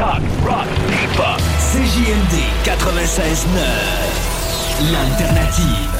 Talk, rock, hip-hop. CJMD 96.9. L'alternative.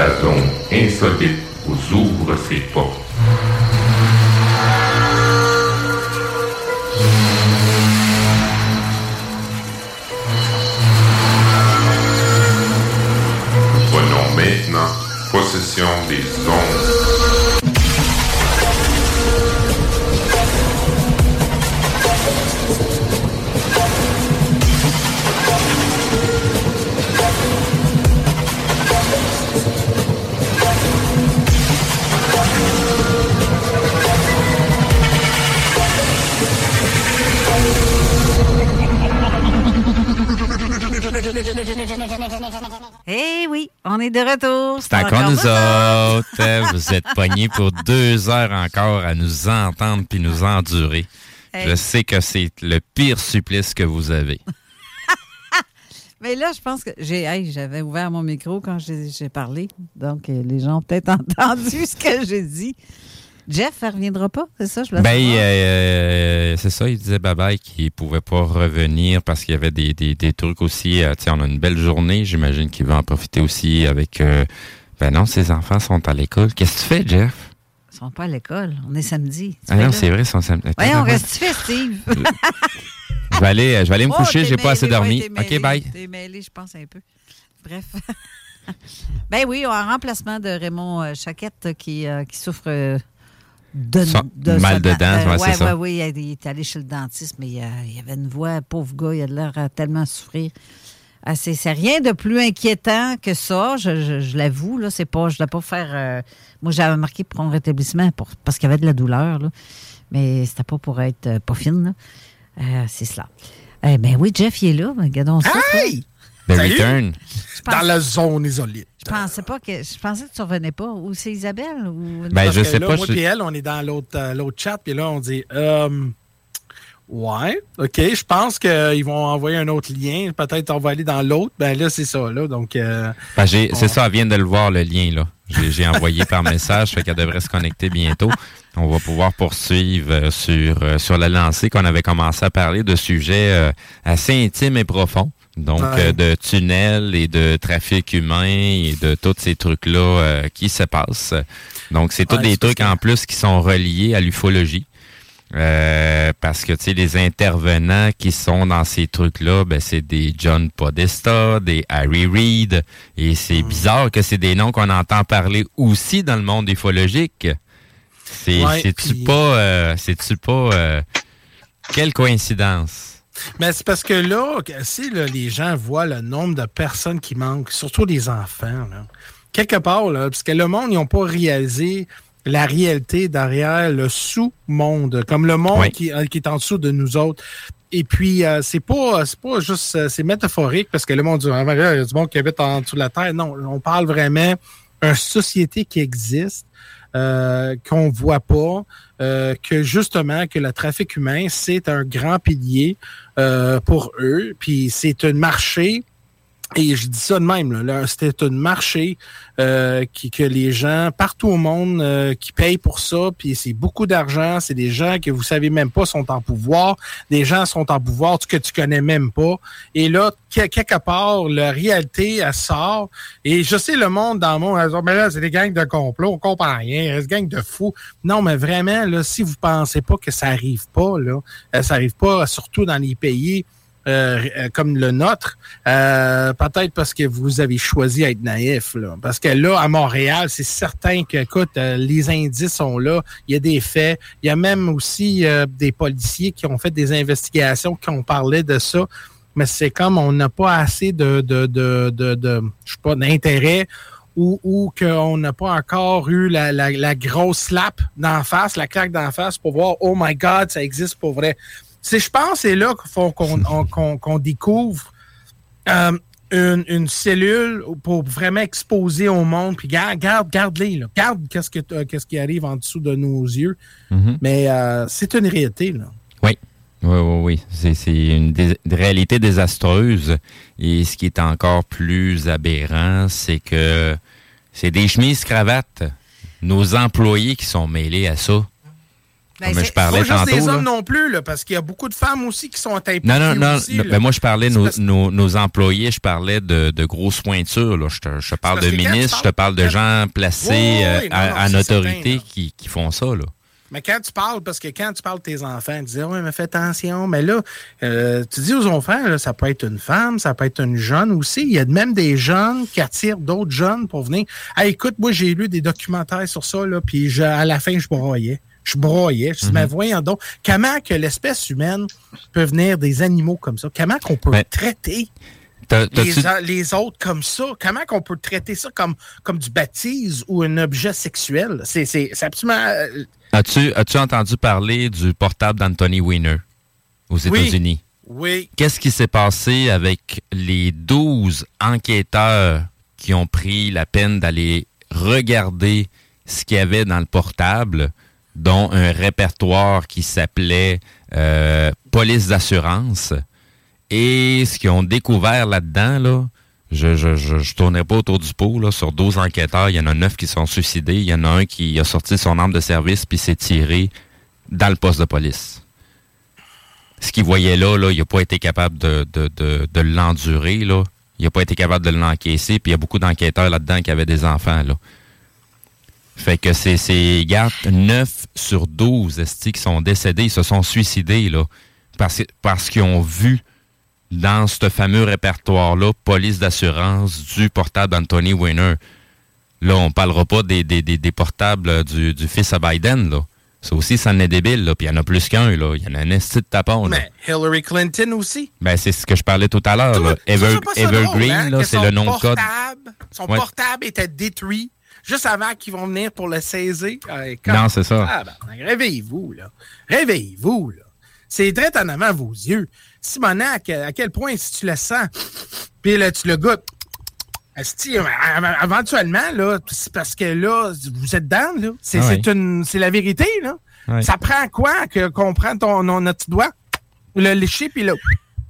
La zone insolite vous ouvre ses portes. Prenons maintenant possession des ondes. Eh oui, on est de retour. C'est encore nous autres. Vous êtes pognés pour deux heures encore à nous entendre puis nous endurer. Hey. Je sais que c'est le pire supplice que vous avez. Mais là, je pense que j'ai, hey, j'avais ouvert mon micro quand j'ai j'ai parlé. Donc, euh, les gens ont peut-être entendu ce que j'ai dit. Jeff, elle reviendra pas, c'est ça? Je Ben, euh, c'est ça, il disait bye-bye qu'il pouvait pas revenir parce qu'il y avait des, des, des trucs aussi. euh, on a une belle journée, j'imagine qu'il va en profiter aussi avec. euh, ben non, ses enfants sont à l'école. Qu'est-ce que tu fais, Jeff? Ils sont pas à l'école. On est samedi. Tu Ah non, c'est vrai, ils sont samedi. Voyons, reste-tu fait, Steve? Je vais aller, je vais aller me Oh, coucher, j'ai pas assez dormi. ouais, OK, bye. T'es mêlé, je pense, un peu. Bref. ben oui, en remplacement de Raymond euh, Chaquette qui, qui souffre de, mal de dents, ouais, ouais, ça. ouais, oui, il est allé chez le dentiste, mais il, a- il avait une voix, pauvre gars, il a l'air à tellement souffrir. Ah, c'est c'est rien de plus inquiétant que ça, je, je- je l'avoue. Là, c'est pas, je ne pas faire. euh, moi, j'avais marqué pour un rétablissement pour- parce qu'il y avait de la douleur, là, mais c'était pas pour être euh, pas fine. là. Euh, c'est cela. Eh ben oui, Jeff, il est là. Regardons ça. Hey! The Salut! Return. Dans la zone isolée. Je pensais pas que je pensais que tu revenais pas. Ou c'est Isabelle ou Ben, Parce je que sais là, pas, Moi je- et elle, on est dans l'autre euh, l'autre chat, puis là, on dit euh, Ouais, OK, je pense qu'ils vont envoyer un autre lien. Peut-être on va aller dans l'autre. Ben là, c'est ça, là. Donc, euh, Ben, j'ai- c'est ça, elle vient de le voir, le lien, là. J'ai envoyé par message, fait qu'elle devrait se connecter bientôt. On va pouvoir poursuivre sur, sur la lancée qu'on avait commencé à parler de sujets assez intimes et profonds. Donc, Ouais. euh, de tunnels et de trafic humain et de tous ces trucs-là euh, qui se passent. Donc, c'est tous des trucs en plus qui sont reliés à l'ufologie. Euh, parce que, tu sais, les intervenants qui sont dans ces trucs-là, ben, c'est des John Podesta, des Harry Reid, et Hmm. c'est bizarre que c'est des noms qu'on entend parler aussi dans le monde ufologique. C'est, Ouais, c'est-tu puis- pas, c'est-tu pas, quelle coïncidence? Mais c'est parce que là, si là, les gens voient le nombre de personnes qui manquent, surtout les enfants, là, quelque part, là, parce que le monde, ils n'ont pas réalisé la réalité derrière le sous-monde, comme le monde Oui. qui, euh, qui est en dessous de nous autres. Et puis, euh, c'est pas, pas juste, euh, c'est métaphorique parce que le monde dit, Ah, il y a du monde qui habite en dessous de la terre. Non, on parle vraiment une société qui existe, euh, qu'on voit pas, euh, que justement que le trafic humain c'est un grand pilier euh, pour eux, puis c'est un marché et je dis ça de même, c'était un marché euh, qui, que les gens partout au monde euh, qui payent pour ça, puis c'est beaucoup d'argent, c'est des gens que vous savez même pas sont en pouvoir, des gens sont en pouvoir que tu connais même pas. Et là, quelque part, la réalité, elle sort. Et je sais, le monde dans le monde, mais là, c'est des gangs de complot, on comprend rien, c'est des gangs de fous. Non, mais vraiment, là, si vous pensez pas que ça arrive pas, là, euh, ça arrive pas, surtout dans les pays euh, euh, comme le nôtre, euh, peut-être parce que vous avez choisi d'être naïf. Parce que là, à Montréal, c'est certain que, écoute, les indices sont là, il y a des faits. Il y a même aussi des policiers qui ont fait des investigations, qui ont parlé de ça. Mais c'est comme on n'a pas assez de, je pas, d'intérêt ou, qu'on n'a pas encore eu la, la, la grosse slap d'en face, la claque d'en face pour voir, oh my God, ça existe pour vrai. Je pense, c'est là qu'il faut qu'on découvre euh, une, une, cellule pour vraiment exposer au monde. Puis garde, garde, garde-les. Garde qu'est-ce, que, euh, qu'est-ce qui arrive en dessous de nos yeux. Mm-hmm. Mais euh, c'est une réalité. Là. Oui. Oui, oui, oui. C'est, c'est une, réalité désastreuse. Et ce qui est encore plus aberrant, c'est que c'est des chemises cravates. Nos employés qui sont mêlés à ça. Mais je parlais pas juste des hommes non plus, là, parce qu'il y a beaucoup de femmes aussi qui sont impliquées. Non, non, non. Ben, moi, je parlais nos, nos, nos, employés, je parlais de, de grosses pointures. Là. Je, te, je parle de ministres, je te parle de gens placés euh, en autorité qui, qui font ça. Là. Mais quand tu parles, parce que quand tu parles de tes enfants, tu dis, oui, mais fais attention. Mais là, euh, tu dis aux enfants, là, ça peut être une femme, ça peut être une jeune aussi. Il y a même des jeunes qui attirent d'autres jeunes pour venir. écoute, moi, j'ai lu des documentaires sur ça, là, puis à la fin, je broyais je broyais. Je dis, mais mhm. voyons donc, comment que l'espèce humaine peut venir des animaux comme ça? Comment qu'on peut ben, traiter les, autres comme ça? Comment qu'on peut traiter ça comme, comme du baptise ou un objet sexuel? C'est absolument... Euh, as-tu as entendu parler du portable d'Anthony Weiner aux États-Unis? Oui. Qu'est-ce qui s'est passé avec les 12 enquêteurs qui ont pris la peine d'aller regarder ce qu'il y avait dans le portable? Dont un répertoire qui s'appelait euh, Police d'assurance. Et ce qu'ils ont découvert là-dedans, là, je, je, je, tournais pas autour du pot. Sur 12 enquêteurs, il y en a 9 qui sont suicidés. Il y en a un qui a sorti son arme de service puis s'est tiré dans le poste de police. Ce qu'il voyait là, là, il n'a pas été capable de l'endurer. Là. Il n'a pas été capable de l'encaisser. Puis il y a beaucoup d'enquêteurs là-dedans qui avaient des enfants. Là. Fait que c'est, c'est, 9 sur 12 esti, qui sont décédés, ils se sont suicidés, là, parce, parce qu'ils ont vu dans ce fameux répertoire-là, police d'assurance du portable d'Anthony Weiner. Là, on parlera pas des, des, des, portables du, du, fils à Biden, là. Ça aussi, ça en est débile, là. Puis il y en a plus qu'un, là. Il y en a un esti de tapon, là. Mais Hillary Clinton aussi. Ben, c'est ce que je parlais tout à l'heure, Evergreen, hein, là, c'est le nom de code. Son portable était détruit juste avant qu'ils vont venir pour le saisir. non, c'est ça. Ah, ben, réveillez-vous, là. Réveillez-vous, là. C'est direct en avant vos yeux. Simonac, à quel point, si tu le sens, puis là, tu le goûtes, éventuellement, là, c'est parce que là, vous êtes dedans, là. C'est ah une, c'est la vérité, là. Ça prend quoi que, qu'on prend ton, notre doigt, le lécher, puis là,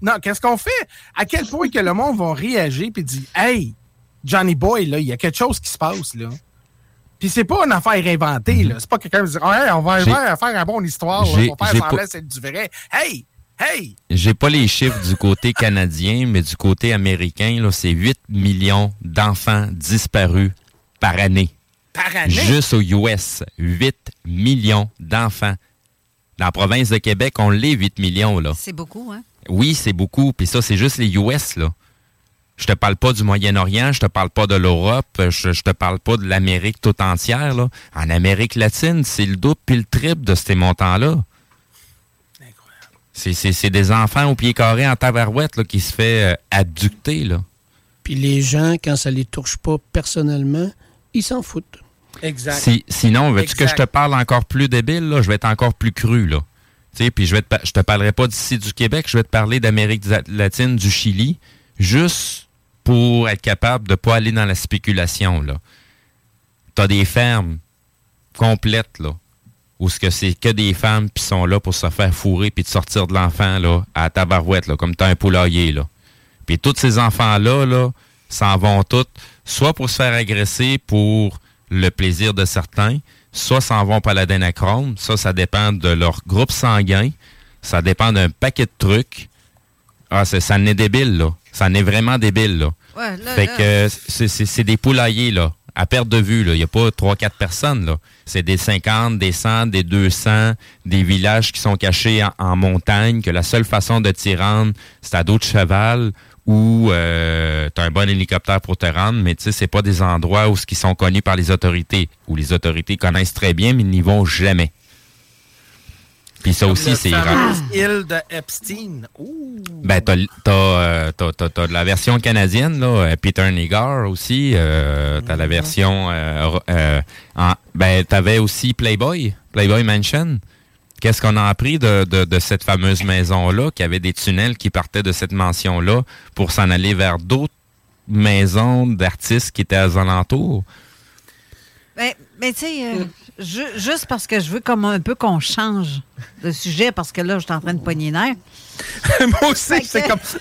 non, qu'est-ce qu'on fait? À quel point que le monde va réagir puis dire, hey, Johnny Boy, là, il y a quelque chose qui se passe, là. Puis c'est pas une affaire inventée, là. C'est pas quelqu'un qui dit, hey, on va faire une bonne histoire, on va faire semblant c'est du vrai. Hey! Hey! J'ai pas les chiffres du côté canadien, mais du côté américain, là, c'est 8 millions d'enfants disparus par année. Par année? Juste aux US. 8 millions d'enfants. Dans la province de Québec, on l'est 8 millions, là. C'est beaucoup, hein? Oui, c'est beaucoup. Puis ça, c'est juste les US, là. Je te parle pas du Moyen-Orient, je te parle pas de l'Europe, je, je te parle pas de l'Amérique tout entière. Là. En Amérique latine, c'est le double puis le triple de ces montants-là. C'est des enfants au pied carré en tabarouette là, qui se fait euh, abducter. Là. Puis les gens, quand ça les touche pas personnellement, ils s'en foutent. Exact. sinon, veux-tu que je te parle encore plus débile? Là? Je vais être encore plus cru. là. Puis je vais te, je te parlerai pas d'ici du Québec, je vais te parler d'Amérique latine, du Chili. Juste pour être capable de ne pas aller dans la spéculation. Là. t'as des fermes complètes, là, où ce que c'est que des femmes qui sont là pour se faire fourrer puis de sortir de l'enfant, là, à tabarouette, là, comme t'as un poulailler, là. Puis tous ces enfants-là, là, s'en vont tous, soit pour se faire agresser pour le plaisir de certains, soit s'en vont par l'adénachrome. Ça, ça dépend de leur groupe sanguin. Ça dépend d'un paquet de trucs. Ah, c'est- ça en est débile, là. Ça en est vraiment débile, là. Ouais, là, fait là. que c'est- c'est c'est des poulaillers, là. À perte de vue, là. Il n'y a pas 3-4 personnes, là. C'est des 50, des 100, des 200, des villages qui sont cachés en, en montagne, que la seule façon de t'y rendre, c'est à dos de cheval ou euh, t'as un bon hélicoptère pour te rendre, mais tu sais, c'est pas des endroits où ce qui sont connus par les autorités, où les autorités connaissent très bien, mais ils n'y vont jamais. Puis ça aussi, c'est île de Epstein. Ouh. Ben, t'as, t'as, euh, t'as- t'as- t'as de la version canadienne, là, euh, Peter Nagar aussi. euh, t'as la version... euh, euh, en- ben, t'avais aussi Playboy, Playboy Mansion. Qu'est-ce qu'on a appris de, de- de cette fameuse maison-là, qui avait des tunnels qui partaient de cette mention-là pour s'en aller vers d'autres maisons d'artistes qui étaient aux alentours? Ben, ben, tu sais, euh, ju- juste parce que je veux comme un peu qu'on change de sujet, parce que là, je suis en train de pogner. Moi aussi, c'est comme...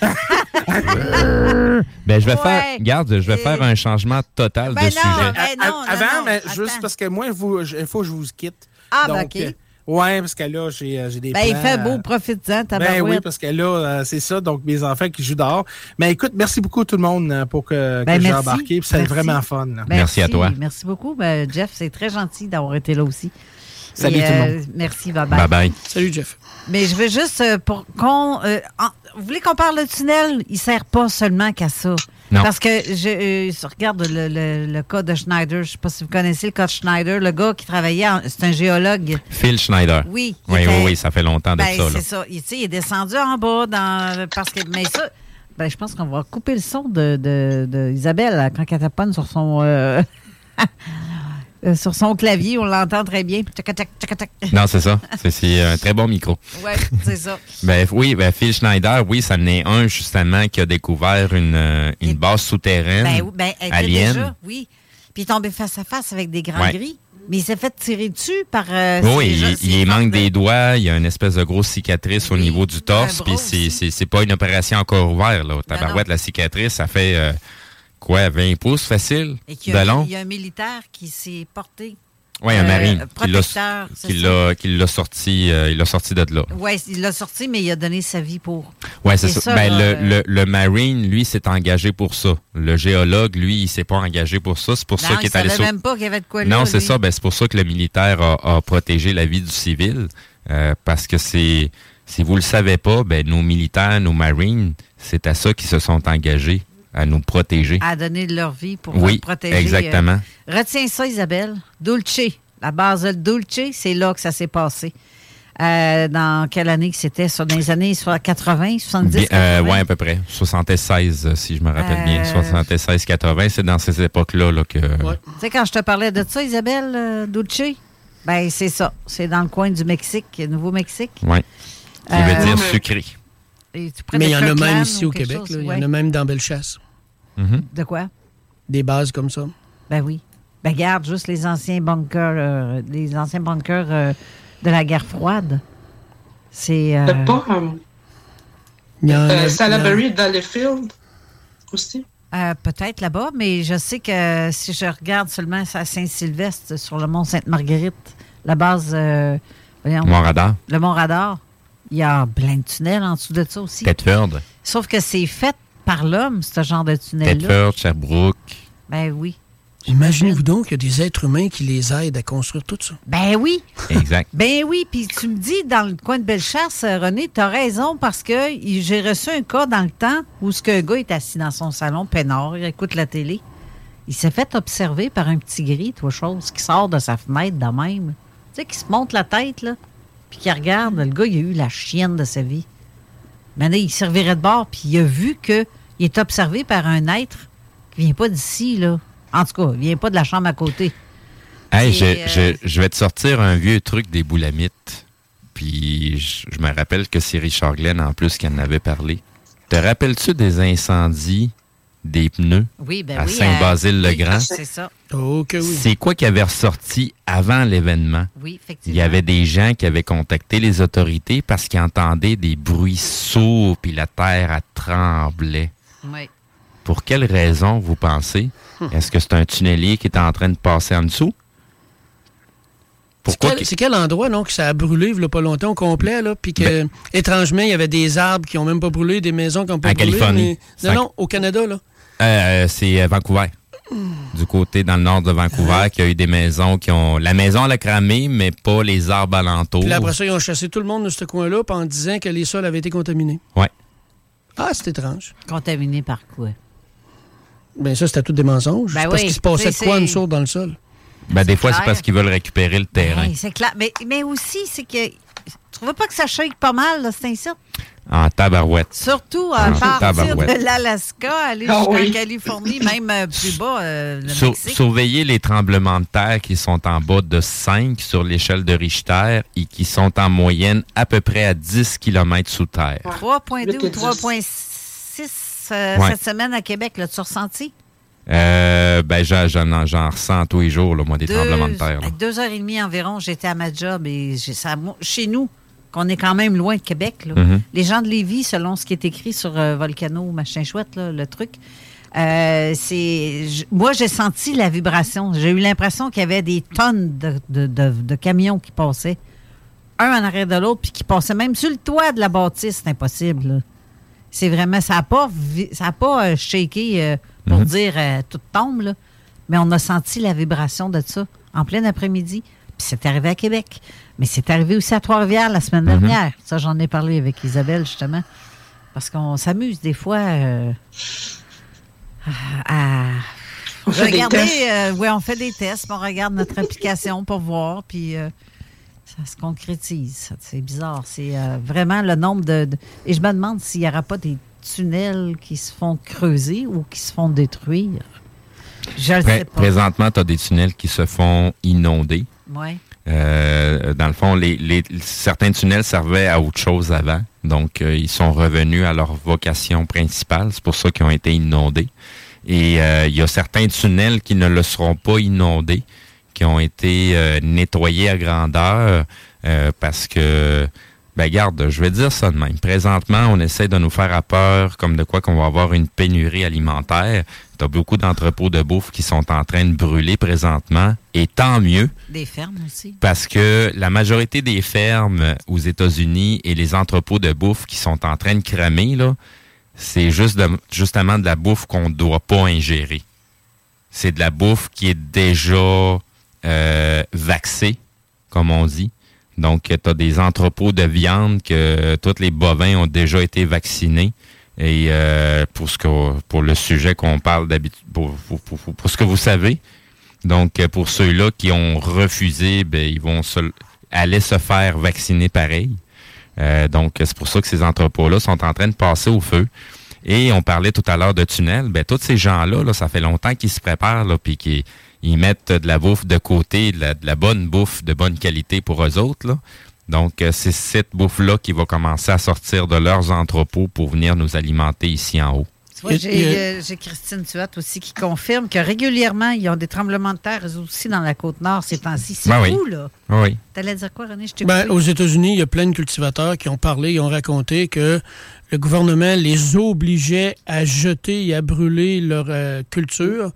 Ben, je vais Ouais. faire... Regarde, je vais faire un changement total Ben de non, sujet. ben non, non, Avant, non, mais juste parce que moi, il faut que je vous quitte. Ah, ben, Donc, OK. Ouais, parce que là, j'ai euh, j'ai des Ben, il plans, fait beau, euh, profite-en, ta Ben oui, parce que là, euh, c'est ça, donc mes enfants qui jouent dehors. Mais écoute, merci beaucoup tout le monde pour que, Ben, que j'ai embarqué. puis C'était vraiment fun. là. Merci à toi. Merci beaucoup. Ben, Jeff, c'est très gentil d'avoir été là aussi. Salut Et, tout le euh, monde. Merci, bye-bye. Bye-bye. Salut, Jeff. Mais je veux juste euh, pour qu'on. euh, en- vous voulez qu'on parle de tunnel? Il sert pas seulement qu'à ça. Non. Parce que je, euh, je regarde le, le- le cas de Schneider. Je sais pas si vous connaissez le cas de Schneider. Le gars qui travaillait, c'est un géologue. Phil Schneider. Oui. Oui, était- oui, oui, ça fait longtemps de Ben, ça. c'est ça. Il, il est descendu en bas dans, parce que. Mais ça. Ben, je pense qu'on va couper le son de, de, de Isabelle quand elle taponne sur son. euh, euh, sur son clavier, on l'entend très bien. Tchac, tchac, tchac. Non, c'est ça. C'est- un très bon micro. Ouais, c'est ça. Ben oui, ben Phil Schneider, oui, ça en est un justement qui a découvert une, euh, une base souterraine Ben, oui, ben, elle était alien. déjà, oui. Puis il est tombé face à face avec des grands Ouais. gris. Mais il s'est fait tirer dessus par. euh, oui, il, manque de- des doigts, il y a une espèce de grosse cicatrice au niveau du torse, puis c'est- pas une opération encore ouverte. Là. Tabarouette, la cicatrice, ça fait euh, quoi, 20 pouces facile? Et qu'il de long? il y a un militaire qui s'est porté. Oui, un euh, marine qui l'a- ça? sorti, euh, il l'a sorti de là. Oui, il l'a sorti, mais il a donné sa vie pour. Ouais, c'est ça. ça, Ben, là, le, le, le Marine, lui, s'est engagé pour ça. Le géologue, lui, il s'est pas engagé pour ça. C'est pour ça Non, qu'il il est allé sur... même pas qu'il y avait de quoi. Non, c'est ça. Ben, c'est pour ça que le militaire a, a protégé la vie du civil. euh, parce que c'est, si vous le savez pas, ben, nos militaires, nos marines, c'est à ça qu'ils se sont engagés, à nous protéger. À donner de leur vie pour Oui, euh, protéger. exactement. euh, Retiens ça, Isabelle. Dulce. La base de Dulce, c'est là que ça s'est passé. Euh, dans quelle année que c'était? Sur dans les années soit 80, 70, Bien, euh, 80? ouais, à peu près. 76, euh, si je me rappelle bien. Euh, 76, 80, c'est dans ces époques-là là, que. Tu sais, quand je te parlais de ça, Isabelle euh, Dulce, ben c'est ça. C'est dans le coin du Mexique, Nouveau-Mexique. Ouais. Qui Euh, veut dire sucré. Et Mais il y en a même ici au Québec. Il y en a même dans Bellechasse. Mhm. De quoi? Des bases comme ça. Ben oui. Ben garde juste les anciens bunkers, euh, les anciens bunkers euh, de la guerre froide. C'est. euh, T'as pas un euh, Salaberry Valleyfield aussi? Euh, Peut-être là-bas, mais je sais que si je regarde seulement à Saint-Sylvestre, sur le mont Sainte-Marguerite, la base. euh, voyons, Mont-Radar. Le Mont-Radar, il y a plein de tunnels en dessous de ça aussi. Thetford. Sauf que c'est fait par l'homme, ce genre de tunnel-là. Thetford, Sherbrooke. Ben oui. Imaginez-vous donc qu'il y a des êtres humains qui les aident à construire tout ça. Ben oui. Exact. Ben oui, puis tu me dis, dans le coin de Bellechasse, euh, René, tu as raison, parce que j'ai reçu un cas dans le temps où ce que gars est assis dans son salon, peinard, il écoute la télé. Il s'est fait observer par un petit gris, toi, chose, qui sort de sa fenêtre de même. Tu sais, qui se monte la tête, là, puis qui regarde. Le gars, il a eu la chienne de sa vie. Maintenant, il servirait de bord, puis il a vu qu'il est observé par un être qui vient pas d'ici, là. En tout cas, il vient pas de la chambre à côté. Hey, je, euh, je, je vais te sortir un vieux truc des boulamites. Puis je, je me rappelle que c'est Richard Glenn en plus qui en avait parlé. Te rappelles-tu des incendies des pneus Oui, ben à oui, Saint-Basile-le-Grand. oui, c'est ça. Oh. C'est quoi qui avait ressorti avant l'événement? Oui, Il y avait des gens qui avaient contacté les autorités parce qu'ils entendaient des bruits sourds puis la terre elle tremblait. Oui. Pour quelle raison, vous pensez? Est-ce que c'est un tunnelier qui est en train de passer en dessous? C'est Pourquoi? quel, qu'il- c'est quel endroit, non, que ça a brûlé, il a pas longtemps, au complet, là, puis que, Ben- étrangement, il y avait des arbres qui ont même pas brûlé, des maisons qui n'ont pas En brûlé. Californie. mais- Non, non, au Canada, là. Euh, c'est euh, Vancouver. Du côté dans le nord de Vancouver, qu'il y a eu des maisons qui ont. La maison elle a cramé, mais pas les arbres alentours. Puis là, après ça, ils ont chassé tout le monde de ce coin-là en disant que les sols avaient été contaminés. Ouais. Ah, c'est étrange. Contaminé par quoi? Bien, ça, c'était tout des mensonges. Ben C'est parce oui, qu'il se passait de c'est- quoi, une sourde dans le sol? Ben, des fois, c'est parce qu'ils veulent récupérer le terrain. Hey, c'est clair. Mais, mais aussi, c'est que. Tu trouves pas que ça shake pas mal, là, c'est ainsi? En tabarouette. Surtout à partir tabarouette. de l'Alaska, aller Ah jusqu'en oui. Californie, même euh, plus bas, euh, le Sur- Mexique. surveiller les tremblements de terre qui sont en bas de 5 sur l'échelle de Richter et qui sont en moyenne à peu près à 10 km sous terre. 3,2 ou Huit et dix. 3,6 euh, Ouais. cette semaine à Québec, l'as-tu ressenti? Euh, ben, j'en, ressens tous les jours, là, moi, des tremblements de terre. là. deux heures et demie environ, j'étais à ma job et j'ai- ça, chez nous, qu'on est quand même loin de Québec, là, Mhm. les gens de Lévis, selon ce qui est écrit sur euh, Volcano, machin chouette, là, le truc, euh, c'est. Moi, j'ai senti la vibration. J'ai eu l'impression qu'il y avait des tonnes de, de- de- de camions qui passaient, un en arrière de l'autre, puis qui passaient même sur le toit de la bâtisse. C'est impossible. C'est vraiment. Ça n'a pas, ça a pas euh, shaké pour Mhm. dire tout tombe, là. mais on a senti la vibration de ça en plein après-midi. Puis c'est arrivé à Québec. Mais c'est arrivé aussi à Trois-Rivières la semaine Mhm. dernière. Ça, j'en ai parlé avec Isabelle, justement. Parce qu'on s'amuse des fois euh, à, On fait des regarder. tests. euh, oui, on fait des tests, puis on regarde notre application pour voir, puis euh, ça se concrétise. C'est bizarre. C'est euh, vraiment le nombre de, de- Et je me demande s'il n'y aura pas des tunnels qui se font creuser ou qui se font détruire. Je le Pré- sais pas. présentement, tu as des tunnels qui se font inonder. Euh, dans le fond, certains tunnels servaient à autre chose avant. Donc, euh, ils sont revenus à leur vocation principale. C'est pour ça qu'ils ont été inondés. Et euh, il y a certains tunnels qui ne le seront pas inondés, qui ont été nettoyés à grandeur parce que, ben garde, je vais dire ça de même. Présentement, on essaie de nous faire à peur comme de quoi qu'on va avoir une pénurie alimentaire. Tu as beaucoup d'entrepôts de bouffe qui sont en train de brûler présentement. Et tant mieux, Des fermes aussi. parce que la majorité des fermes aux États-Unis et les entrepôts de bouffe qui sont en train de cramer, là, c'est juste de- justement de la bouffe qu'on ne doit pas ingérer. C'est de la bouffe qui est déjà euh, vaxée, comme on dit. Donc, tu as des entrepôts de viande que tous les bovins ont déjà été vaccinés. Et euh, pour, ce que, pour le sujet qu'on parle d'habitude, pour, pour- pour- ce que vous savez, donc, euh, pour ceux-là qui ont refusé, ben, ils vont aller se faire vacciner pareil. Euh, donc, c'est pour ça que ces entrepôts-là sont en train de passer au feu. Et on parlait tout à l'heure de tunnels. Ben, tous ces gens-là, là, ça fait longtemps qu'ils se préparent, là, puis qu'ils ils mettent de la bouffe de côté, de la, bonne bouffe de bonne qualité pour eux autres. Donc, euh, c'est cette bouffe-là qui va commencer à sortir de leurs entrepôts pour venir nous alimenter ici en haut. J'ai euh, j'ai Christine Tuat aussi qui confirme que régulièrement, ils ont des tremblements de terre aussi dans la côte nord ces temps-ci. C'est Ben oui. fou, là. Oui. T'allais dire quoi, René? Je Ben, aux États-Unis, il y a plein de cultivateurs qui ont parlé, ils ont raconté que le gouvernement les obligeait à jeter et à brûler leur euh, culture,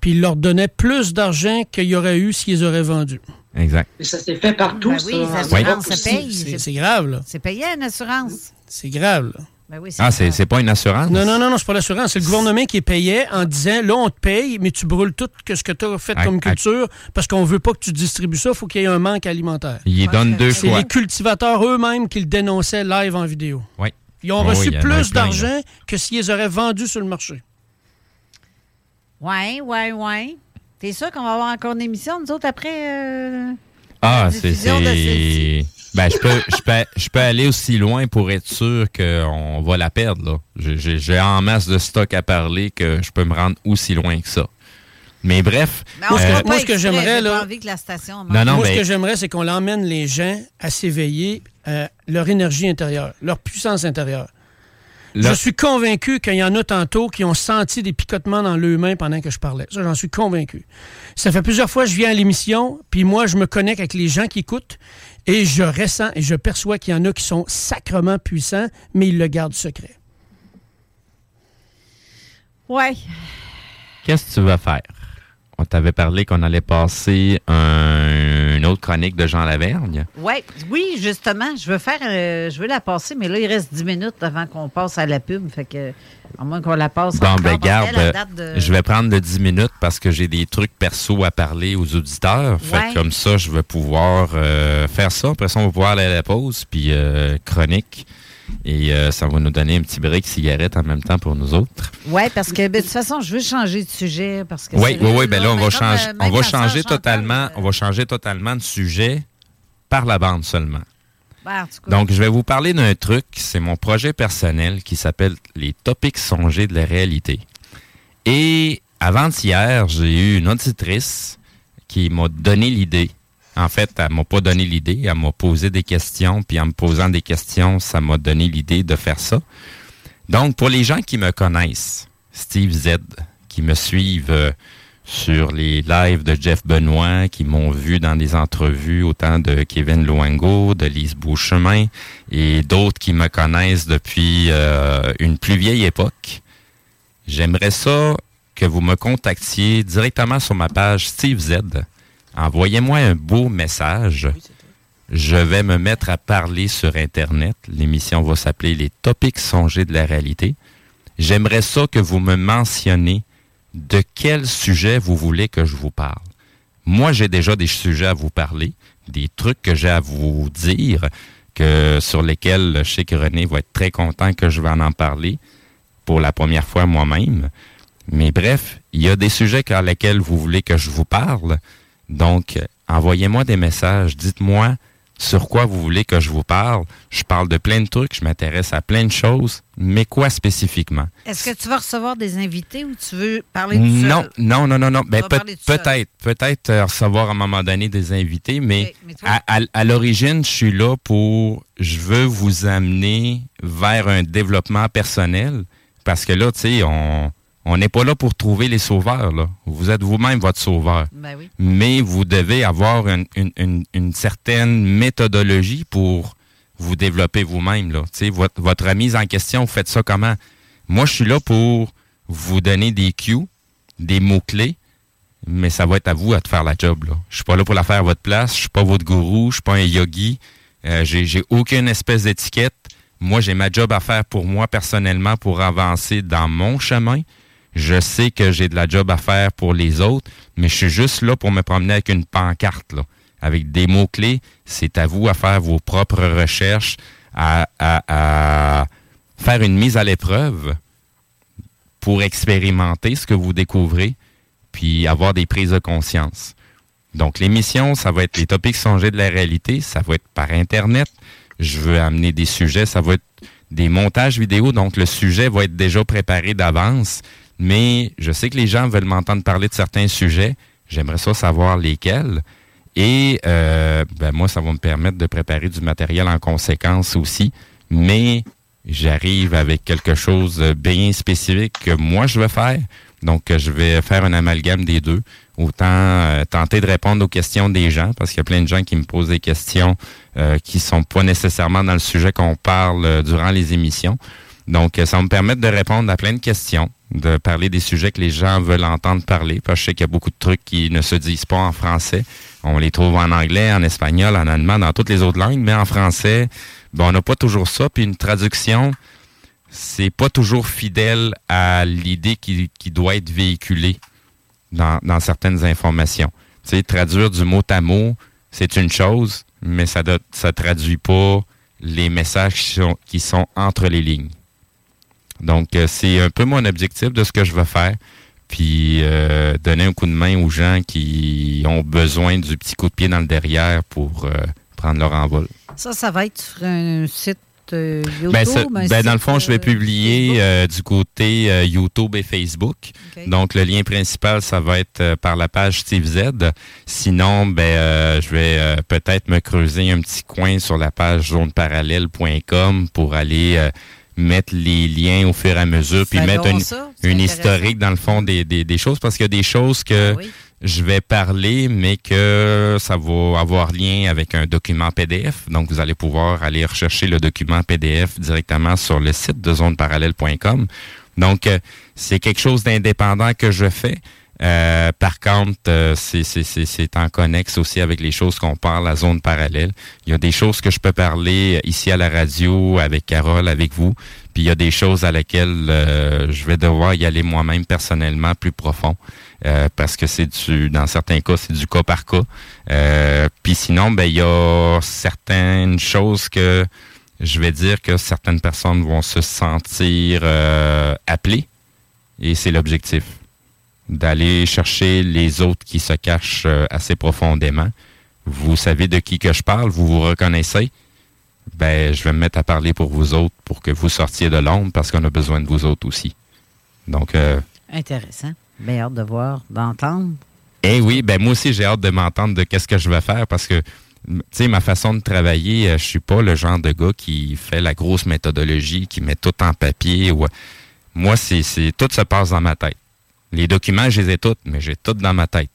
puis il leur donnait plus d'argent qu'il y aurait eu s'ils auraient vendu. Exact. Et ça s'est fait partout, Ben oui, les ça. assurances, Oui. ça paye. C'est c'est grave, là. C'est payé une assurance. C'est grave, là. Ben oui, Ah, c'est c'est pas une assurance? Non, non, non, non, c'est pas l'assurance. C'est le gouvernement qui payait en disant là, on te paye, mais tu brûles tout que ce que tu as fait Ah, comme ah. culture parce qu'on veut pas que tu distribues ça, il faut qu'il y ait un manque alimentaire. Il y donne deux C'est choix. les cultivateurs eux-mêmes qui le dénonçaient live en vidéo. Oui. Ils ont Oh, reçu a plus d'argent que s'ils auraient vendu sur le marché. Ouais, ouais, ouais. T'es sûr qu'on va avoir encore une émission, nous autres, après? euh, Ah, c'est. Ben, je peux, je, peux, je peux aller aussi loin pour être sûr qu'on va la perdre, là. J'ai- en masse de stock à parler que je peux me rendre aussi loin que ça. Mais bref. On Moi, ce que- fera pas moi, ce que exprès, j'aimerais, j'ai là- pas envie que la station Non, non, Moi, mais- ce que j'aimerais, c'est qu'on l'emmène les gens à s'éveiller à leur énergie intérieure, leur puissance intérieure. Je suis convaincu qu'il y en a tantôt qui ont senti des picotements dans leurs mains pendant que je parlais. Ça, j'en suis convaincu. Ça fait plusieurs fois que je viens à l'émission, puis moi, je me connecte avec les gens qui écoutent et je ressens et je perçois qu'il y en a qui sont sacrement puissants, mais ils le gardent secret. Ouais. Qu'est-ce que tu vas faire? On t'avait parlé qu'on allait passer un- une autre chronique de Jean Lavergne? Ouais. Oui, justement, je veux faire, euh, je veux la passer, mais là, il reste 10 minutes avant qu'on passe à la pub. Fait que, à moins qu'on la passe. Bon, ben garde, de- je vais prendre de 10 minutes parce que j'ai des trucs perso à parler aux auditeurs. Fait Ouais. que comme ça, je vais pouvoir euh, faire ça. Après ça, on va pouvoir aller à la pause, puis euh, chronique. Et euh, ça va nous donner un petit break cigarette en même temps pour nous autres. Ouais, parce que ben, de toute façon, je veux changer de sujet. Parce que Oui, oui, oui. Ben là, on va on va changer totalement, on va changer totalement de sujet par la bande seulement. ben, Donc, je vais vous parler d'un truc. C'est mon projet personnel qui s'appelle les topics songés de la réalité. Et avant-hier, j'ai eu une auditrice qui m'a donné l'idée. En fait, elle m'a pas donné l'idée, elle m'a posé des questions, puis en me posant des questions, ça m'a donné l'idée de faire ça. Donc, pour les gens qui me connaissent, Steve Z, qui me suivent euh, sur les lives de Jeff Benoît, qui m'ont vu dans des entrevues, autant de Kevin Loango, de Lise Beauchemin, et d'autres qui me connaissent depuis euh, une plus vieille époque, j'aimerais ça que vous me contactiez directement sur ma page Steve Z. Envoyez-moi un beau message. Je vais me mettre à parler sur Internet. L'émission va s'appeler Les topics songés de la réalité. J'aimerais ça que vous me mentionniez de quel sujet vous voulez que je vous parle. Moi, j'ai déjà des sujets à vous parler, des trucs que j'ai à vous dire, que sur lesquels je sais que René va être très content que je vais en, en parler pour la première fois moi-même. Mais bref, il y a des sujets sur lesquels vous voulez que je vous parle. Donc, envoyez-moi des messages. Dites-moi sur quoi vous voulez que je vous parle. Je parle de plein de trucs, je m'intéresse à plein de choses, mais quoi spécifiquement? est-ce que tu vas recevoir des invités ou tu veux parler tout Non, seul? non, non, non, non. Ben, peut-être, peut-être euh, recevoir à un moment donné des invités, mais, toi- à, à- à l'origine, je suis là pour, je veux vous amener vers un développement personnel, parce que là, tu sais, on on n'est pas là pour trouver les sauveurs, là. Vous êtes vous-même votre sauveur. Ben oui. Mais vous devez avoir une, une- une- une certaine méthodologie pour vous développer vous-même. Là. Votre, votre remise en question, vous faites ça comment? Moi, je suis là pour vous donner des cues, des mots-clés, mais ça va être à vous à te faire la job. Là. Je suis pas là pour la faire à votre place. Je suis pas votre gourou. Je suis pas un yogi. Euh, j'ai, j'ai aucune espèce d'étiquette. Moi, j'ai ma job à faire pour moi personnellement pour avancer dans mon chemin. Je sais que j'ai de la job à faire pour les autres, mais je suis juste là pour me promener avec une pancarte, là, avec des mots-clés. C'est à vous à faire vos propres recherches, à, à- à faire une mise à l'épreuve pour expérimenter ce que vous découvrez, puis avoir des prises de conscience. Donc, l'émission, ça va être les topics songés de la réalité, ça va être par Internet. Je veux amener des sujets, ça va être des montages vidéo, donc le sujet va être déjà préparé d'avance, mais je sais que les gens veulent m'entendre parler de certains sujets. J'aimerais ça savoir lesquels. Et euh, ben moi, ça va me permettre de préparer du matériel en conséquence aussi. Mais j'arrive avec quelque chose bien spécifique que moi, je veux faire. Donc, je vais faire un amalgame des deux. Autant euh, tenter de répondre aux questions des gens, parce qu'il y a plein de gens qui me posent des questions euh, qui sont pas nécessairement dans le sujet qu'on parle euh, durant les émissions. Donc, euh, ça va me permettre de répondre à plein de questions, de parler des sujets que les gens veulent entendre parler, parce que je sais qu'il y a beaucoup de trucs qui ne se disent pas en français. On les trouve en anglais, en espagnol, en allemand, dans toutes les autres langues, mais en français, ben, on n'a pas toujours ça. Puis une traduction, c'est pas toujours fidèle à l'idée qui, qui doit être véhiculée dans, dans certaines informations. Tu sais, traduire du mot à mot, c'est une chose, mais ça ne ça traduit pas les messages qui sont, qui sont entre les lignes. Donc, euh, c'est un peu mon objectif de ce que je veux faire. Puis, euh, donner un coup de main aux gens qui ont besoin du petit coup de pied dans le derrière pour euh, prendre leur envol. Ça, ça va être sur un site euh, YouTube. Ben, ça- ben, dans le fond, je vais publier du côté YouTube et Facebook. OK. Donc, le lien principal, ça va être par la page Steve Z. Sinon, ben, je vais peut-être me creuser un petit coin sur la page zoneparallèle.com pour aller mettre les liens au fur et à mesure, puis mettre une, ça. Historique dans le fond des, des, des choses, parce qu'il y a des choses que Ah oui. je vais parler, mais que ça va avoir lien avec un document PDF. Donc, vous allez pouvoir aller rechercher le document PDF directement sur le site de zoneparallèle.com. Donc, euh, c'est quelque chose d'indépendant que je fais. Euh, par contre, euh, c'est- en connexe aussi avec les choses qu'on parle à zone parallèle. Il y a des choses que je peux parler ici à la radio avec Carole, avec vous, puis il y a des choses à laquelle euh, je vais devoir y aller moi-même personnellement plus profond, euh, parce que c'est du, dans certains cas, c'est du cas par cas. Euh, puis sinon, ben il y a certaines choses que je vais dire que certaines personnes vont se sentir euh, appelées, et c'est l'objectif d'aller chercher les autres qui se cachent euh, assez profondément. Vous savez de qui que je parle, vous vous reconnaissez. Ben, je vais me mettre à parler pour vous autres pour que vous sortiez de l'ombre parce qu'on a besoin de vous autres aussi. Donc, euh, Intéressant. Bien hâte de voir, d'entendre. eh oui, ben moi aussi j'ai hâte de m'entendre de qu'est-ce que je vais faire parce que tu sais ma façon de travailler, euh, je suis pas le genre de gars qui fait la grosse méthodologie, qui met tout en papier ou moi c'est c'est tout se passe dans ma tête. Les documents, je les ai tous, mais j'ai tout dans ma tête.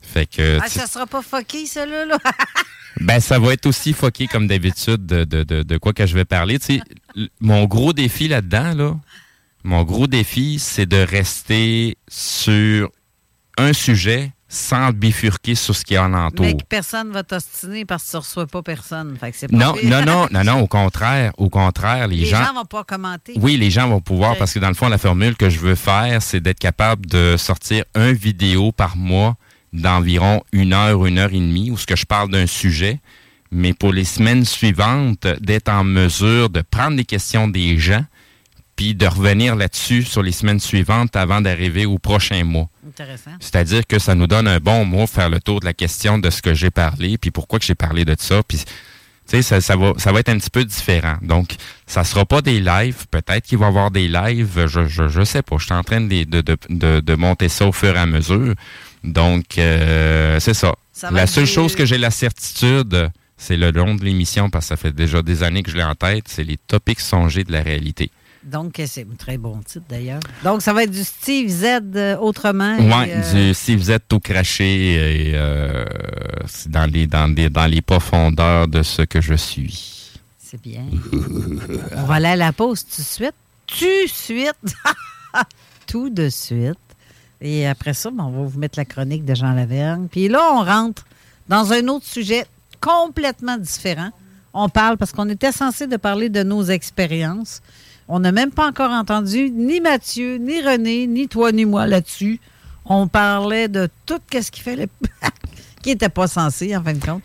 Fait que Ah, ça sera pas fucké, ça, là? là. ben, ça va être aussi foqué comme d'habitude de, de, de, de quoi que je vais parler. Tu sais, mon gros défi là-dedans, là, mon gros défi, c'est de rester sur un sujet sans bifurquer sur ce qui en entoure. Mais que personne va t'ostiner parce que tu ne reçois pas personne. Fait que c'est pas Non, pire. non, non, non, non, au contraire, au contraire, les, Les gens, gens vont pas commenter. oui, les gens vont pouvoir, parce que dans le fond, la formule que je veux faire, c'est d'être capable de sortir un vidéo par mois d'environ une heure, une heure et demie, où ce que je parle d'un sujet, mais pour les semaines suivantes, d'être en mesure de prendre les questions des gens, puis de revenir là-dessus sur les semaines suivantes avant d'arriver au prochain mois. C'est-à-dire que ça nous donne un bon mois faire le tour de la question de ce que j'ai parlé, puis pourquoi que j'ai parlé de ça, puis ça, ça, va, ça va être un petit peu différent. Donc, ça sera pas des lives. Peut-être qu'il va y avoir des lives. Je, je, je sais pas. Je suis en train de, de, de, de, monter ça au fur et à mesure. Donc, euh, c'est ça. La seule chose que j'ai la certitude, c'est le long de l'émission, parce que ça fait déjà des années que je l'ai en tête, c'est les topics songés de la réalité. Donc, c'est un très bon titre, d'ailleurs. Donc, ça va être du Steve Z euh, autrement. Et, euh, du vous êtes tout craché et euh, dans les dans les dans les profondeurs de ce que je suis. C'est bien. On va aller à la pause tout de suite. Tout de suite. tout de suite. Et après ça, ben, on va vous mettre la chronique de Jean Lavergne. Puis là, on rentre dans un autre sujet complètement différent. On parle parce qu'on était censé de parler de nos expériences. On n'a même pas encore entendu ni Mathieu, ni René, ni toi, ni moi là-dessus. On parlait de tout ce qu'il fallait, qui n'était pas censé, en fin de compte.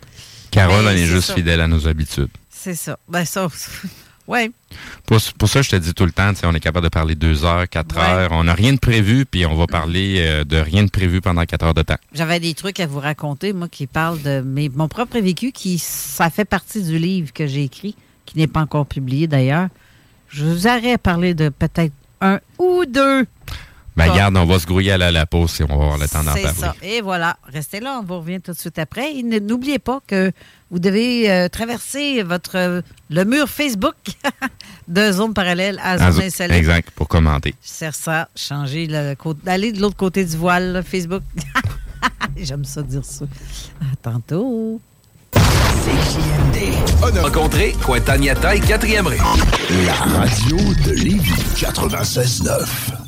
Carole, Mais elle est juste ça. fidèle à nos habitudes. C'est ça. Ben ça, ouais. Pour, pour ça, je te dis tout le temps, on est capable de parler deux heures, quatre Ouais. heures. On n'a rien de prévu, puis on va parler euh, de rien de prévu pendant quatre heures de temps. J'avais des trucs à vous raconter, moi, qui parlent de mes, mon propre vécu, qui ça fait partie du livre que j'ai écrit, qui n'est pas encore publié d'ailleurs. Je vous aurais à parler de peut-être un ou deux. Ben, Ça. regarde, on va se grouiller à la, la pause et on va avoir le temps d'en C'est parler. ça. Et voilà. Restez là, on vous revient tout de suite après. Et n'oubliez pas que vous devez euh, traverser votre euh, le mur Facebook de zone parallèle à Ah, zone insolite. exact, pour commenter. C'est ça, changer le côté, d'aller de l'autre côté du voile, là, Facebook. J'aime ça dire ça. À tantôt. CJMD. Rencontrez Cointagnata et 4e rue. La radio de Lévis 96.9.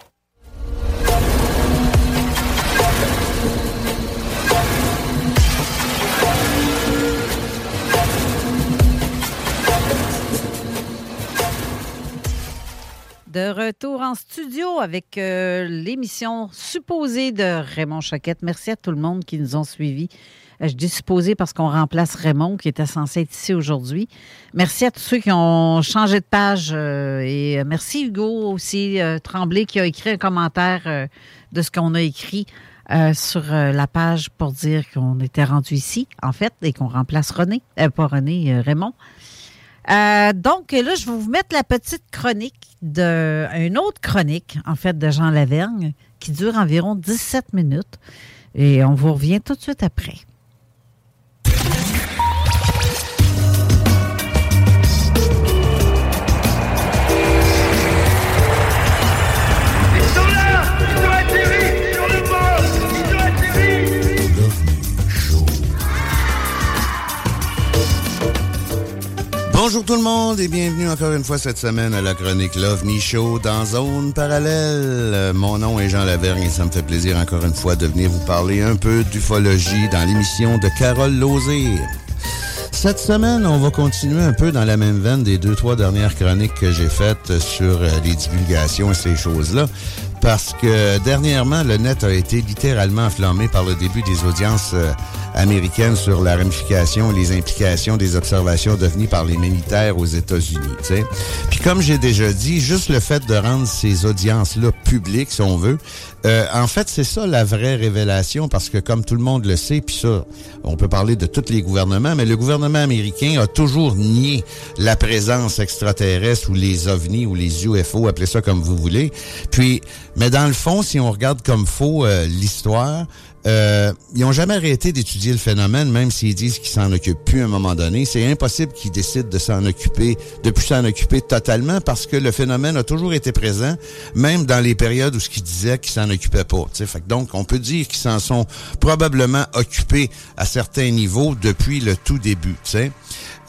De retour en studio avec euh, l'émission supposée de Raymond Choquette. Merci à tout le monde qui nous ont suivis. Euh, je dis supposé parce qu'on remplace Raymond qui était censé être ici aujourd'hui. Merci à tous ceux qui ont changé de page euh, et merci Hugo aussi Tremblay qui a écrit un commentaire de ce qu'on a écrit sur la page pour dire qu'on était rendu ici, en fait, et qu'on remplace René, pas René, Raymond. Donc là, je vais vous mettre la petite chronique de une autre chronique, en fait, de Jean Lavergne, qui dure environ 17 minutes. Et on vous revient tout de suite après. Bonjour tout le monde et bienvenue encore une fois cette semaine à la chronique Love Show dans Zone Parallèle. Mon nom est Jean Lavergne et ça me fait plaisir encore une fois de venir vous parler un peu d'ufologie dans l'émission de Carole Lozé. Cette semaine, on va continuer un peu dans la même veine des deux, trois dernières chroniques que j'ai faites sur euh, les divulgations et ces choses-là. Parce que dernièrement, le net a été littéralement enflammé par le début des audiences euh, américaines sur la ramification et les implications des observations d'OVNI par les militaires aux États-Unis. Puis comme j'ai déjà dit, juste le fait de rendre ces audiences-là publiques, si on veut, euh, en fait, c'est ça la vraie révélation, parce que comme tout le monde le sait, puis ça, on peut parler de tous les gouvernements, mais le gouvernement américain a toujours nié la présence extraterrestre ou les ovnis ou les UFO, appelez ça comme vous voulez. Puis, mais dans le fond, si on regarde comme faux euh, l'histoire, euh, ils ont jamais arrêté d'étudier le phénomène, même s'ils disent qu'ils s'en occupent plus à un moment donné. C'est impossible qu'ils décident de s'en occuper, de plus s'en occuper totalement, parce que le phénomène a toujours été présent, même dans les périodes où ce qu'ils disaient qu'ils s'en occupaient pas. Fait que donc, on peut dire qu'ils s'en sont probablement occupés à certains niveaux depuis le tout début.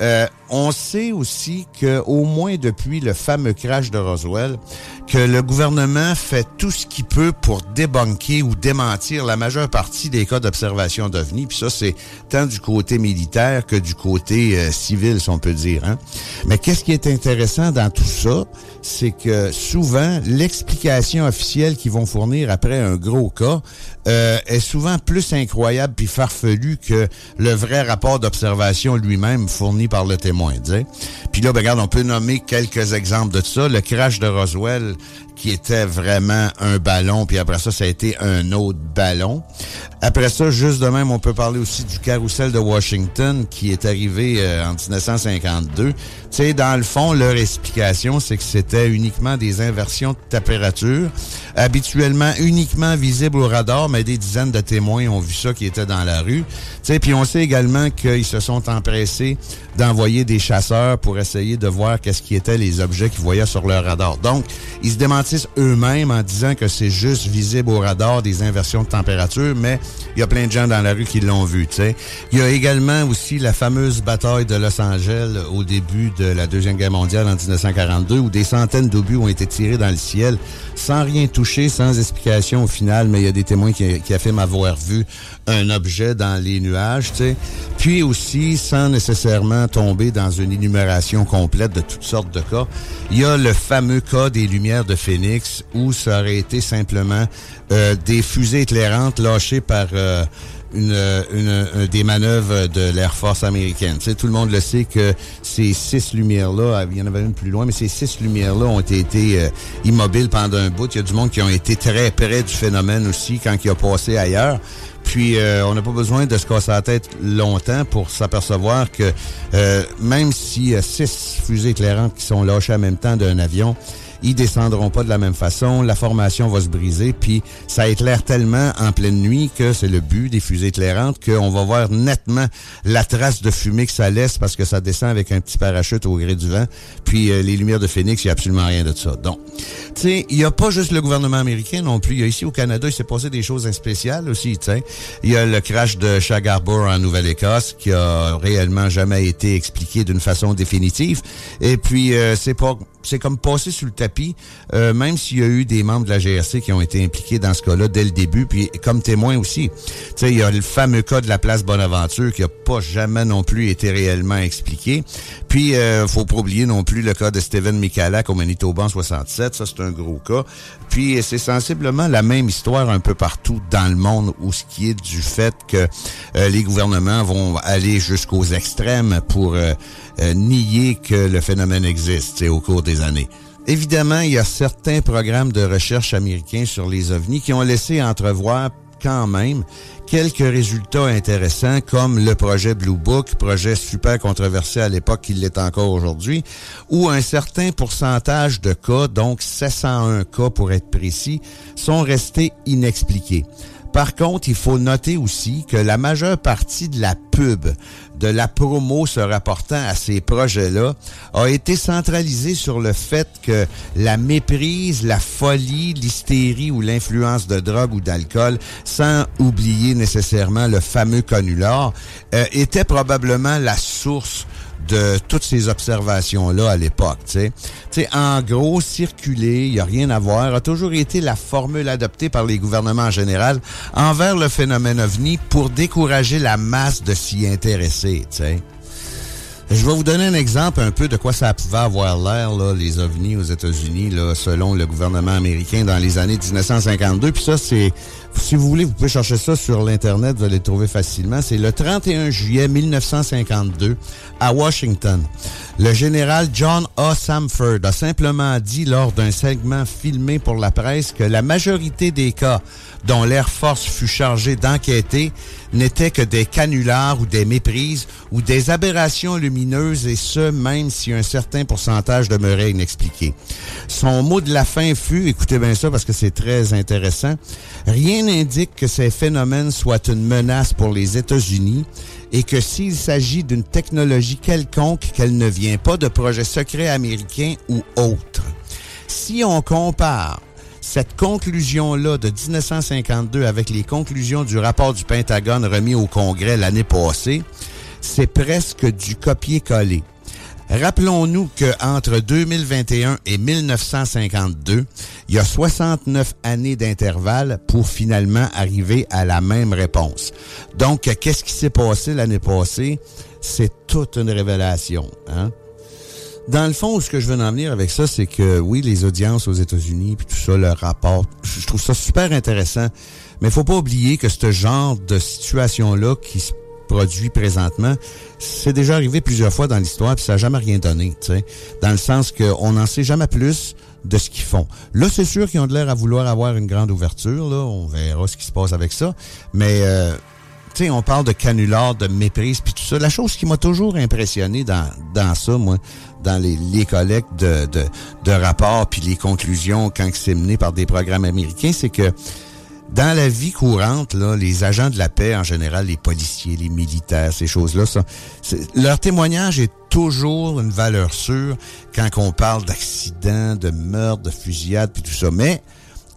Euh, on sait aussi que au moins depuis le fameux crash de Roswell, que le gouvernement fait tout ce qu'il peut pour débunker ou démentir la majeure partie des cas d'observation d'OVNI. Puis ça, c'est tant du côté militaire que du côté euh, civil, si on peut dire. Hein? Mais qu'est-ce qui est intéressant dans tout ça, c'est que souvent, l'explication officielle qu'ils vont fournir après un gros cas euh, est souvent plus incroyable puis farfelu que le vrai rapport d'observation lui-même fourni par le témoin. Puis là, ben, regarde, on peut nommer quelques exemples de ça. Le crash de Roswell, qui était vraiment un ballon, puis après ça, ça a été un autre ballon. Après ça, juste de même, on peut parler aussi du carrousel de Washington qui est arrivé euh, en 1952. Tu sais, dans le fond, leur explication, c'est que c'était uniquement des inversions de température, habituellement uniquement visibles au radar, mais des dizaines de témoins ont vu ça qui était dans la rue. Tu sais, puis on sait également qu'ils se sont empressés d'envoyer des chasseurs pour essayer de voir qu'est-ce qui étaient les objets qu'ils voyaient sur leur radar. Donc, ils se eux-mêmes en disant que c'est juste visible au radar des inversions de température, mais il y a plein de gens dans la rue qui l'ont vu. Il y a également aussi la fameuse bataille de Los Angeles au début de la Deuxième Guerre mondiale en 1942, où des centaines d'obus ont été tirés dans le ciel sans rien toucher, sans explication au final, mais il y a des témoins qui, affirment avoir vu un objet dans les nuages, tu sais. Puis aussi, sans nécessairement tomber dans une énumération complète de toutes sortes de cas, il y a le fameux cas des lumières de Où ça aurait été simplement euh, des fusées éclairantes lâchées par euh, une, une- un- des manœuvres de l'Air Force américaine. Tu sais, tout le monde le sait que ces six lumières-là, il y en avait une plus loin, mais ces six lumières-là ont été euh, immobiles pendant un bout. Il y a du monde qui ont été très près du phénomène aussi quand il a passé ailleurs. Puis euh, on n'a pas besoin de se casser la tête longtemps pour s'apercevoir que euh, même s'il y a six fusées éclairantes qui sont lâchées en même temps d'un avion, ils descendront pas de la même façon, la formation va se briser, puis ça éclaire tellement en pleine nuit que c'est le but des fusées éclairantes qu'on va voir nettement la trace de fumée que ça laisse parce que ça descend avec un petit parachute au gré du vent. Puis euh, les lumières de Phoenix, il n'y a absolument rien de ça. Donc, tu sais, il n'y a pas juste le gouvernement américain non plus. Y a ici au Canada, il s'est passé des choses spéciales aussi, tu sais. Il y a le crash de Shag en Nouvelle-Écosse qui a réellement jamais été expliqué d'une façon définitive. Et puis, euh, c'est pas c'est comme passé sous le tapis, euh, même s'il y a eu des membres de la GRC qui ont été impliqués dans ce cas-là dès le début, puis comme témoins aussi. Tu sais, il y a le fameux cas de la place Bonaventure qui a pas jamais non plus été réellement expliqué. Puis, euh, faut pas oublier non plus le cas de Steven Michalak au Manitoba en 67. Ça, c'est un gros cas. Puis, c'est sensiblement la même histoire un peu partout dans le monde où ce qui est du fait que euh, les gouvernements vont aller jusqu'aux extrêmes pour euh, euh, nier que le phénomène existe au cours des années. Évidemment, il y a certains programmes de recherche américains sur les ovnis qui ont laissé entrevoir quand même quelques résultats intéressants comme le projet Blue Book, projet super controversé à l'époque qu'il l'est encore aujourd'hui, où un certain pourcentage de cas, donc 701 cas pour être précis, sont restés inexpliqués. Par contre, il faut noter aussi que la majeure partie de la pub, de la promo se rapportant à ces projets-là, a été centralisée sur le fait que la méprise, la folie, l'hystérie ou l'influence de drogue ou d'alcool, sans oublier nécessairement le fameux connular, euh, était probablement la source de toutes ces observations-là à l'époque. Tu sais. En gros, circuler, il n'y a rien à voir, a toujours été la formule adoptée par les gouvernements en général envers le phénomène ovni pour décourager la masse de s'y intéresser. Tu sais. Je vais vous donner un exemple un peu de quoi ça pouvait avoir l'air, là, les ovnis aux États-Unis, selon le gouvernement américain dans les années 1952. Puis ça, c'est, si vous voulez, vous pouvez chercher ça sur l'Internet, vous allez le trouver facilement. C'est le 31 juillet 1952 à Washington. Le général John A. Samford a simplement dit lors d'un segment filmé pour la presse que la majorité des cas dont l'Air Force fut chargé d'enquêter n'étaient que des canulars ou des méprises ou des aberrations lumineuses et ce, même si un certain pourcentage demeurait inexpliqué. Son mot de la fin fut, écoutez bien ça parce que c'est très intéressant, rien n'indique que ces phénomènes soient une menace pour les États-Unis et que s'il s'agit d'une technologie quelconque, qu'elle ne vient pas de projets secrets américains ou autres. Si on compare cette conclusion-là de 1952 avec les conclusions du rapport du Pentagone remis au Congrès l'année passée, c'est presque du copier-coller. Rappelons-nous qu'entre 2021 et 1952, il y a 69 années d'intervalle pour finalement arriver à la même réponse. Donc, qu'est-ce qui s'est passé l'année passée? C'est toute une révélation. Hein? Dans le fond, ce que je veux en venir avec ça, c'est que oui, les audiences aux États-Unis, puis tout ça, le rapport, je trouve ça super intéressant. Mais faut pas oublier que ce genre de situation-là qui se produit présentement, c'est déjà arrivé plusieurs fois dans l'histoire, puis ça n'a jamais rien donné, tu sais. Dans le sens qu'on n'en sait jamais plus de ce qu'ils font. Là, c'est sûr qu'ils ont de l'air à vouloir avoir une grande ouverture, là. On verra ce qui se passe avec ça. Mais euh, tu sais, on parle de canular, de méprise, puis tout ça. La chose qui m'a toujours impressionné dans, dans ça, moi, dans les, les collectes de, de, de rapports, puis les conclusions quand c'est mené par des programmes américains, c'est que dans la vie courante, là, les agents de la paix, en général, les policiers, les militaires, ces choses-là, ça, leur témoignage est toujours une valeur sûre quand on parle d'accidents, de meurtres, de fusillades, puis tout ça. Mais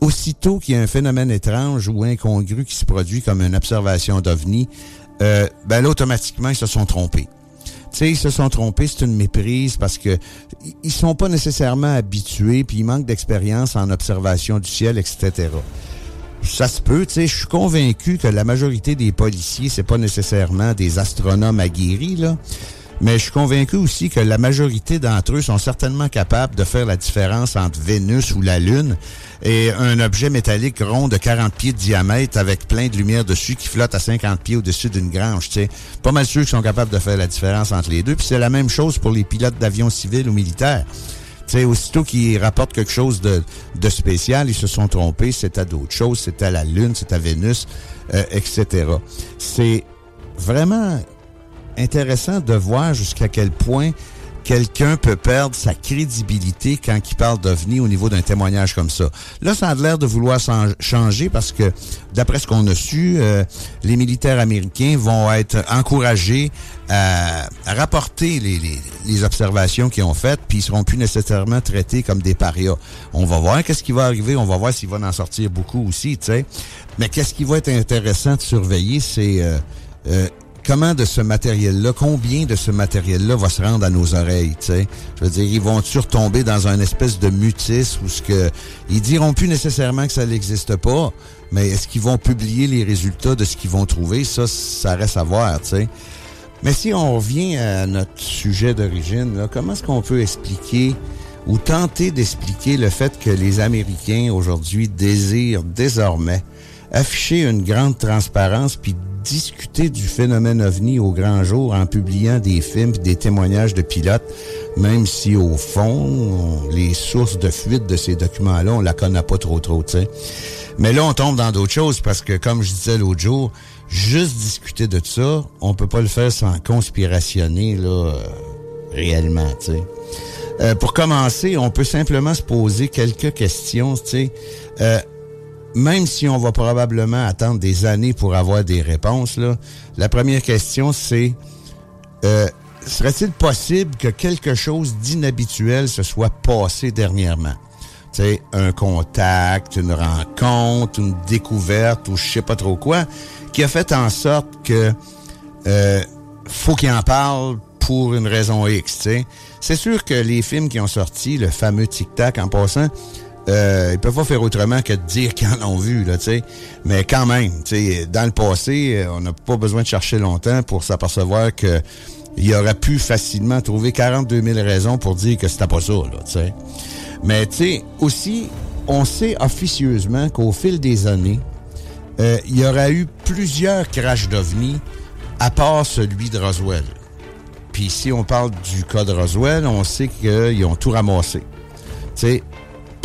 aussitôt qu'il y a un phénomène étrange ou incongru qui se produit comme une observation d'OVNI, euh, ben là, automatiquement, ils se sont trompés. Tu sais, ils se sont trompés, c'est une méprise parce que ils sont pas nécessairement habitués, puis ils manquent d'expérience en observation du ciel, etc. Ça se peut, tu sais, je suis convaincu que la majorité des policiers, c'est pas nécessairement des astronomes aguerris, là. Mais je suis convaincu aussi que la majorité d'entre eux sont certainement capables de faire la différence entre Vénus ou la Lune et un objet métallique rond de 40 pieds de diamètre avec plein de lumière dessus qui flotte à 50 pieds au-dessus d'une grange. Tu sais. Pas mal sûr qu'ils sont capables de faire la différence entre les deux. Puis c'est la même chose pour les pilotes d'avions civils ou militaires. Sais, aussitôt qu'ils rapportent quelque chose de, de spécial, ils se sont trompés. C'est à d'autres choses. C'est à la Lune, c'est à Vénus, euh, etc. C'est vraiment intéressant de voir jusqu'à quel point quelqu'un peut perdre sa crédibilité quand il parle d'OVNI au niveau d'un témoignage comme ça. Là, ça a l'air de vouloir changer parce que, d'après ce qu'on a su, euh, les militaires américains vont être encouragés à, rapporter les, les, les observations qu'ils ont faites, puis ils seront plus nécessairement traités comme des parias. On va voir qu'est-ce qui va arriver, on va voir s'il va en sortir beaucoup aussi, tu sais. Mais qu'est-ce qui va être intéressant de surveiller, c'est... Euh, euh, comment de ce matériel-là, combien de ce matériel-là va se rendre à nos oreilles, tu sais? Je veux dire, ils vont-tu retomber dans un espèce de mutisme où ce que, ils diront plus nécessairement que ça n'existe pas, mais est-ce qu'ils vont publier les résultats de ce qu'ils vont trouver? Ça, ça reste à voir, tu sais. Mais si on revient à notre sujet d'origine, comment est-ce qu'on peut expliquer ou tenter d'expliquer le fait que les Américains aujourd'hui désirent désormais afficher une grande transparence puis discuter du phénomène ovni au grand jour en publiant des films des témoignages de pilotes même si au fond, on- les sources de fuite de ces documents-là, on la connaît pas trop trop, tu sais. Mais là, on tombe dans d'autres choses parce que, comme je disais l'autre jour, juste discuter de ça, on peut pas le faire sans conspirationner, là, euh, réellement, tu sais. Euh, pour commencer, on peut simplement se poser quelques questions, tu sais. Euh, même si on va probablement attendre des années pour avoir des réponses, là, la première question, c'est euh, serait-il possible que quelque chose d'inhabituel se soit passé dernièrement? Sais, un contact, une rencontre, une découverte ou je sais pas trop quoi, qui a fait en sorte que euh, faut qu'il en parle pour une raison X. C'est sûr que les films qui ont sorti, le fameux Tic Tac en passant, euh, ils peuvent pas faire autrement que de dire qu'ils en ont vu, là, tu sais. Mais quand même, tu sais, dans le passé, euh, on n'a pas besoin de chercher longtemps pour s'apercevoir que il aurait pu facilement trouver 42 000 raisons pour dire que c'était pas ça, là, tu sais. Mais, tu sais, aussi, on sait officieusement qu'au fil des années, euh, il y aura eu plusieurs crashs d'OVNI à part celui de Roswell. Puis si on parle du cas de Roswell, on sait qu'ils ont tout ramassé. Tu sais,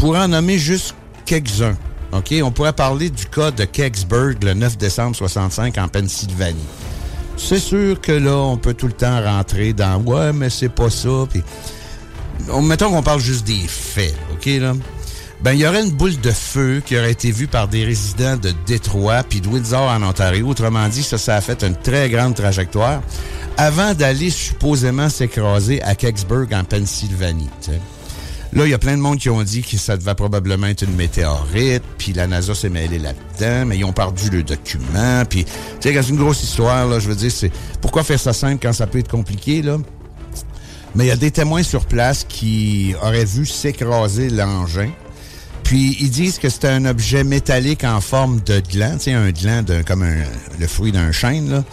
pour en nommer juste quelques-uns, OK? On pourrait parler du cas de Kecksburg le 9 décembre 65 en Pennsylvanie. C'est sûr que là, on peut tout le temps rentrer dans « Ouais, mais c'est pas ça. » Puis, on- mettons qu'on parle juste des faits, OK, là? Ben, il y aurait une boule de feu qui aurait été vue par des résidents de Détroit puis de Windsor en Ontario. Autrement dit, ça, ça a fait une très grande trajectoire avant d'aller supposément s'écraser à Kecksburg en Pennsylvanie. Là, il y a plein de monde qui ont dit que ça devait probablement être une météorite, puis la NASA s'est mêlée là-dedans, mais ils ont perdu le document, puis tu sais, c'est une grosse histoire, là, je veux dire, c'est pourquoi faire ça simple quand ça peut être compliqué, là? Mais il y a des témoins sur place qui auraient vu s'écraser l'engin. Puis ils disent que c'était un objet métallique en forme de gland, tu sais, un gland d'un- comme un- le fruit d'un chêne, là,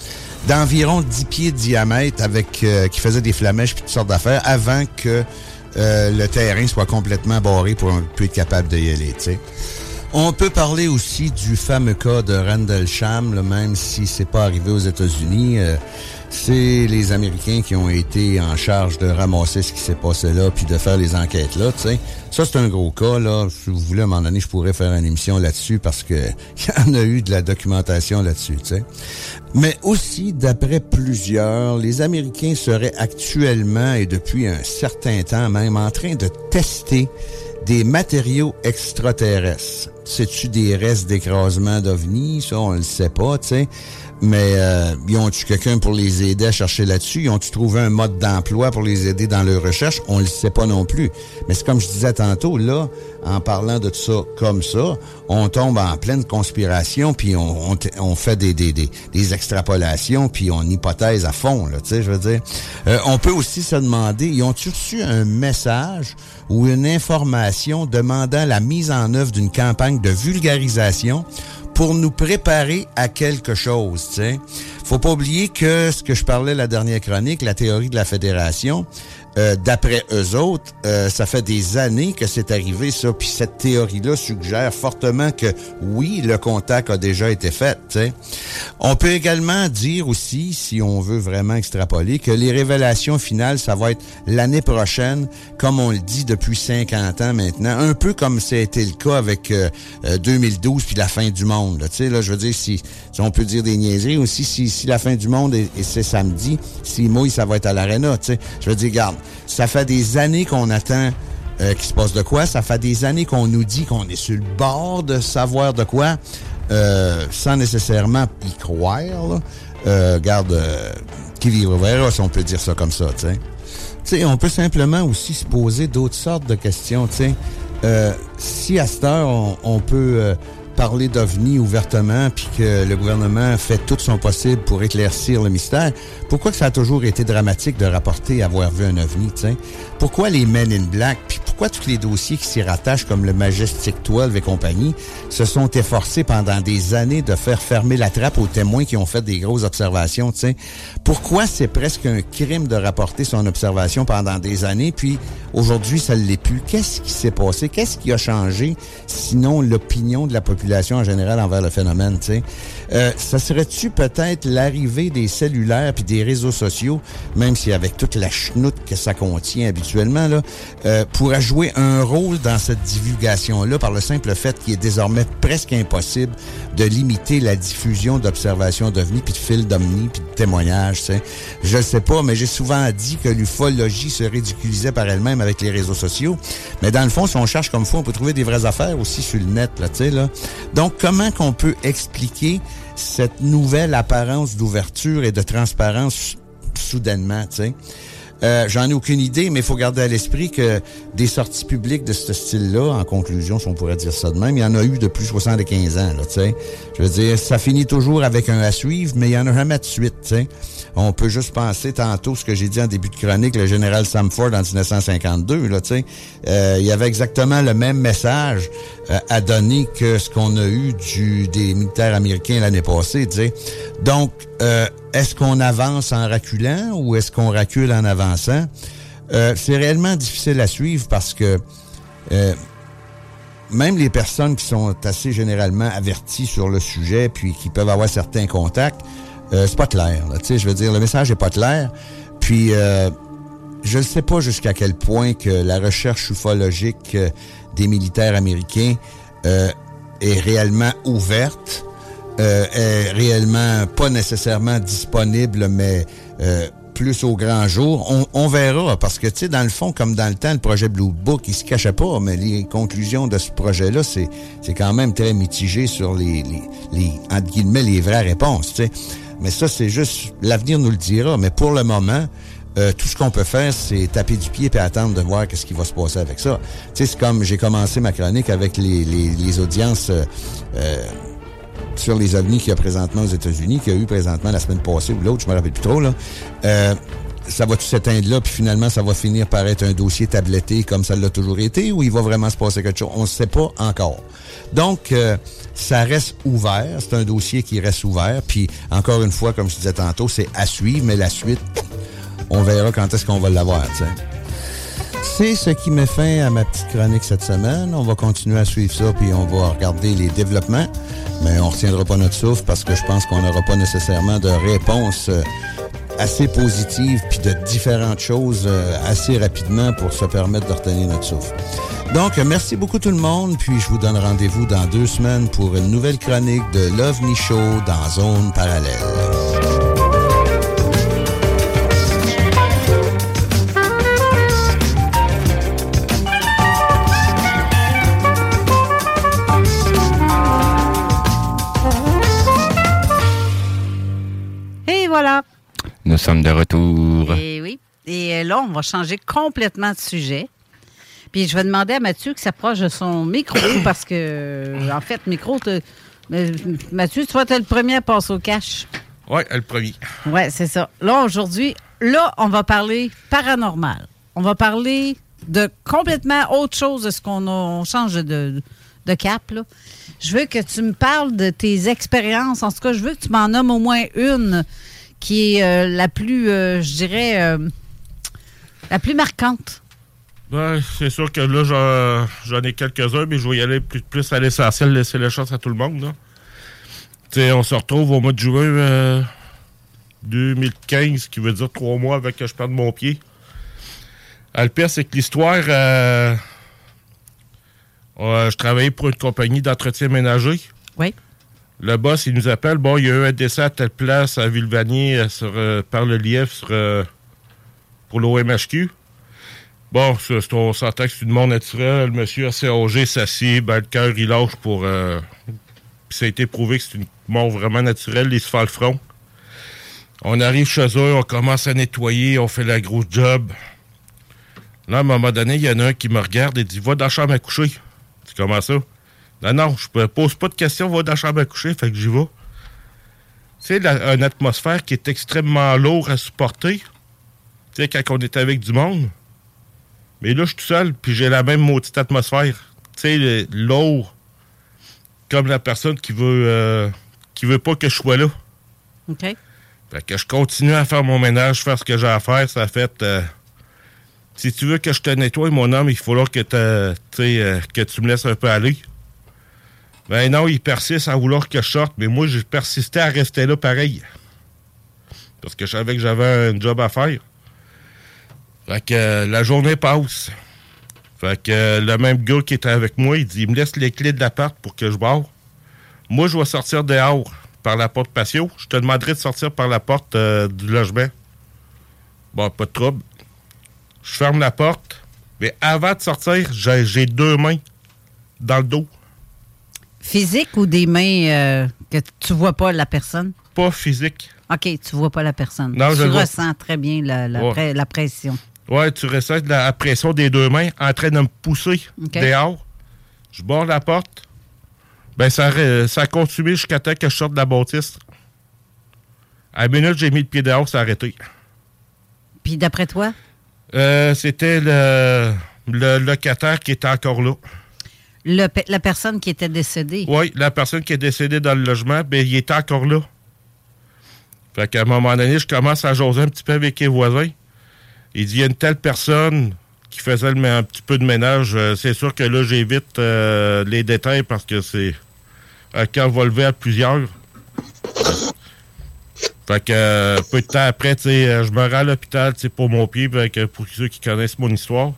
d'environ 10 pieds de diamètre avec euh, qui faisait des flamèches puis toutes sortes d'affaires avant que euh, le terrain soit complètement barré pour un peu être capable de y aller. On peut parler aussi du fameux cas de Randlesham, là, même si c'est pas arrivé aux États-Unis. euh, c'est les Américains qui ont été en charge de ramasser ce qui s'est passé là, puis de faire les enquêtes là, tu sais. Ça, c'est un gros cas, là. Si vous voulez, à un moment donné, je pourrais faire une émission là-dessus parce que il y en a eu de la documentation là-dessus, tu sais. Mais aussi, d'après plusieurs, les Américains seraient actuellement et depuis un certain temps même en train de tester des matériaux extraterrestres. C'est-tu des restes d'écrasement d'ovnis? Ça, on le sait pas, tu sais. Mais euh, ils ont-tu quelqu'un pour les aider à chercher là-dessus? Ils ont-tu trouvé un mode d'emploi pour les aider dans leur recherche? On le sait pas non plus. Mais c'est comme je disais tantôt, là, en parlant de tout ça comme ça, on tombe en pleine conspiration, puis on, on, on fait des, des, des, des extrapolations, puis on hypothèse à fond, là, tu sais, je veux dire. Euh, on peut aussi se demander, ils ont-tu reçu un message ou une information demandant la mise en œuvre d'une campagne de vulgarisation pour nous préparer à quelque chose, tu sais. Faut pas oublier que ce que je parlais la dernière chronique, la théorie de la fédération, euh, d'après eux autres, euh, ça fait des années que c'est arrivé ça. Puis cette théorie-là suggère fortement que oui, le contact a déjà été fait. On peut également dire aussi, si on veut vraiment extrapoler, que les révélations finales, ça va être l'année prochaine, comme on le dit depuis 50 ans maintenant, un peu comme ça été le cas avec euh, euh, 2012 puis la fin du monde. là. Tu sais, là, je veux dire, si, on peut dire des niaiseries aussi, si, si la fin du monde est, et c'est samedi, si mouille, ça va être à l'aréna. Je veux dire, regarde, ça fait des années qu'on attend euh, qu'il se passe de quoi. Ça fait des années qu'on nous dit qu'on est sur le bord de savoir de quoi, euh, sans nécessairement y croire. Là. Euh, garde, euh, qui vivra verra, si on peut dire ça comme ça, tu sais. Tu sais, on peut simplement aussi se poser d'autres sortes de questions, tu sais. Euh, si à cette heure, on, on peut euh, parler d'OVNI ouvertement, puis que le gouvernement fait tout son possible pour éclaircir le mystère, pourquoi ça a toujours été dramatique de rapporter avoir vu un OVNI, sais? Pourquoi les Men in Black, puis pourquoi tous les dossiers qui s'y rattachent, comme le Majestic 12 et compagnie, se sont efforcés pendant des années de faire fermer la trappe aux témoins qui ont fait des grosses observations, tu sais? Pourquoi c'est presque un crime de rapporter son observation pendant des années, puis aujourd'hui, ça ne l'est plus? Qu'est-ce qui s'est passé? Qu'est-ce qui a changé, sinon l'opinion de la population en général envers le phénomène, tu sais? Euh, ça serait-tu peut-être l'arrivée des cellulaires puis des réseaux sociaux, même si avec toute la chenoute que ça contient habituellement, euh, pourrait jouer un rôle dans cette divulgation-là par le simple fait qu'il est désormais presque impossible de limiter la diffusion d'observations d'ovnis puis de fils d'omnis puis de témoignages, tu sais. Je ne sais pas, mais j'ai souvent dit que l'ufologie se ridiculisait par elle-même avec les réseaux sociaux. Mais dans le fond, si on cherche comme fou, on peut trouver des vraies affaires aussi sur le net, là, là. Donc, comment qu'on peut expliquer cette nouvelle apparence d'ouverture et de transparence soudainement? Euh, J'en ai aucune idée, mais il faut garder à l'esprit que des sorties publiques de ce style-là, en conclusion, si on pourrait dire ça de même, il y en a eu depuis 75 ans, là, tu sais. Je veux dire, ça finit toujours avec un à suivre, mais il y en a jamais de suite, tu sais. On peut juste penser tantôt ce que j'ai dit en début de chronique, le général Samford en 1952, là, tu sais. Euh, il y avait exactement le même message euh, à donner que ce qu'on a eu du, des militaires américains l'année passée, tu sais. Donc, euh, est-ce qu'on avance en reculant ou est-ce qu'on recule en avançant? Euh, c'est réellement difficile à suivre parce que euh, même les personnes qui sont assez généralement averties sur le sujet puis qui peuvent avoir certains contacts, euh, c'est pas clair. Je veux dire, le message est pas clair. Puis je ne sais pas jusqu'à quel point que la recherche ufologique des militaires américains est réellement ouverte, euh, est réellement pas nécessairement disponible, mais euh, plus au grand jour. On, on verra, parce que, tu sais, dans le fond, comme dans le temps, le projet Blue Book, il se cachait pas, mais les conclusions de ce projet-là, c'est, c'est quand même très mitigé sur les, les, les, entre guillemets, les vraies réponses, tu sais. Mais ça, c'est juste, l'avenir nous le dira. Mais pour le moment, euh, tout ce qu'on peut faire, c'est taper du pied et attendre de voir qu'est-ce qui va se passer avec ça. Tu sais, c'est comme j'ai commencé ma chronique avec les, les, les audiences euh, euh, sur les ovnis qu'il y a présentement aux États-Unis, qu'il y a eu présentement la semaine passée ou l'autre, je me rappelle plus trop, là. Euh, ça va tout s'éteindre là, puis finalement, ça va finir par être un dossier tabletté comme ça l'a toujours été, ou il va vraiment se passer quelque chose? On ne sait pas encore. Donc, euh, ça reste ouvert. C'est un dossier qui reste ouvert. Puis, encore une fois, comme je disais tantôt, c'est à suivre, mais la suite, on verra quand est-ce qu'on va l'avoir. C'est ce qui met fin à ma petite chronique cette semaine. On va continuer à suivre ça, puis on va regarder les développements. Mais on ne retiendra pas notre souffle parce que je pense qu'on n'aura pas nécessairement de réponse euh, assez positive puis de différentes choses euh, assez rapidement pour se permettre de retenir notre souffle. Donc, merci beaucoup tout le monde, puis je vous donne rendez-vous dans deux semaines pour une nouvelle chronique de l'OVNI Show dans Zone Parallèle. Nous sommes de retour. Et oui. Et euh, là, on va changer complètement de sujet. Puis je vais demander à Mathieu qu'il s'approche de son micro parce que, en fait, micro, euh, Mathieu, toi, tu es le premier à passer au cash. Oui, le premier. Oui, c'est ça. Là, aujourd'hui, là, on va parler paranormal. On va parler de complètement autre chose de ce qu'on a- on change de, de cap. Là. Je veux que tu me parles de tes expériences. En tout cas, je veux que tu m'en nommes au moins une qui est euh, la plus, euh, je dirais, euh, la plus marquante. Ben, c'est sûr que là, j'en- ai quelques-uns, mais je vais y aller plus, plus à l'essentiel, laisser la chance à tout le monde. là. On se retrouve au mois de juin euh, 2015, qui veut dire trois mois avec que je perde mon pied. Ah, le pire, c'est que l'histoire... je travaillais pour une compagnie d'entretien ménager. Oui. Le boss, il nous appelle. Bon, il y a eu un décès à telle place, à Villevanier, euh, euh, par le lièvre sur, euh, pour l'OMHQ. Bon, on s'entend que c'est une mort naturelle. Le monsieur âgé s'assied, ben, le cœur, il lâche pour... euh, puis ça a été prouvé que c'est une mort vraiment naturelle. Il se fait le front. On arrive chez eux, on commence à nettoyer, on fait la grosse job. Là, à un moment donné, il y en a un qui me regarde et dit « Va dans la chambre à coucher. » C'est comment ça? Non, non, je ne pose pas de questions, va dans la chambre à coucher, fait que j'y vais. C'est une atmosphère qui est extrêmement lourde à supporter. Tu sais, quand on est avec du monde. Mais là, je suis tout seul, puis j'ai la même maudite atmosphère. Tu sais, l'eau, comme la personne qui veut euh, qui veut pas que je sois là. OK. Fait que je continue à faire mon ménage, faire ce que j'ai à faire. Ça fait. euh, si tu veux que je te nettoie, mon homme, il faut que, euh, que tu me laisses un peu aller. Ben non, il persiste à vouloir que je sorte, mais moi, j'ai persisté à rester là pareil. Parce que je savais que j'avais un job à faire. Fait que euh, la journée passe. Fait que euh, le même gars qui était avec moi, il dit il me laisse les clés de l'appart pour que je barre. Moi, je vais sortir dehors par la porte patio. Je te demanderai de sortir par la porte euh, du logement. Bon, pas de trouble. Je ferme la porte. Mais avant de sortir, j'ai deux mains dans le dos. Physique ou des mains euh, que tu vois pas la personne? Pas physique. OK, tu vois pas la personne. Non, je tu vois. ressens très bien la, la Ouais. pre- la pression. Ouais, tu ressens la pression des deux mains en train de me pousser dehors. Je barre la porte. Ben, ça, ça a continué jusqu'à temps que je sorte de la bâtisse. À la minute, j'ai mis le pied dehors, ça a arrêté. Puis d'après toi? Euh, C'était le, le locataire qui était encore là. La personne qui était décédée. Oui, la personne qui est décédée dans le logement, ben, il était encore là. Fait qu'à un moment donné, je commence à jaser un petit peu avec les voisins. Il dit, il y a une telle personne qui faisait un petit peu de ménage. Euh, c'est sûr que là, j'évite euh, les détails parce que c'est un camp va lever à plusieurs. Fait que euh, peu de temps après, je me rends à l'hôpital pour mon pied, que pour ceux qui connaissent mon histoire.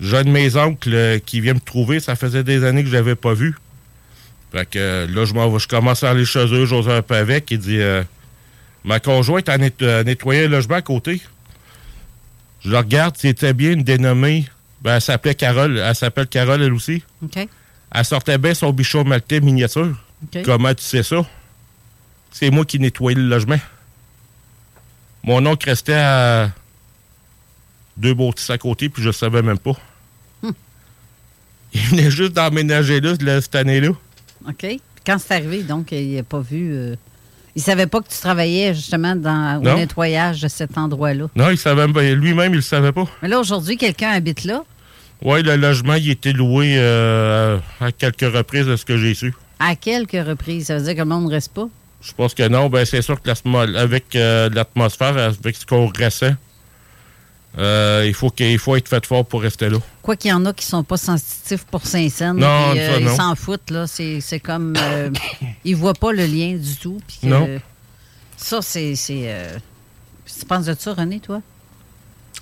J'ai un de mes oncles euh, qui vient me trouver. Ça faisait des années que je l'avais pas vu. Fait que euh, là, je m'en vais. Je commence à aller chez eux, j'ose un peu avec. Il dit euh, Ma conjointe a net- nettoyé le logement à côté. Je le regarde, c'était bien une dénommée. Ben, elle s'appelait Carole. Elle s'appelle Carole, elle aussi. OK. Elle sortait bien son bichon maltais miniature. Comment tu sais ça? C'est moi qui nettoyais le logement. Mon oncle restait à deux bâtisses à côté, puis je savais même pas. Hmm. Il venait juste d'emménager là, là, cette année-là. OK. Quand c'est arrivé, donc, il n'a pas vu. euh, il savait pas que tu travaillais justement dans, au Non. nettoyage de cet endroit-là. Non, il savait même- lui-même, il le savait pas. Mais là, aujourd'hui, quelqu'un habite là? Oui, le logement, il était loué euh, à quelques reprises de ce que j'ai su. À quelques reprises. Ça veut dire que le monde ne reste pas? Je pense que non. Ben, c'est sûr que avec euh, l'atmosphère, avec ce qu'on ressent, euh, il, faut il faut être fait fort pour rester là. Quoi qu'il y en a qui sont pas sensitifs pour Saint-Saëns. Non, ça, Ils s'en foutent, là. C'est c'est comme. euh, ils voient pas le lien du tout. que- Non. Ça, c'est. c'est, euh, Tu penses de ça, René, toi?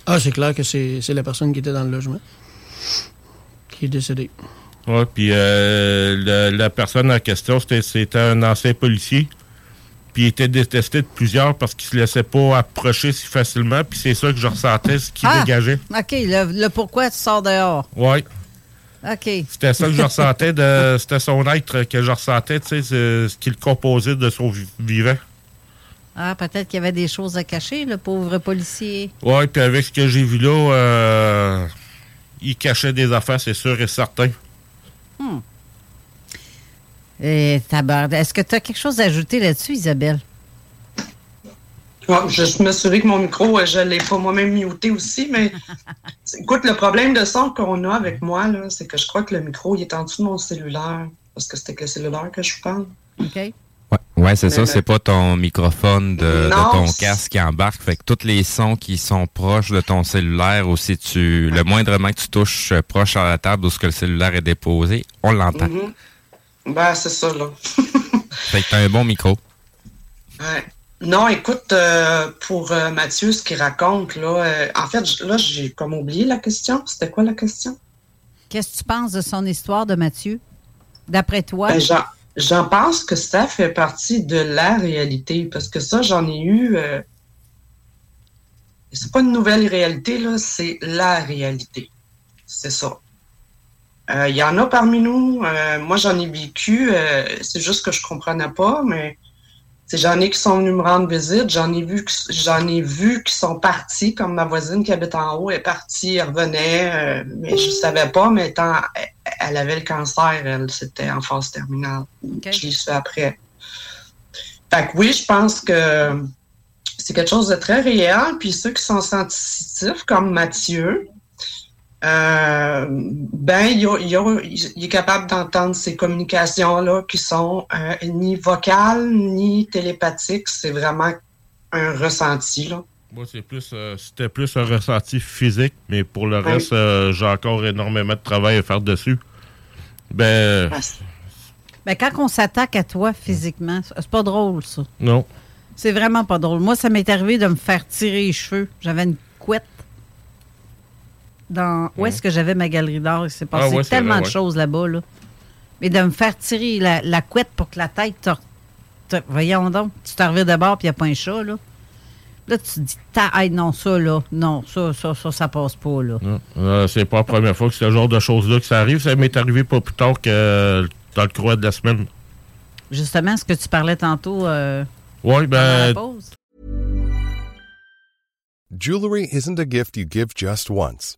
Ah, c'est clair que c'est c'est la personne qui était dans le logement qui est décédée. Ouais, puis euh, le- la personne en question, c'était c'était un ancien policier. Puis il était détesté de plusieurs parce qu'il se laissait pas approcher si facilement. Puis c'est ça que je ressentais, ce qui Ah! dégageait. OK. Le, le pourquoi tu sors dehors? Ouais. OK. C'était ça que je ressentais, de, c'était son être que je ressentais, tu sais, ce ce qui le composait de son vi- vivant. Ah, peut-être qu'il y avait des choses à cacher, le pauvre policier. Ouais, puis avec ce que j'ai vu là, euh, il cachait des affaires, c'est sûr et certain. Hmm. Et tabarde. Est-ce que tu as quelque chose à ajouter là-dessus, Isabelle? Je juste m'assurer que mon micro, je ne l'ai pas moi-même muté aussi, mais écoute, le problème de son qu'on a avec moi, là, c'est que je crois que le micro, il est en dessous de mon cellulaire. Parce que c'était avec le cellulaire que je parle. OK. Ouais, ouais, c'est Mais ça. le- C'est pas ton microphone de, ton casque qui embarque. Fait que tous les sons qui sont proches de ton cellulaire ou si tu, le moindrement que tu touches proche à la table où ce que le cellulaire est déposé, on l'entend. Mhm. Ben, c'est ça, là. Fait que t'as un bon micro. Ouais. Non, écoute, euh, pour euh, Mathieu, ce qu'il raconte, là, euh, en fait, là, j'ai comme oublié la question. C'était quoi la question? Qu'est-ce que tu penses de son histoire de Mathieu? D'après toi? Ben, j'en, j'en pense que ça fait partie de la réalité, parce que ça, j'en ai eu. euh, c'est pas une nouvelle réalité, là, c'est la réalité. C'est ça. Euh, Il y en a parmi nous. euh, moi, j'en ai vécu. euh, c'est juste que je comprenais pas, mais c'est j'en ai qui sont venus me rendre visite. J'en ai vu, j'en ai vu qui sont partis, comme ma voisine qui habite en haut est partie, elle revenait, euh, mais je savais pas. Mais étant, elle, elle avait le cancer, elle, c'était en phase terminale. Je l'ai su après. Fait que oui, je pense que c'est quelque chose de très réel. Puis ceux qui sont sensitifs, comme Mathieu, euh, ben, il, est capable d'entendre ces communications-là qui sont euh, ni vocales ni télépathiques. C'est vraiment un ressenti. Là. Moi, c'est plus, euh, c'était plus un ressenti physique, mais pour le Oui. reste, euh, j'ai encore énormément de travail à faire dessus. Ben, Ben, quand on s'attaque à toi physiquement, c'est pas drôle, ça. non. C'est vraiment pas drôle. Moi, ça m'est arrivé de me faire tirer les cheveux. J'avais une dans où est-ce que j'avais ma galerie d'art. Il s'est passé Ah ouais, c'est tellement vrai, de ouais. choses là-bas. Là. Mais de me faire tirer la, la couette pour que la tête te... te- Voyons donc, tu t'en reviens de bord puis il n'y a pas un chat, là. Là, tu te dis, ta, hey, non, ça, là, non, ça, ça, ça, ça passe pas, là. Non. Euh, c'est pas la première fois que c'est ce genre de choses-là que ça arrive. Ça m'est arrivé pas plus tard que euh, dans le courant de la semaine. Justement, ce que tu parlais tantôt euh, Oui, pendant la ben, pause. Jewelry isn't a gift you give just once.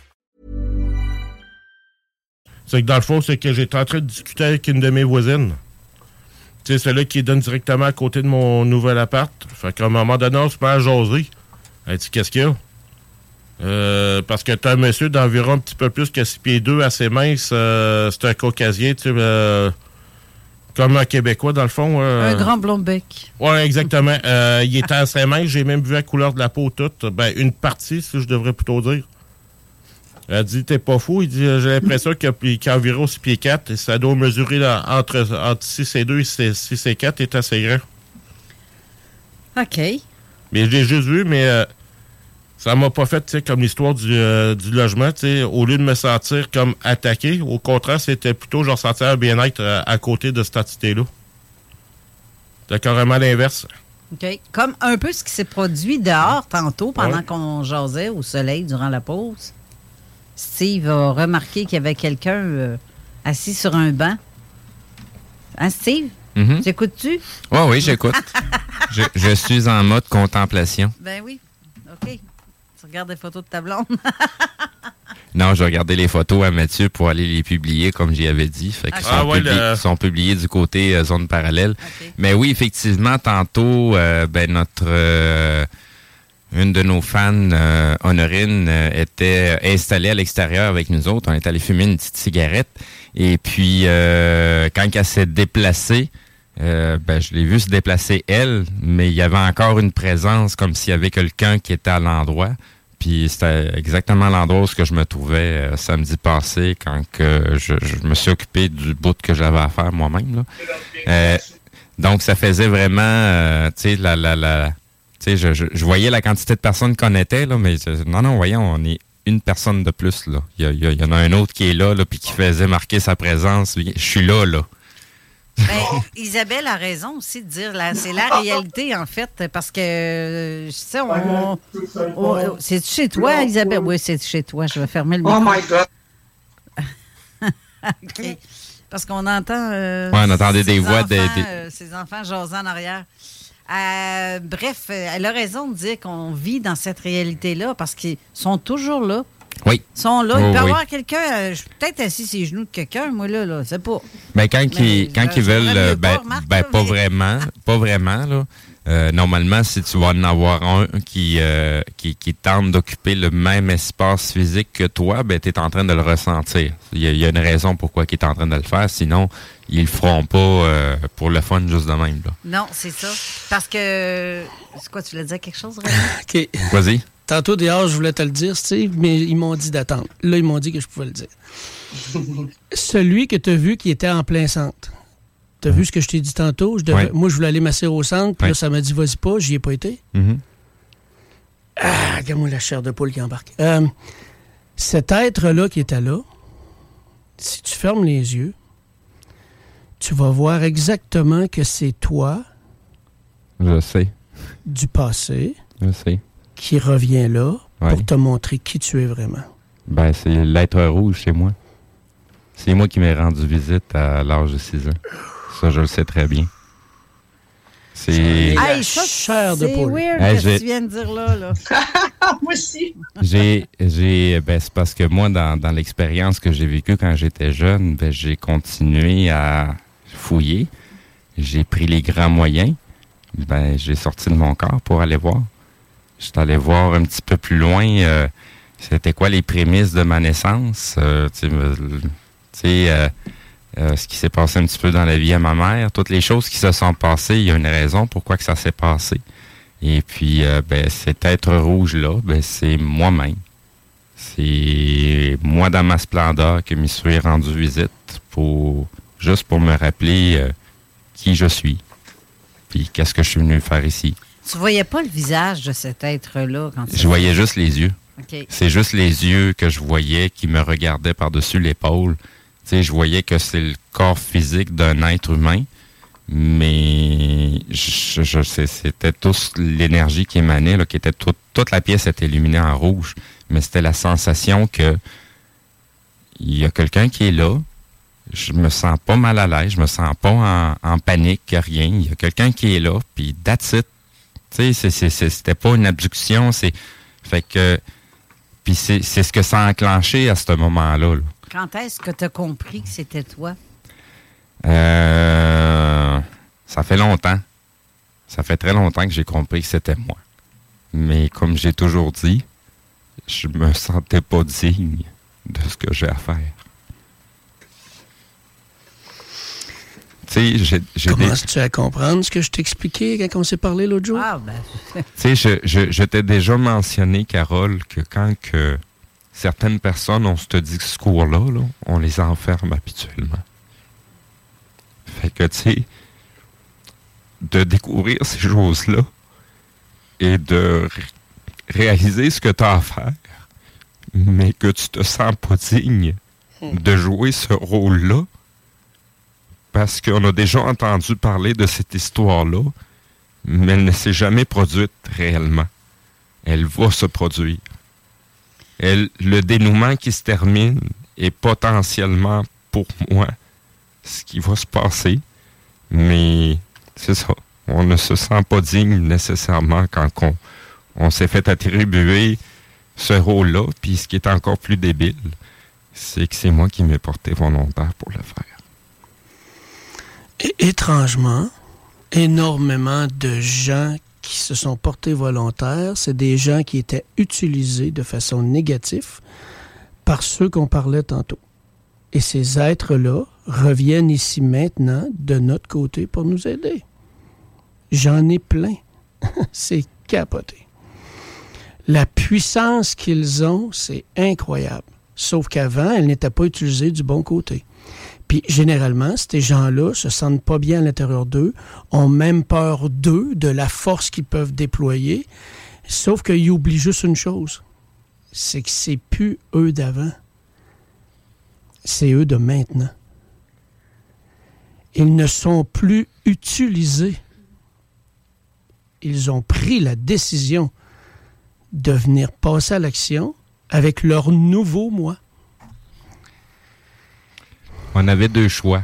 C'est que dans le fond, c'est que j'étais en train de discuter avec une de mes voisines. Sais, celle-là qui donne directement à côté de mon nouvel appart. Fait qu'à un moment donné, on se met à jaser. Elle dit, qu'est-ce qu'il y a? Euh, parce que t'as un monsieur d'environ un petit peu plus que 6 pieds 2, assez mince. euh, c'est un caucasien, tu sais, euh, comme un Québécois, dans le fond. Un grand blond bec. Oui, exactement. Il était assez mince. J'ai même vu la couleur de la peau toute. Ben, une partie, si je devrais plutôt dire. Elle dit, t'es pas fou. Il dit, j'ai l'impression qu'il qu'il a environ 6 pieds 4 et ça doit mesurer là, entre, entre 6 et 2 et 6, 6 et 4 est assez grand. OK. Mais je l'ai juste vu, mais euh, ça m'a pas fait, tu sais, comme l'histoire du, euh, du logement, tu sais, au lieu de me sentir comme attaqué, au contraire, c'était plutôt, je ressentais un bien-être euh, à côté de cette entité-là. C'était carrément l'inverse. OK. Comme un peu ce qui s'est produit dehors tantôt pendant Ouais. qu'on jasait au soleil durant la pause. Steve a remarqué qu'il y avait quelqu'un euh, assis sur un banc. Hein, Steve? Mhm. T'écoutes-tu? Oui, oui, j'écoute. je, je suis en mode contemplation. Ben oui. OK. Tu regardes des photos de ta blonde? Non, j'ai regardé les photos à Mathieu pour aller les publier, comme j'y avais dit. Fait qu'ils Ah sont, ouais, publiés- le- sont publiés du côté euh, zone parallèle. Mais oui, effectivement, tantôt, euh, ben, notre euh, une de nos fans, euh, Honorine, euh, était installée à l'extérieur avec nous autres. On est allé fumer une petite cigarette. Et puis, euh, quand elle s'est déplacée, euh, ben, je l'ai vu se déplacer elle, mais il y avait encore une présence comme s'il y avait quelqu'un qui était à l'endroit. Puis c'était exactement l'endroit où je me trouvais euh, samedi passé quand que je, je me suis occupé du bout que j'avais à faire moi-même. Euh, donc ça faisait vraiment, tu sais, la, la, la, sais, je, je, je voyais la quantité de personnes qu'on était là, mais je- non, non, voyons, on est une personne de plus là. Il y, a- il y en a un autre qui est là, là, puis qui faisait marquer sa présence. Je suis là, là. Ben, Isabelle a raison aussi de dire, là, c'est la réalité, en fait, parce que, euh, tu sais, on... on- c'est chez toi, Isabelle? Oui, c'est chez toi. Je vais fermer le Oh micro. my God. OK. Parce qu'on entend... euh, Ouais, on entendait des voix des- enfants, des- euh, ces enfants jasant en arrière. Euh, bref, euh, elle a raison de dire qu'on vit dans cette réalité-là parce qu'ils sont toujours là. Oui. Ils sont là. Oh, Il peut y oui. avoir quelqu'un, euh, je suis peut-être assis sur les genoux de quelqu'un, moi, là, là, c'est pas. Ben, quand, Mais, ils, quand ils veulent, ben, pas, Marc, ben, là, pas vraiment, pas vraiment, là. Euh, normalement, si tu vas en avoir un qui, euh, qui, qui tente d'occuper le même espace physique que toi, ben, tu es en train de le ressentir. Il y, a, il y a une raison pourquoi il est en train de le faire, sinon, ils le feront pas euh, pour le fun juste de même. Là. Non, c'est ça. Parce que. C'est quoi, tu voulais dire quelque chose, René? OK. Vas-y. Tantôt, dehors, je voulais te le dire, Steve, mais ils m'ont dit d'attendre. Là, ils m'ont dit que je pouvais le dire. Celui que tu as vu qui était en plein centre. Tu as vu ce que je t'ai dit tantôt? Je devais- Ouais. Moi, je voulais aller m'asseoir au centre, puis Ouais. là, ça m'a dit, vas-y pas, j'y ai pas été. Mhm. Ah, regarde-moi la chair de poule qui embarque. Euh, cet être-là qui était là, si tu fermes les yeux, tu vas voir exactement que c'est toi Je sais. du passé Je sais. qui revient là Ouais. pour te montrer qui tu es vraiment. Ben, c'est l'être rouge chez moi. C'est moi qui m'ai rendu visite à l'âge de 6 ans. Ça, je le sais très bien. C'est. Hey, chair de c'est poule. weird Hey, ce que tu viens de dire là. là. Moi aussi. J'ai, j'ai, ben, c'est parce que moi, dans, dans l'expérience que j'ai vécue quand j'étais jeune, ben, j'ai continué à fouiller. J'ai pris les grands moyens. Ben, j'ai sorti de mon corps pour aller voir. J'étais allé voir un petit peu plus loin. euh, c'était quoi les prémices de ma naissance? euh, tu sais, me- tu sais, euh, euh, ce qui s'est passé un petit peu dans la vie à ma mère, toutes les choses qui se sont passées, il y a une raison pourquoi que ça s'est passé. Et puis, euh, ben, cet être rouge-là, ben, c'est moi-même. C'est moi dans ma splendeur qui m'y suis rendu visite pour juste pour me rappeler euh, qui je suis. Puis qu'est-ce que je suis venu faire ici. Tu voyais pas le visage de cet être-là quand tu Je voyais juste les yeux. C'est juste les yeux que je voyais qui me regardaient par-dessus l'épaule. Je voyais que c'est le corps physique d'un être humain, mais je, je- c'était tous l'énergie qui émanait, là, qui était toute la pièce était illuminée en rouge, mais c'était la sensation que il y a quelqu'un qui est là. Je me sens pas mal à l'aise, je me sens pas en, panique, rien. Il y a quelqu'un qui est là, puis that's it. Tu c'était pas une abduction, c'est fait que puis c'est ce que ça a enclenché à ce moment-là. là. Quand est-ce que tu as compris que c'était toi? Euh, ça fait longtemps. Ça fait très longtemps que j'ai compris que c'était moi. Mais comme j'ai toujours dit, je me sentais pas digne de ce que j'ai à faire. Tu sais, j'ai j'ai des- Commences-tu à comprendre ce que je t'expliquais quand on s'est parlé l'autre jour? Ah, ben. Tu sais, je, je, je t'ai déjà mentionné, Carole, que quand que certaines personnes ont ce discours-là, là, on les enferme habituellement. Fait que, tu sais, de découvrir ces choses-là et de ré- réaliser ce que tu as à faire, mais que tu te sens pas digne de jouer ce rôle-là, parce qu'on a déjà entendu parler de cette histoire-là, mais elle ne s'est jamais produite réellement. Elle va se produire. Le dénouement qui se termine est potentiellement pour moi ce qui va se passer, mais c'est ça. On ne se sent pas digne nécessairement quand on, s'est fait attribuer ce rôle-là, puis ce qui est encore plus débile, c'est que c'est moi qui m'ai porté volontaire pour le faire. É- étrangement, énormément de gens qui se sont portés volontaires, c'est des gens qui étaient utilisés de façon négative par ceux qu'on parlait tantôt. Et ces êtres-là reviennent ici maintenant de notre côté pour nous aider. J'en ai plein. c'est capoté. La puissance qu'ils ont, c'est incroyable. Sauf qu'avant, elle n'était pas utilisée du bon côté. Puis généralement, ces gens-là se sentent pas bien à l'intérieur d'eux, ont même peur d'eux, de la force qu'ils peuvent déployer. Sauf qu'ils oublient juste une chose, c'est que c'est plus eux d'avant, c'est eux de maintenant. Ils ne sont plus utilisés. Ils ont pris la décision de venir passer à l'action avec leur nouveau moi. On avait deux choix.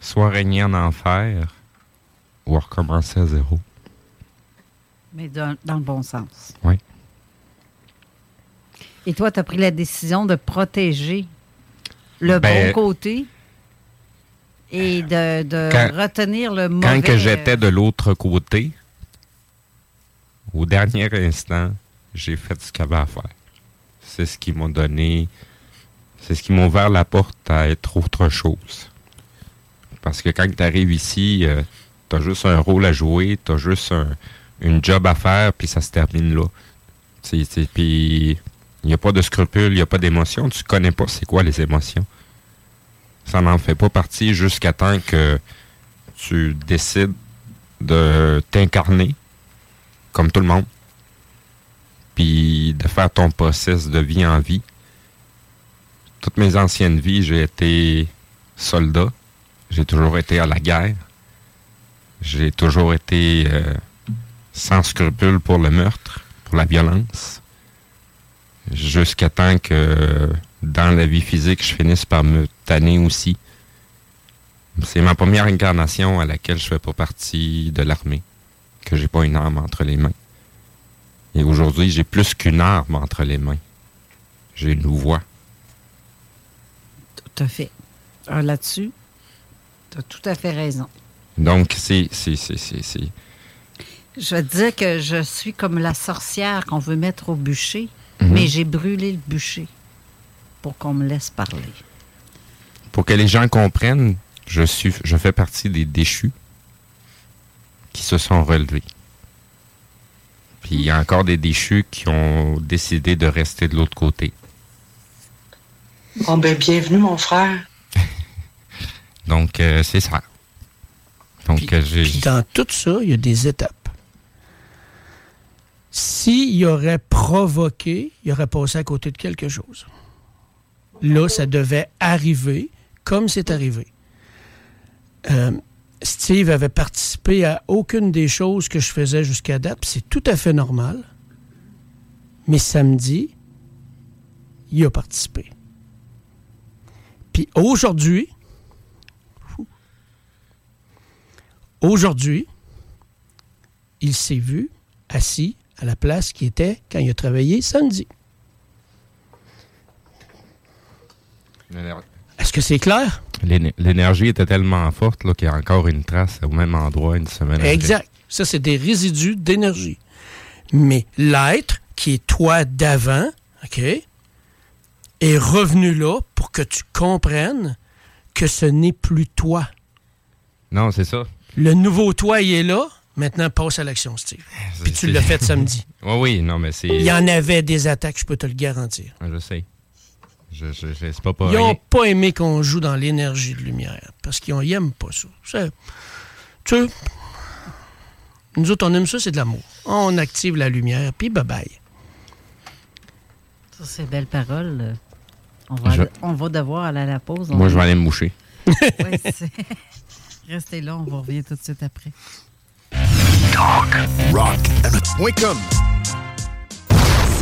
Soit régner en enfer ou recommencer à zéro. Mais dans, dans le bon sens. Oui. Et toi, tu as pris la décision de protéger le Ben, bon côté et de, de Quand- retenir le mauvais. Quand que j'étais de l'autre côté, au dernier instant, j'ai fait ce qu'il y avait à faire. C'est ce qui m'a donné, c'est ce qui m'a ouvert la porte à être autre chose. Parce que quand tu arrives ici, tu as juste un rôle à jouer, tu as juste un, une job à faire, puis ça se termine là. Puis il n'y a pas de scrupules, il n'y a pas d'émotions. Tu connais pas c'est quoi les émotions. Ça n'en fait pas partie jusqu'à temps que tu décides de t'incarner comme tout le monde. Puis de faire ton process de vie en vie. Toutes mes anciennes vies, j'ai été soldat. J'ai toujours été à la guerre. J'ai toujours été euh, sans scrupule pour le meurtre, pour la violence. Jusqu'à temps que dans la vie physique, je finisse par me tanner aussi. C'est ma première incarnation à laquelle je fais pas partie de l'armée, que j'ai pas une arme entre les mains. Et aujourd'hui, j'ai plus qu'une arme entre les mains. J'ai une voix. Tout à fait. Là-dessus, tu as tout à fait raison. Donc, c'est, Je vais te dire que je suis comme la sorcière qu'on veut mettre au bûcher, Mhm. mais j'ai brûlé le bûcher pour qu'on me laisse parler. Pour que les gens comprennent, je suis, je fais partie des déchus qui se sont relevés. Puis il y a encore des déchus qui ont décidé de rester de l'autre côté. Bon, ben, bienvenue, mon frère. Donc, euh, c'est ça. Donc, euh, j'ai... Puis dans tout ça, il y a des étapes. S'il aurait provoqué, il aurait passé à côté de quelque chose. Là, ça devait arriver comme c'est arrivé. Euh, Steve avait participé à aucune des choses que je faisais jusqu'à date, puis c'est tout à fait normal. Mais samedi, il a participé. Puis aujourd'hui, Aujourd'hui, il s'est vu assis à la place qui était quand il a travaillé samedi. Est-ce que c'est clair? L'éne- L'énergie était tellement forte qu'il y a encore une trace au même endroit une semaine après. Exact. Ça, c'est des résidus d'énergie. Mais l'être qui est toi d'avant, OK, est revenu là pour que tu comprennes que ce n'est plus toi. Non, c'est ça. Le nouveau toi, il est là. Maintenant, passe à l'action, Steve. Puis tu l'as fait samedi. Oui, oui, non, mais c'est... Il y en avait des attaques, je peux te le garantir. Je sais. Je, je, je- c'est pas Ils n'ont pas aimé qu'on joue dans l'énergie de lumière parce qu'ils n'aiment pas ça. Tu sais, nous autres, on aime ça, c'est de l'amour. On active la lumière, puis bye-bye. Ça, c'est belle parole. euh. On va, Je- on va devoir aller à la pause. On Moi, je vais aller me moucher. Ouais, Restez là, on vous revient tout de suite après. Rock and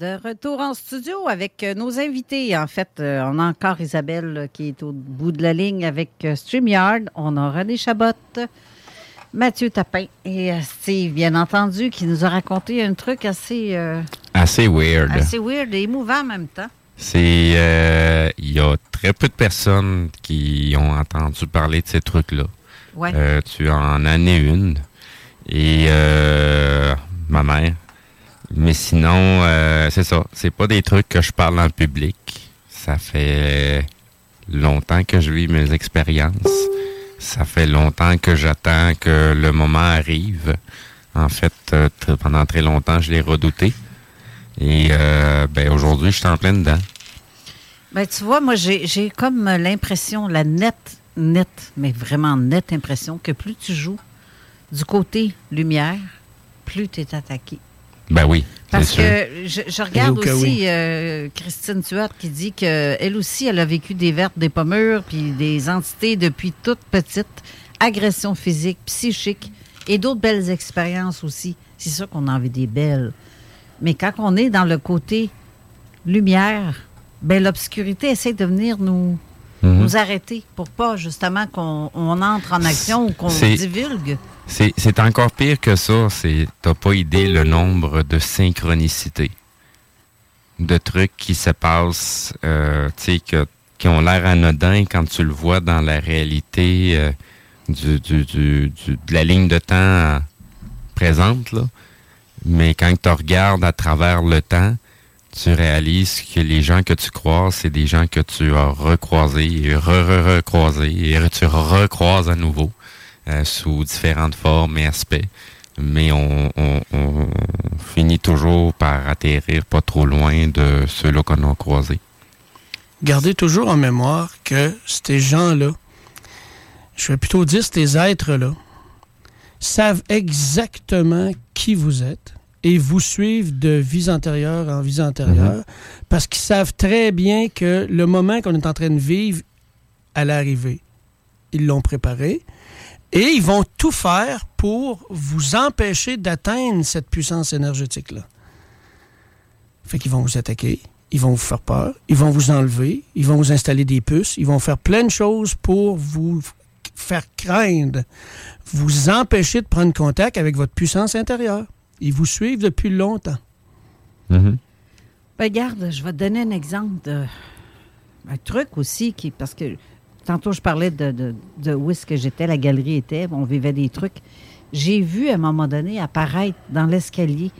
De retour en studio avec euh, nos invités. En fait, euh, on a encore Isabelle euh, qui est au bout de la ligne avec StreamYard. On a René Chabot, Mathieu Tapin et Steve, bien entendu, qui nous a raconté un truc assez, euh, Assez weird. assez weird et émouvant en même temps. C'est. euh, Il y a très peu de personnes qui ont entendu parler de ces trucs-là. Ouais. Euh, tu en as une. Et euh, ma mère. Mais sinon, euh, c'est ça. C'est pas des trucs que je parle en public. Ça fait longtemps que je vis mes expériences. Ça fait longtemps que j'attends que le moment arrive. En fait, euh, pendant très longtemps, je l'ai redouté. Et euh, ben aujourd'hui, je suis en plein dedans. Ben, tu vois, moi, j'ai comme l'impression, la nette, nette, mais vraiment nette impression que plus tu joues du côté lumière, plus tu es attaqué. Ben oui, Parce que je, je regarde aussi oui. euh, Christine Tuat qui dit qu'elle aussi, elle a vécu des vertes, des pommures, puis des entités depuis toute petite, agression physique, psychique et d'autres belles expériences aussi. C'est sûr qu'on en vit des belles. Mais quand on est dans le côté lumière, ben l'obscurité essaie de venir nous, Mhm. nous arrêter pour pas justement qu'on on entre en action ou qu'on divulgue. C'est encore pire que ça. T'as pas idée le nombre de synchronicités, de trucs qui se passent, euh, tu sais, qui ont l'air anodins quand tu le vois dans la réalité euh, du, du, de la ligne de temps euh, présente là. Mais quand tu regardes à travers le temps, tu réalises que les gens que tu croises, c'est des gens que tu as recroisés et re-re-recroisés et tu recroises à nouveau sous différentes formes et aspects. Mais on, on- on finit toujours par atterrir pas trop loin de ceux-là qu'on a croisés. Gardez toujours en mémoire que ces gens-là, je vais plutôt dire ces êtres-là, savent exactement qui vous êtes et vous suivent de vie antérieure en vie antérieure parce qu'ils savent très bien que le moment qu'on est en train de vivre allait arriver. Ils l'ont préparé et ils vont tout faire pour vous empêcher d'atteindre cette puissance énergétique-là. Fait qu'ils vont vous attaquer, ils vont vous faire peur, ils vont vous enlever, ils vont vous installer des puces, ils vont faire plein de choses pour vous faire craindre, vous empêcher de prendre contact avec votre puissance intérieure. Ils vous suivent depuis longtemps. Ben, regarde, je vais te donner un exemple de un truc aussi qui parce que tantôt je parlais de, où est-ce que j'étais, la galerie était, on vivait des trucs. J'ai vu à un moment donné apparaître dans l'escalier.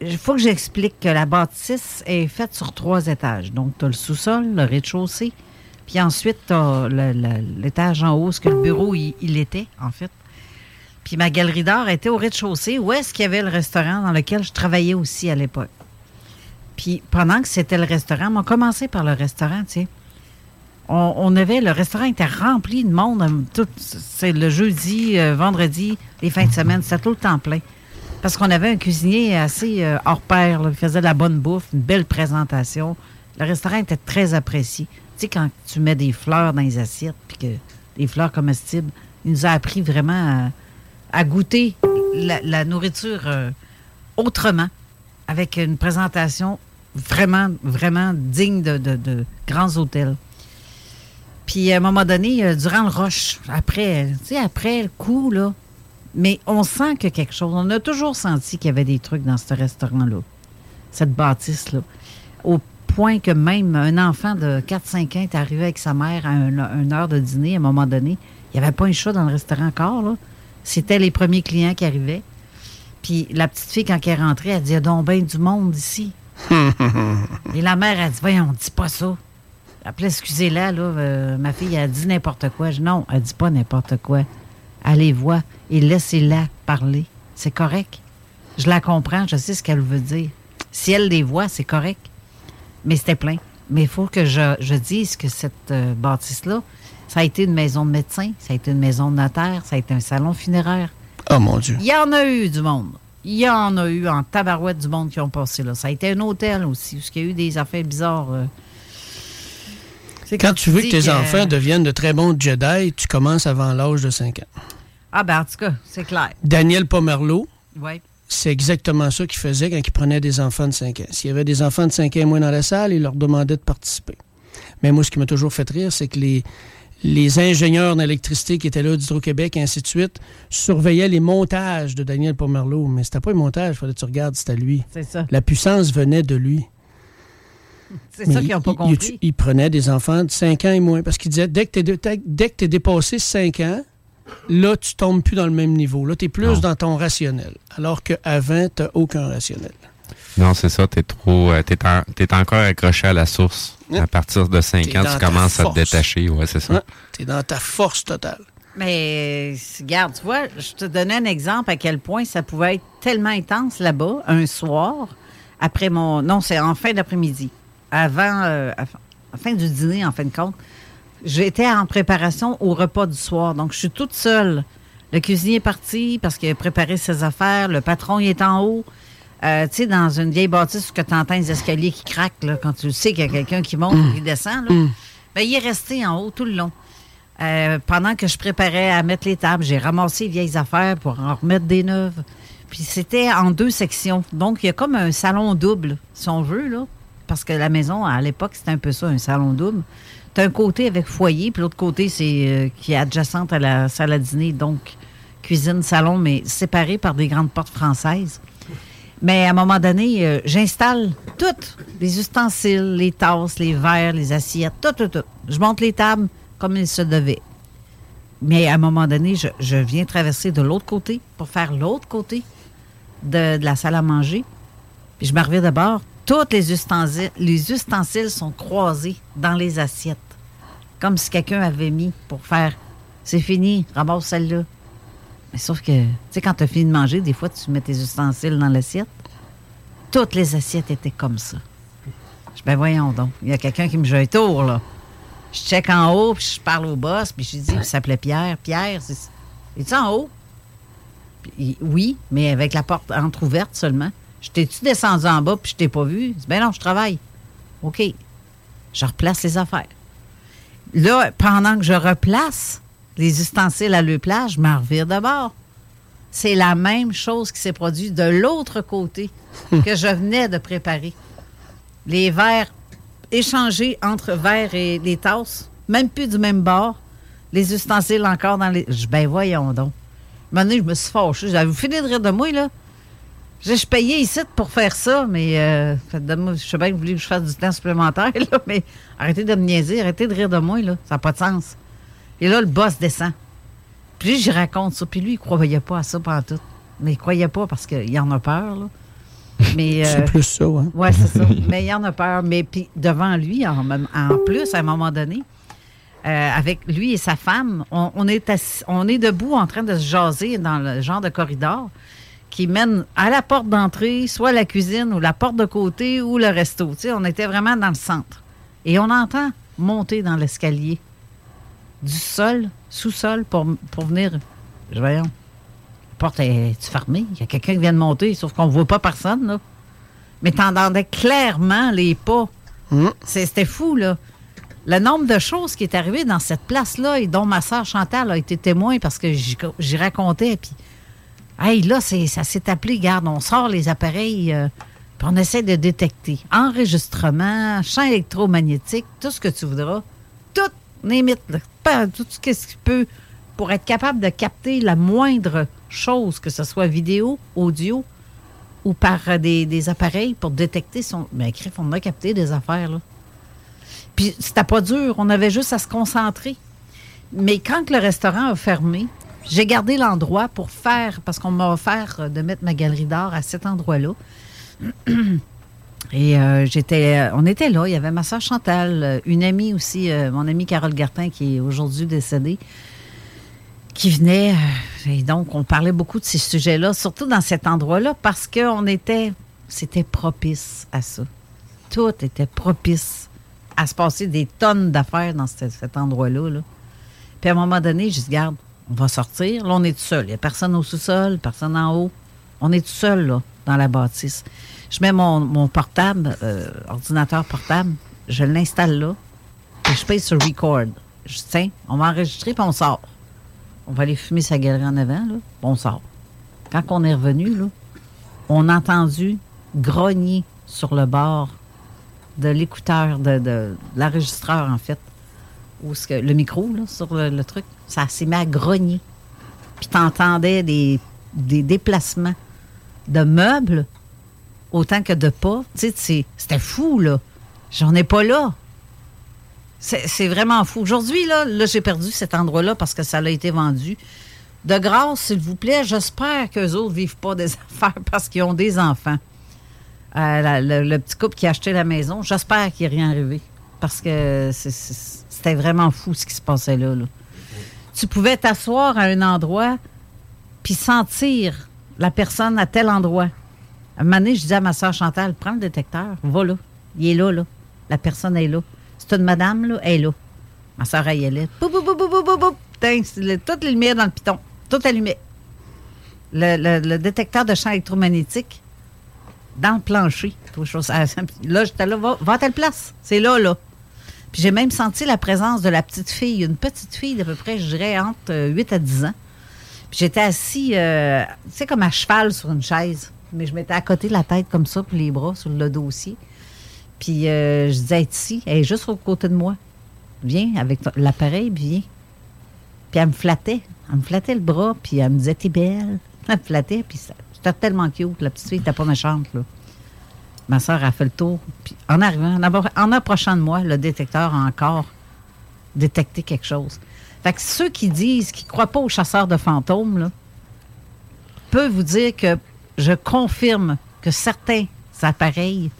Il faut que j'explique que la bâtisse est faite sur trois étages. Donc, tu as le sous-sol, le rez-de-chaussée, puis ensuite, tu as l'étage en haut, ce que le bureau, il, il était, en fait. Puis ma galerie d'art était au rez-de-chaussée, où est-ce qu'il y avait le restaurant dans lequel je travaillais aussi à l'époque. Puis pendant que c'était le restaurant, on a commencé par le restaurant, tu sais. On, avait, le restaurant était rempli de monde, euh, c'est le jeudi, euh, vendredi, les fins de semaine, c'était tout le temps plein. Parce qu'on avait un cuisinier assez euh, hors pair, il faisait de la bonne bouffe, une belle présentation. Le restaurant était très apprécié. Tu sais, quand tu mets des fleurs dans les assiettes, puis que des fleurs comestibles, il nous a appris vraiment à, goûter la, nourriture autrement, avec une présentation vraiment, vraiment digne de grands hôtels. Puis à un moment donné, euh, durant le rush, après, tu sais, après le coup, là, mais on sent que quelque chose. On a toujours senti qu'il y avait des trucs dans ce restaurant-là, cette bâtisse-là. Au point que même un enfant de 4-5 ans est arrivé avec sa mère à un- une heure de dîner, à un moment donné. Il n'y avait pas un chat dans le restaurant encore, là. C'était les premiers clients qui arrivaient. Puis la petite fille, quand elle est rentrée, elle dit Il y a donc bien du monde ici. Et la mère a dit Voyons, dis pas ça. Après, excusez-la, là, euh, ma fille a dit n'importe quoi. Je non, elle dit pas n'importe quoi. Allez voir et laissez-la parler. C'est correct. Je la comprends, je sais ce qu'elle veut dire. Si elle les voit, c'est correct. Mais c'était plein. Mais il faut que je, je dise que cette euh, bâtisse-là, ça a été une maison de médecin, ça a été une maison de notaire, ça a été un salon funéraire. Oh mon Dieu. Il y en a eu du monde. Il y en a eu en tabarouette du monde qui ont passé là. Ça a été un hôtel aussi, où il y a eu des affaires bizarres. euh. Quand tu veux que tes enfants deviennent de très bons Jedi, tu commences avant l'âge de 5 ans. Ah, ben en tout cas, c'est clair. Daniel Pomerleau, c'est exactement ça qu'il faisait quand il prenait des enfants de 5 ans. S'il y avait des enfants de 5 ans et moins dans la salle, il leur demandait de participer. Mais moi, ce qui m'a toujours fait rire, c'est que les, les ingénieurs d'électricité qui étaient là d'Hydro-Québec et ainsi de suite surveillaient les montages de Daniel Pomerleau. Mais c'était pas un montage, il fallait que tu regardes, c'était lui. C'est ça. La puissance venait de lui. C'est ça qu'ils n'ont pas il- compris. Il, il prenait des enfants de 5 ans et moins? Parce qu'il disait, dès que tu es, dès que t'es dépassé 5 ans, là, tu tombes plus dans le même niveau. Là, tu es plus dans ton rationnel. Alors qu'avant, tu aucun rationnel. Non, c'est ça, t'es trop. euh, t'es, en- t'es encore accroché à la source. À partir de 5 T'es ans, tu commences à te détacher. Ouais, c'est ça. tu es dans ta force totale. Mais regarde, tu vois, je te donnais un exemple à quel point ça pouvait être tellement intense là-bas, un soir, après mon. Non, c'est en fin d'après-midi. Avant, euh, fin- du dîner, en fin de compte. J'étais en préparation au repas du soir. Donc, je suis toute seule. Le cuisinier est parti parce qu'il a préparé ses affaires. Le patron, il est en haut. Euh, tu sais, dans une vieille bâtisse où tu entends les escaliers qui craquent, là, quand tu sais qu'il y a quelqu'un qui monte ou qui descend, là, ben, il est resté en haut tout le long. Euh, pendant que je préparais à mettre les tables, j'ai ramassé les vieilles affaires pour en remettre des neuves. Puis c'était en deux sections. Donc, il y a comme un salon double, si on veut, là. Parce que la maison, à l'époque, c'était un peu ça, un salon double. Tu as un côté avec foyer, puis l'autre côté, c'est euh, qui est adjacente à la salle à dîner, donc cuisine, salon, mais séparés par des grandes portes françaises. Mais à un moment donné, euh, j'installe toutes, les ustensiles, les tasses, les verres, les assiettes, tout, tout, tout. Je monte les tables comme il se devait. Mais à un moment donné, je, viens traverser de l'autre côté pour faire l'autre côté de, de la salle à manger. Puis je me reviens de Tous les ustensiles, les ustensiles sont croisés dans les assiettes. Comme si quelqu'un avait mis pour faire c'est fini, ramasse celle-là. Mais sauf que, tu sais, quand tu as fini de manger, des fois, tu mets tes ustensiles dans l'assiette. Toutes les assiettes étaient comme ça. Je ben voyons donc, il y a quelqu'un qui me joue un tour, là. Je check en haut, puis je parle au boss, puis je lui dis, il s'appelait Pierre. Pierre, c'est. Es-tu en haut? Oui, mais avec la porte entrouverte seulement. Je t'ai-tu descendu en bas, puis je t'ai pas vu? Je dis, ben non, je travaille. OK. Je replace les affaires. Là, pendant que je replace les ustensiles à le place, je m'en revire de bord. C'est la même chose qui s'est produite de l'autre côté que je venais de préparer. Les verres échangés entre verres et les tasses, même plus du même bord. Les ustensiles encore dans les. Je- Ben voyons donc. Un moment donné, je me suis fâchée. J'avais fini de rire de moi, là. Je je payais ici pour faire ça, mais euh, je sais bien que vous voulez que je fasse du temps supplémentaire, là, mais arrêtez de me niaiser, arrêtez de rire de moi, là. Ça n'a pas de sens. Et là, le boss descend. Puis j'y raconte ça. Puis lui, il croyait pas à ça pendant tout. Mais il croyait pas parce qu'il en a peur, là. Mais, C'est euh, plus ça, hein? oui, c'est ça. Mais il en a peur. Mais puis devant lui, en, plus, à un moment donné, euh, avec lui et sa femme, on, on est assis- on est debout en train de se jaser dans le genre de corridor qui mène à la porte d'entrée, soit la cuisine ou la porte de côté ou le resto. On était vraiment dans le centre. Et on entend monter dans l'escalier du sol, sous-sol, pour, pour venir. Je voyons. La porte est fermée? Il y a quelqu'un qui vient de monter, sauf qu'on ne voit pas personne, là. Mais t'entendais clairement les pas. C'est- C'était fou, là. Le nombre de choses qui est arrivé dans cette place-là et dont ma soeur Chantal a été témoin parce que j'y j'y racontais. Puis, hey, là, ça s'est appelé, garde, on sort les appareils, euh, puis on essaie de détecter. Enregistrement, champ électromagnétique, tout ce que tu voudras. Tout, limite, tout ce qui peut pour être capable de capter la moindre chose, que ce soit vidéo, audio ou par euh, des, appareils pour détecter son. Mais crif, on a capté des affaires, là. Puis c'était pas dur, on avait juste à se concentrer. Mais quand le restaurant a fermé, j'ai gardé l'endroit pour faire, parce qu'on m'a offert euh, de mettre ma galerie d'art à cet endroit-là. Et euh, j'étais, euh, on était là. Il y avait ma soeur Chantal, une amie aussi, mon amie Carole Gartin, qui est aujourd'hui décédée, qui venait. et donc, on parlait beaucoup de ces sujets-là, surtout dans cet endroit-là, parce qu'on était, c'était propice à ça. Tout était propice à se passer des tonnes d'affaires dans ce- cet endroit-là. là. Puis à un moment donné, je dis, garde, on va sortir. Là, on est tout seul. Il n'y a personne au sous-sol, personne en haut. On est tout seul, là, dans la bâtisse. Je mets mon, mon portable, euh, ordinateur portable, je l'installe là, et je paye sur record. Je tiens, on va enregistrer, puis on sort. On va aller fumer sa galerie en avant, là, puis on sort. Quand on est revenu, là, on a entendu grogner sur le bord de l'écouteur, de, de- l'enregistreur, en fait. Ou ce le micro, là, sur le truc. Ça s'est mis à grogner. Puis t'entendais des, des déplacements de meubles autant que de pas. C'était fou, là. J'en ai pas là. C'est vraiment fou. Aujourd'hui, là, là j'ai perdu cet endroit-là parce que ça a été vendu. De grâce, s'il vous plaît, j'espère qu'eux autres vivent pas des affaires parce qu'ils ont des enfants. Euh, le, le petit couple qui a acheté la maison, j'espère qu'il a rien arrivé. Parce que c'était vraiment fou ce qui se passait là. Tu pouvais t'asseoir à un endroit puis sentir la personne à tel endroit. À un moment donné, je disais à ma soeur Chantal, prends le détecteur, va là. Il est là, là. La personne est là. C'est une madame, là, elle est là. Ma soeur, elle y allait. Boum, boum, boum, boum, boum, boum, toutes les lumières dans le piton. Tout allumé. Le, le- détecteur de champ électromagnétique dans le plancher. Là, j'étais là, va à telle place. C'est là, là. Puis j'ai même senti la présence de la petite fille, une petite fille d'à peu près, je dirais, entre euh, 8 à 10 ans. Puis j'étais assis, euh, tu sais, comme à cheval sur une chaise. Mais je m'étais à côté de la tête comme ça, puis les bras sur le dossier. Puis euh, je disais, est ici, elle est juste au côté de moi. Viens avec l'appareil, puis viens. Puis elle me flattait. Elle me flattait le bras, puis elle me disait, t'es belle. Elle me flattait, puis ça- c'était tellement cute. La petite fille n'était pas méchante, là. Ma soeur a fait le tour. Puis en arrivant, en, appro- en approchant de moi, le détecteur a encore détecté quelque chose. Fait que ceux qui disent qu'ils ne croient pas aux chasseurs de fantômes, là, peuvent vous dire que je confirme que certains appareils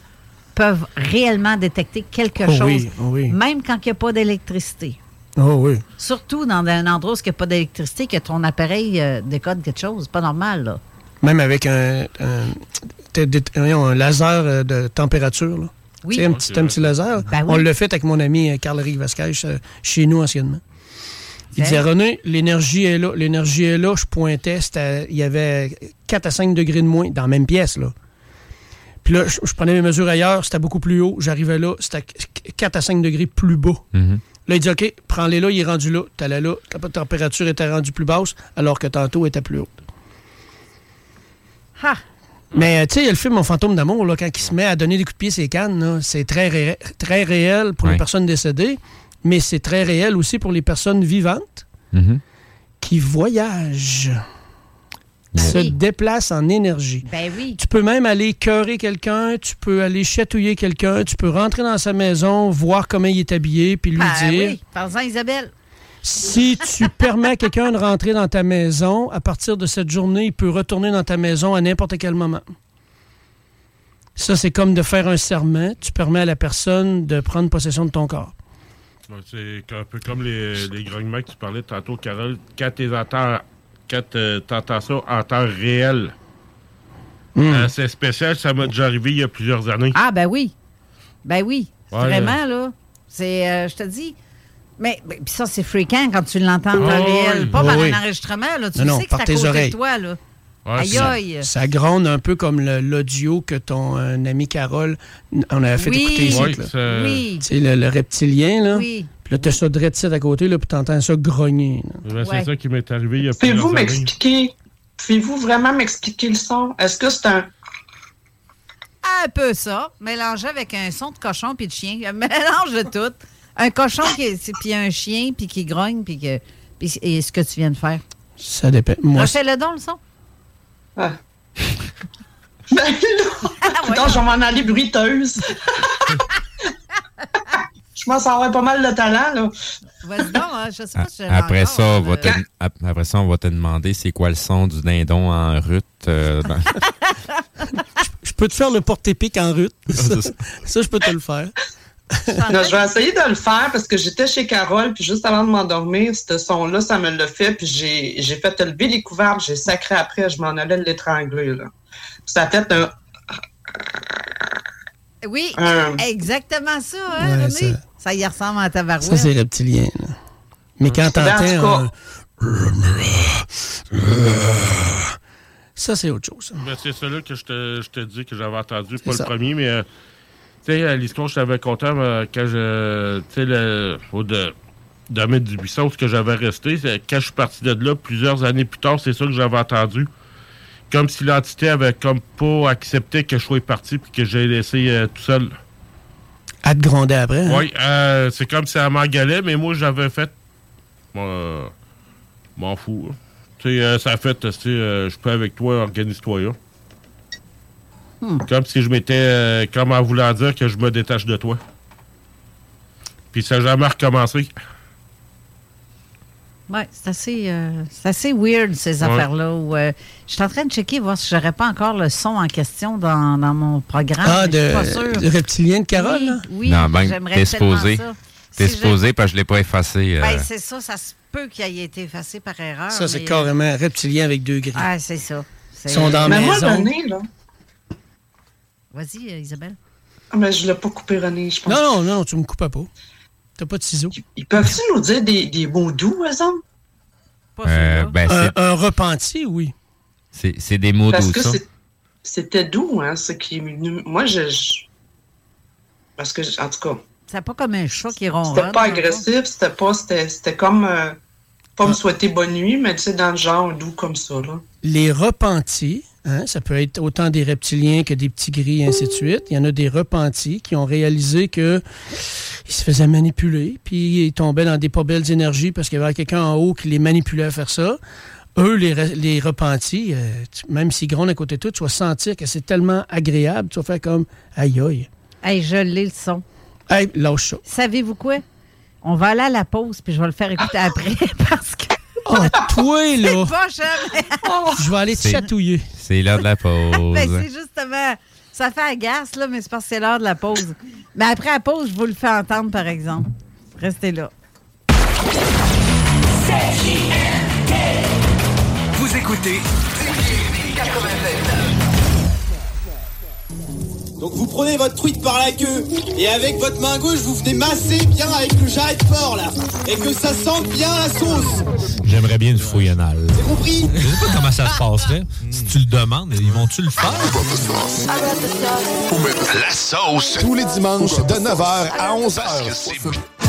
peuvent réellement détecter quelque Oh chose, oui, oh oui. même quand il n'y a pas d'électricité. Oh oui. Surtout dans un endroit où il n'y a pas d'électricité, que ton appareil euh, décode quelque chose. C'est pas normal, là. Même avec un, laser euh, de température. Là. Oui. Tu sais, un petit, un petit laser. Ben oui. On l'a fait avec mon ami euh, Carl-Éric Vasquez euh, chez nous anciennement. Il disait, René, l'énergie est là. L'énergie est là. Je pointais, il y avait 4 à 5 degrés de moins dans la même pièce. Là. Puis là, je, je prenais mes mesures ailleurs, c'était beaucoup plus haut. J'arrivais là, c'était 4 à 5 degrés plus bas. Mhm. Là, il dit, OK, prends-les là, il est rendu là. T'allais là, ta température était rendue plus basse, alors que tantôt elle était plus haute. Ha! Mais euh, tu sais, il y a le film Mon fantôme d'amour, là, quand il se met à donner des coups de pied à ses cannes, là, c'est très, ré- très réel pour les personnes décédées, mais c'est très réel aussi pour les personnes vivantes Mhm. qui voyagent, qui Ben se oui. déplacent en énergie. Ben oui. Tu peux même aller cœurer quelqu'un, tu peux aller chatouiller quelqu'un, tu peux rentrer dans sa maison, voir comment il est habillé, puis lui Ben dire oui. Parle-en, Isabelle. Si tu permets à quelqu'un de rentrer dans ta maison, à partir de cette journée, il peut retourner dans ta maison à n'importe quel moment. Ça, c'est comme de faire un serment. Tu permets à la personne de prendre possession de ton corps. C'est un peu comme les, les grognements que tu parlais tantôt, Carole. Quand tu entends, quand euh, t'entends ça en temps réel, Hmm. euh, c'est spécial. Ça m'a déjà arrivé il y a plusieurs années. Ah, ben oui. Ben oui. Ouais, Vraiment, là. C'est, euh, je te dis. Mais, mais puis ça, c'est fréquent quand tu l'entends en Oh, temps réel. oui. Pas Oh, par oui. un enregistrement, là. Tu Non, non, sais que c'est à côté oreilles. de toi, là. Ouais, aïe, c'est- aïe. Ça gronde un peu comme l'audio que ton euh, ami Carole, on avait fait Oui. écouter ici. Ouais, là. ça- Oui. Tu sais, le, le reptilien, là. Oui. Puis là, t'as ça ici à côté, là, puis t'entends ça grogner. Ben, C'est Ouais. ça qui m'est arrivé il y a plusieurs Pouvez-vous années. m'expliquer, pouvez-vous vraiment m'expliquer le son? Est-ce que c'est un. Un peu ça, mélangé avec un son de cochon puis de chien. Un mélange de tout. Un cochon qui est- puis un chien puis qui grogne puis que puis et ce que tu viens de faire? Ça dépend. Moi, Refais-le donc le son? Ah. Ben je vais m'en aller bruiteuse. je pense avoir pas mal de talent, là. Vas-y donc, hein, je sais pas si Après ça, on va euh, te, après ça, on va te demander c'est quoi le son du dindon en rut. euh, dans- je peux te faire le porte-épic en rut. ça, je peux te le faire. Non, je vais essayer de le faire parce que j'étais chez Carole, puis juste avant de m'endormir, ce son-là, ça me l'a fait, puis j'ai j'ai fait lever les couvertes, j'ai sacré après, je m'en allais l'étrangler, là. Ça a fait un. Oui, Euh. exactement ça, hein, Ouais, René? ça- Ça y ressemble à ta barouette. Ça, c'est reptilien. là. Mais quand Ben, en t'entends... Ça, c'est autre chose. Ben, c'est celui que je te, je te dis que j'avais entendu, pas ça. le premier, mais euh, tu sais, l'histoire que je t'avais conté euh, quand je. Tu sais, le- au de, domaine du buisson, ce que j'avais resté, quand je suis parti de là, plusieurs années plus tard, c'est ça que j'avais entendu. Comme si l'entité avait comme pas accepté que je sois parti puis que j'ai laissé euh, tout seul. À te gronder après. hein? Oui, euh, c'est comme si elle m'engueulait, mais moi, j'avais fait. Euh, m'en fous. hein. Tu sais, euh, ça a fait, tu sais, je peux avec toi, organise-toi. Là. Comme si je m'étais. euh, comme en voulant dire que je me détache de toi. Puis ça n'a jamais recommencé. Oui, c'est assez, euh, c'est assez weird, ces Ouais. affaires-là. euh, je suis en train de checker, voir si j'aurais pas encore le son en question dans, dans mon programme. Ah, je pas de, sûre. de reptilien de Carole, Oui, là? oui, non, ben, j'aimerais supposé. ça. T'es Si je- supposé parce que je l'ai pas effacé. euh, Ben, c'est ça, ça se peut qu'il ait été effacé par erreur. Ça, c'est mais, carrément reptilien avec deux grilles. euh, Ah, c'est ça. Ils sont dans la Mais moi, maison. René, là. Vas-y, euh, Isabelle. Ah, mais je l'ai pas coupé, René, je pense. Non, non, non, tu me coupes pas. T'as pas de ciseaux. Ils peuvent-tu nous dire des, des mots doux, autres? Pas euh, ben, Un, c'est- un repenti, oui. c'est c'est des mots Parce doux, que ça. c'est- c'était doux, hein, ce qui. Moi, je. je- Parce que, en tout cas, C'est pas comme un chat qui c'était ronronne. pas agressif, c'était pas. C'était c'était comme. euh, pas me souhaiter bonne nuit, mais tu sais, dans le genre doux comme ça, là. Les repentis, hein, ça peut être autant des reptiliens que des petits gris, et ainsi de suite. Il y en a des repentis qui ont réalisé que ils se faisaient manipuler, puis ils tombaient dans des pas belles énergies parce qu'il y avait quelqu'un en haut qui les manipulait à faire ça. Eux, les, re- les repentis, euh, tu- même s'ils grondent à côté de toi, tu vas sentir que c'est tellement agréable, tu vas faire comme aïe aïe. Hey, je l'ai le son. Hey, lâche ça. Savez-vous quoi? On va aller à la pause, puis je vais le faire écouter après parce que. Oh, toi, là! C'est pas jamais. Je vais aller te C'est- chatouiller. C'est l'heure de la pause. Ben, c'est justement. Ça fait agace, là, mais c'est parce que c'est l'heure de la pause. Mais après la pause, je vous le fais entendre, par exemple. Restez là. Vous écoutez Donc vous prenez votre truite par la queue et avec votre main gauche vous venez masser bien avec le jarret de porc là et que ça sente bien la sauce. J'aimerais bien une fouille anale. C'est compris? Je sais pas comment ça se passerait. Si tu le demandes, ils vont-tu le faire? La sauce. Tous les dimanches de 9h à 11h.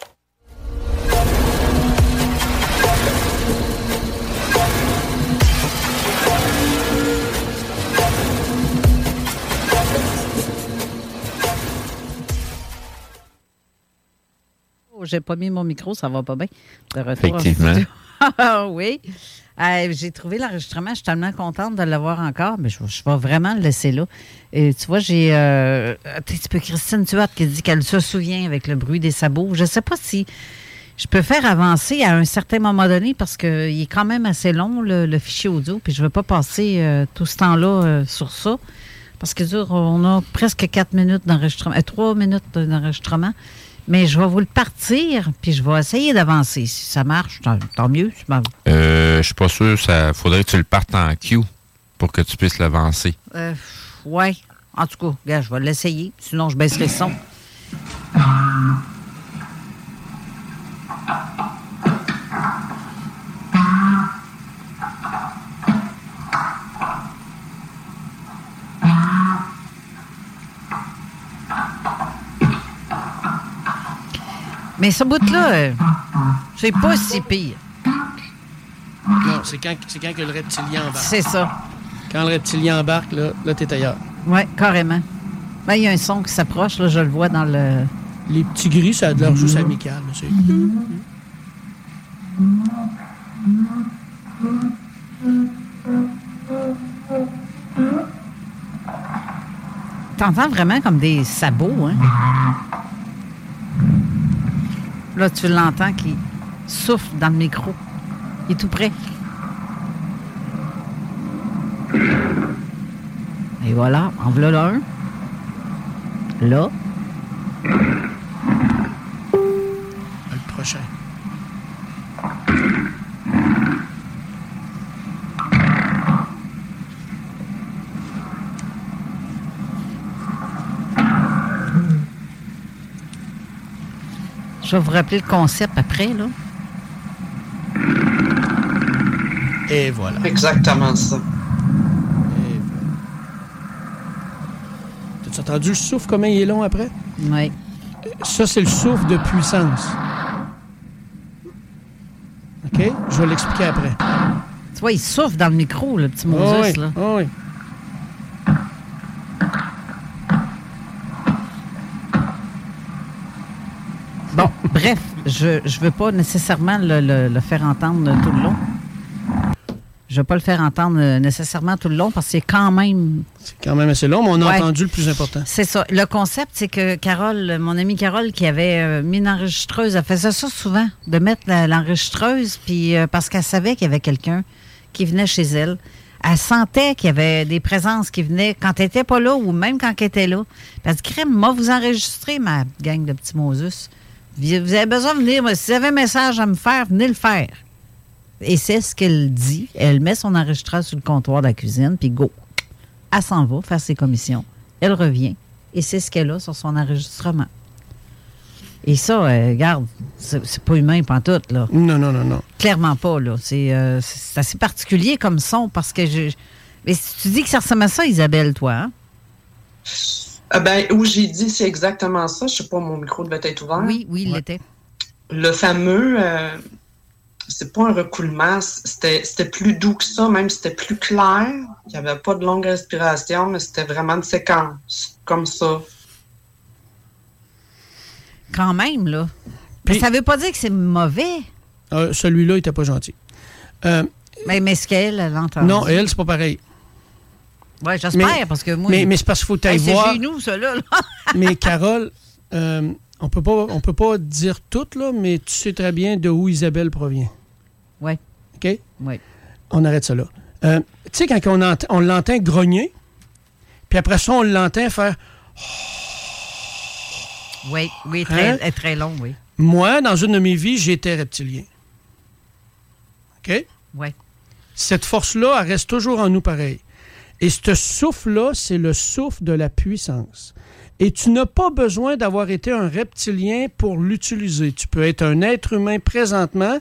J'ai pas mis mon micro, ça va pas bien. De retour en Effectivement. oui. Euh, j'ai trouvé l'enregistrement. Je suis tellement contente de l'avoir encore, mais je, je vais vraiment le laisser là. Et tu vois, j'ai euh, un petit peu Christine Tuat qui dit qu'elle se souvient avec le bruit des sabots. Je sais pas si je peux faire avancer à un certain moment donné parce qu'il est quand même assez long, le, le fichier audio, puis je ne veux pas passer euh, tout ce temps-là euh, sur ça. Parce que on a presque quatre minutes d'enregistrement, trois minutes d'enregistrement. Mais je vais vous le partir, puis je vais essayer d'avancer. Si ça marche, tant, tant mieux. Ma- Euh, je suis pas sûr. Ça faudrait que tu le partes en queue pour que tu puisses l'avancer. Euh, ouais. En tout cas, gars, je vais l'essayer. Sinon, je baisserai le son. Mais ce bout-là, c'est pas si pire. Non, c'est quand, c'est quand que le reptilien embarque. C'est ça. Quand le reptilien embarque, là, là t'es ailleurs. Oui, carrément. Ben, Il y a un son qui s'approche, là, je le vois dans le. Les petits gris, ça a de l'air juste amical. c'est- T'entends vraiment comme des sabots, hein? Là, tu l'entends qui souffle dans le micro. Il est tout près. Et voilà, en voilà un. Là. Je vais vous rappeler le concept après, là. Et voilà. Exactement ça. T'as entendu le souffle, comment il est long après? Oui. Ça, c'est le souffle de puissance. OK? Je vais l'expliquer après. Tu vois, il souffle dans le micro, le petit Ah Moses, oui, là. ah oui. Bon, bref, je ne veux pas nécessairement le, le- le faire entendre tout le long. Je ne veux pas le faire entendre euh, nécessairement tout le long parce que c'est quand même. C'est quand même assez long, mais on a Ouais. entendu le plus important. C'est ça. Le concept, c'est que Carole, mon amie Carole, qui avait euh, mis une enregistreuse, elle faisait ça souvent, de mettre l'enregistreuse, puis euh, parce qu'elle savait qu'il y avait quelqu'un qui venait chez elle. Elle sentait qu'il y avait des présences qui venaient quand elle n'était pas là ou même quand elle était là. Elle dit, crème, moi, vous enregistrez ma gang de petits Moses. Vous avez besoin de venir. Si vous avez un message à me faire, venez le faire. Et c'est ce qu'elle dit. Elle met son enregistreur sur le comptoir de la cuisine, puis go. Elle s'en va faire ses commissions. Elle revient. Et c'est ce qu'elle a sur son enregistrement. Et ça, euh, regarde, c'est pas humain pantoute, là. Non, non, non, non. Clairement pas, là. C'est euh, assez particulier comme son parce que je. Mais si tu dis que ça ressemble à ça, Isabelle, toi, hein? Ah ben, où j'ai dit, c'est exactement ça. Je sais pas, mon micro devait être ouvert. Oui, oui, il l'était. Le fameux, euh, c'est pas un recoulement, c'était c'était plus doux que ça, même c'était plus clair. Il n'y avait pas de longue respiration, mais c'était vraiment une séquence, comme ça. Quand même, là. Mais ça veut pas dire que c'est mauvais. Euh, Celui-là, il était pas gentil. Euh, Mais, mais ce qu'elle, elle entend. non, elle, c'est pas pareil. Ouais, j'espère, parce que moi. mais- mais c'est parce qu'il faut t'ailles Hey, c'est voir. chez nous, ça, là. mais Carole, euh, on peut pas, on peut pas dire tout, là, mais tu sais très bien de où Isabelle provient. Oui. OK? Oui. On arrête ça là. Euh, tu sais, quand on, ent- on l'entend grogner, puis après ça, on l'entend faire Oui, oui, très, Hein? est très long, oui. Moi, dans une de mes vies, j'étais reptilien. OK? Oui. Cette force-là, elle reste toujours en nous pareil. Et ce souffle-là, c'est le souffle de la puissance. Et tu n'as pas besoin d'avoir été un reptilien pour l'utiliser. Tu peux être un être humain présentement.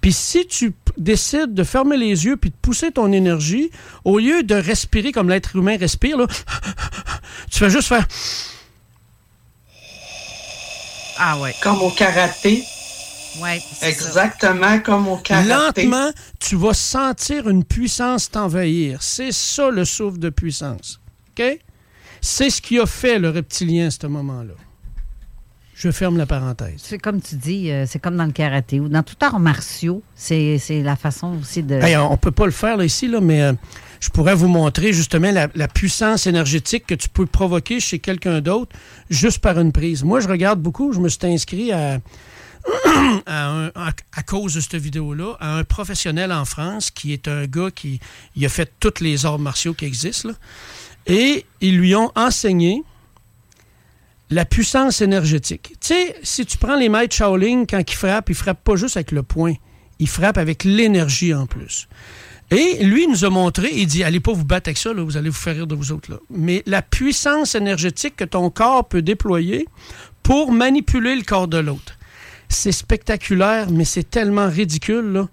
Puis si tu décides de fermer les yeux puis de pousser ton énergie, au lieu de respirer comme l'être humain respire, là, tu fais juste faire... Ah ouais. Comme au karaté. Ouais. Exactement comme au karaté. Lentement, tu vas sentir une puissance t'envahir. C'est ça le souffle de puissance. OK? C'est ce qui a fait le reptilien à ce moment-là. Je ferme la parenthèse. C'est comme tu dis, euh, c'est comme dans le karaté ou dans tout art martiaux. C'est c'est la façon aussi de. Hey, on peut pas le faire là, ici, là, mais euh, je pourrais vous montrer justement la, la puissance énergétique que tu peux provoquer chez quelqu'un d'autre juste par une prise. Moi, je regarde beaucoup. Je me suis inscrit à, à, cause de cette vidéo-là, à un professionnel en France qui est un gars qui a fait tous les arts martiaux qui existent. et ils lui ont enseigné la puissance énergétique. Tu sais, si tu prends les maîtres Shaolin, quand ils frappent, ils frappent pas juste avec le poing, ils frappent avec l'énergie en plus. Et lui, il nous a montré, il dit, allez pas vous battre avec ça, vous allez vous faire rire de vous autres. Là. Mais la puissance énergétique que ton corps peut déployer pour manipuler le corps de l'autre. C'est spectaculaire, mais c'est tellement ridicule. Là.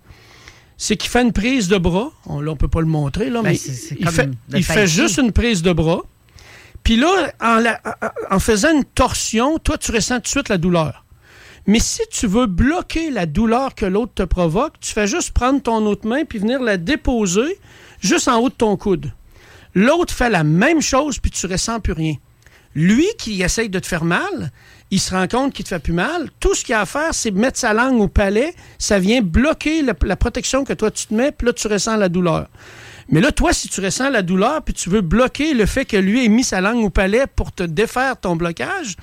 C'est qu'il fait une prise de bras. On, là, on peut pas le montrer, là, Ben, mais il, fait, il juste une prise de bras. Puis là, en, la- en faisant une torsion, toi, tu ressens tout de suite la douleur. Mais si tu veux bloquer la douleur que l'autre te provoque, tu fais juste prendre ton autre main puis venir la déposer juste en haut de ton coude. L'autre fait la même chose puis tu ressens plus rien. Lui qui essaye de te faire mal, il se rend compte qu'il te fait plus mal. Tout ce qu'il a à faire, c'est mettre sa langue au palais. Ça vient bloquer la, protection que toi tu te mets, puis là, tu ressens la douleur. Mais là, toi, si tu ressens la douleur, puis tu veux bloquer le fait que lui ait mis sa langue au palais pour te défaire ton blocage,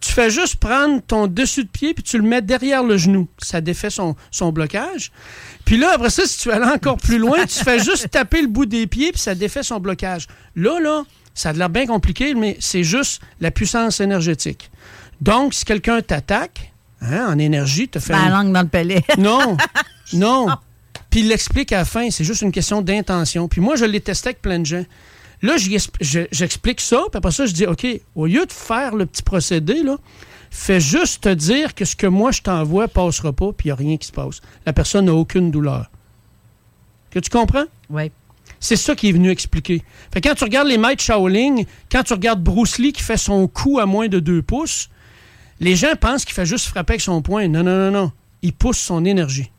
tu fais juste prendre ton dessus de pied, puis tu le mets derrière le genou. Ça défait son, son blocage. Puis là, après ça, si tu veux aller encore plus loin, tu fais juste taper le bout des pieds, puis ça défait son blocage. Là, là, ça a l'air bien compliqué, mais c'est juste la puissance énergétique. Donc, si quelqu'un t'attaque, hein, en énergie, te fait... Ben, une- la langue dans le palais. non, non. Puis il l'explique à la fin, c'est juste une question d'intention. Puis moi, je l'ai testé avec plein de gens. Là, j'explique ça, puis après ça, je dis, OK, au lieu de faire le petit procédé, là, fais juste te dire que ce que moi, je t'envoie passera pas, puis il n'y a rien qui se passe. La personne n'a aucune douleur. Que tu comprends? Oui. C'est ça qu'il est venu expliquer. Fait que quand tu regardes les maîtres Shaolin, quand tu regardes Bruce Lee qui fait son coup à moins de 2 pouces, les gens pensent qu'il fait juste frapper avec son poing. Non, non, non, non. Il pousse son énergie.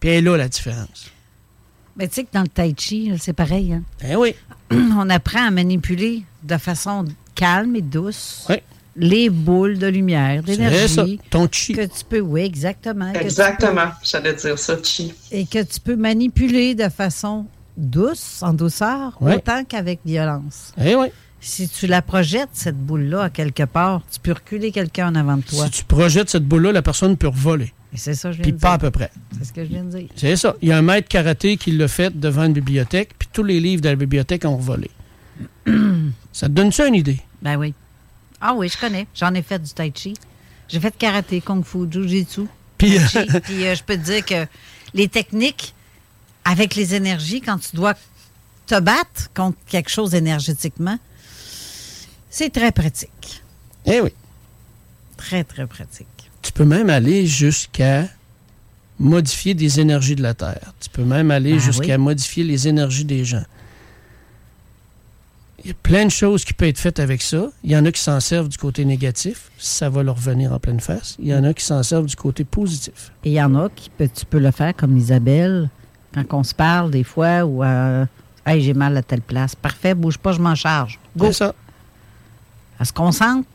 Puis elle est là la différence. Mais tu sais que dans le tai chi, c'est pareil. Hein? Eh oui. On apprend à manipuler de façon calme et douce Oui. les boules de lumière, d'énergie. ton chi. Que tu peux, oui, exactement. Exactement. J'allais dire ça, chi. et que tu peux manipuler de façon douce, en douceur, Ouais. autant qu'avec violence. Eh oui. Si tu la projettes, cette boule-là, à quelque part, tu peux reculer quelqu'un en avant de toi. Si tu projettes cette boule-là, la personne peut voler. Et c'est ça je viens Puis de pas à peu près. C'est ce que je viens de dire. C'est ça. Il y a un maître karaté qui l'a fait devant une bibliothèque, puis tous les livres de la bibliothèque ont volé. ça te donne ça une idée? Ben oui. Ah oui, je connais. J'en ai fait du tai chi. J'ai fait karaté, kung fu, jujitsu. Puis. Puis euh, je peux te dire que les techniques avec les énergies, quand tu dois te battre contre quelque chose énergétiquement, c'est très pratique. Eh oui. Très, très pratique. Tu peux même aller jusqu'à modifier des énergies de la Terre. Tu peux même aller Ben jusqu'à oui. modifier les énergies des gens. Il y a plein de choses qui peuvent être faites avec ça. Il y en a qui s'en servent du côté négatif. Ça va leur venir en pleine face. Il y en a qui s'en servent du côté positif. Et il y en a qui peut, tu peux le faire comme Isabelle, quand on se parle des fois, ou euh, Hey, j'ai mal à telle place. Parfait, bouge pas, je m'en charge. Go. C'est ça. Elle se concentre.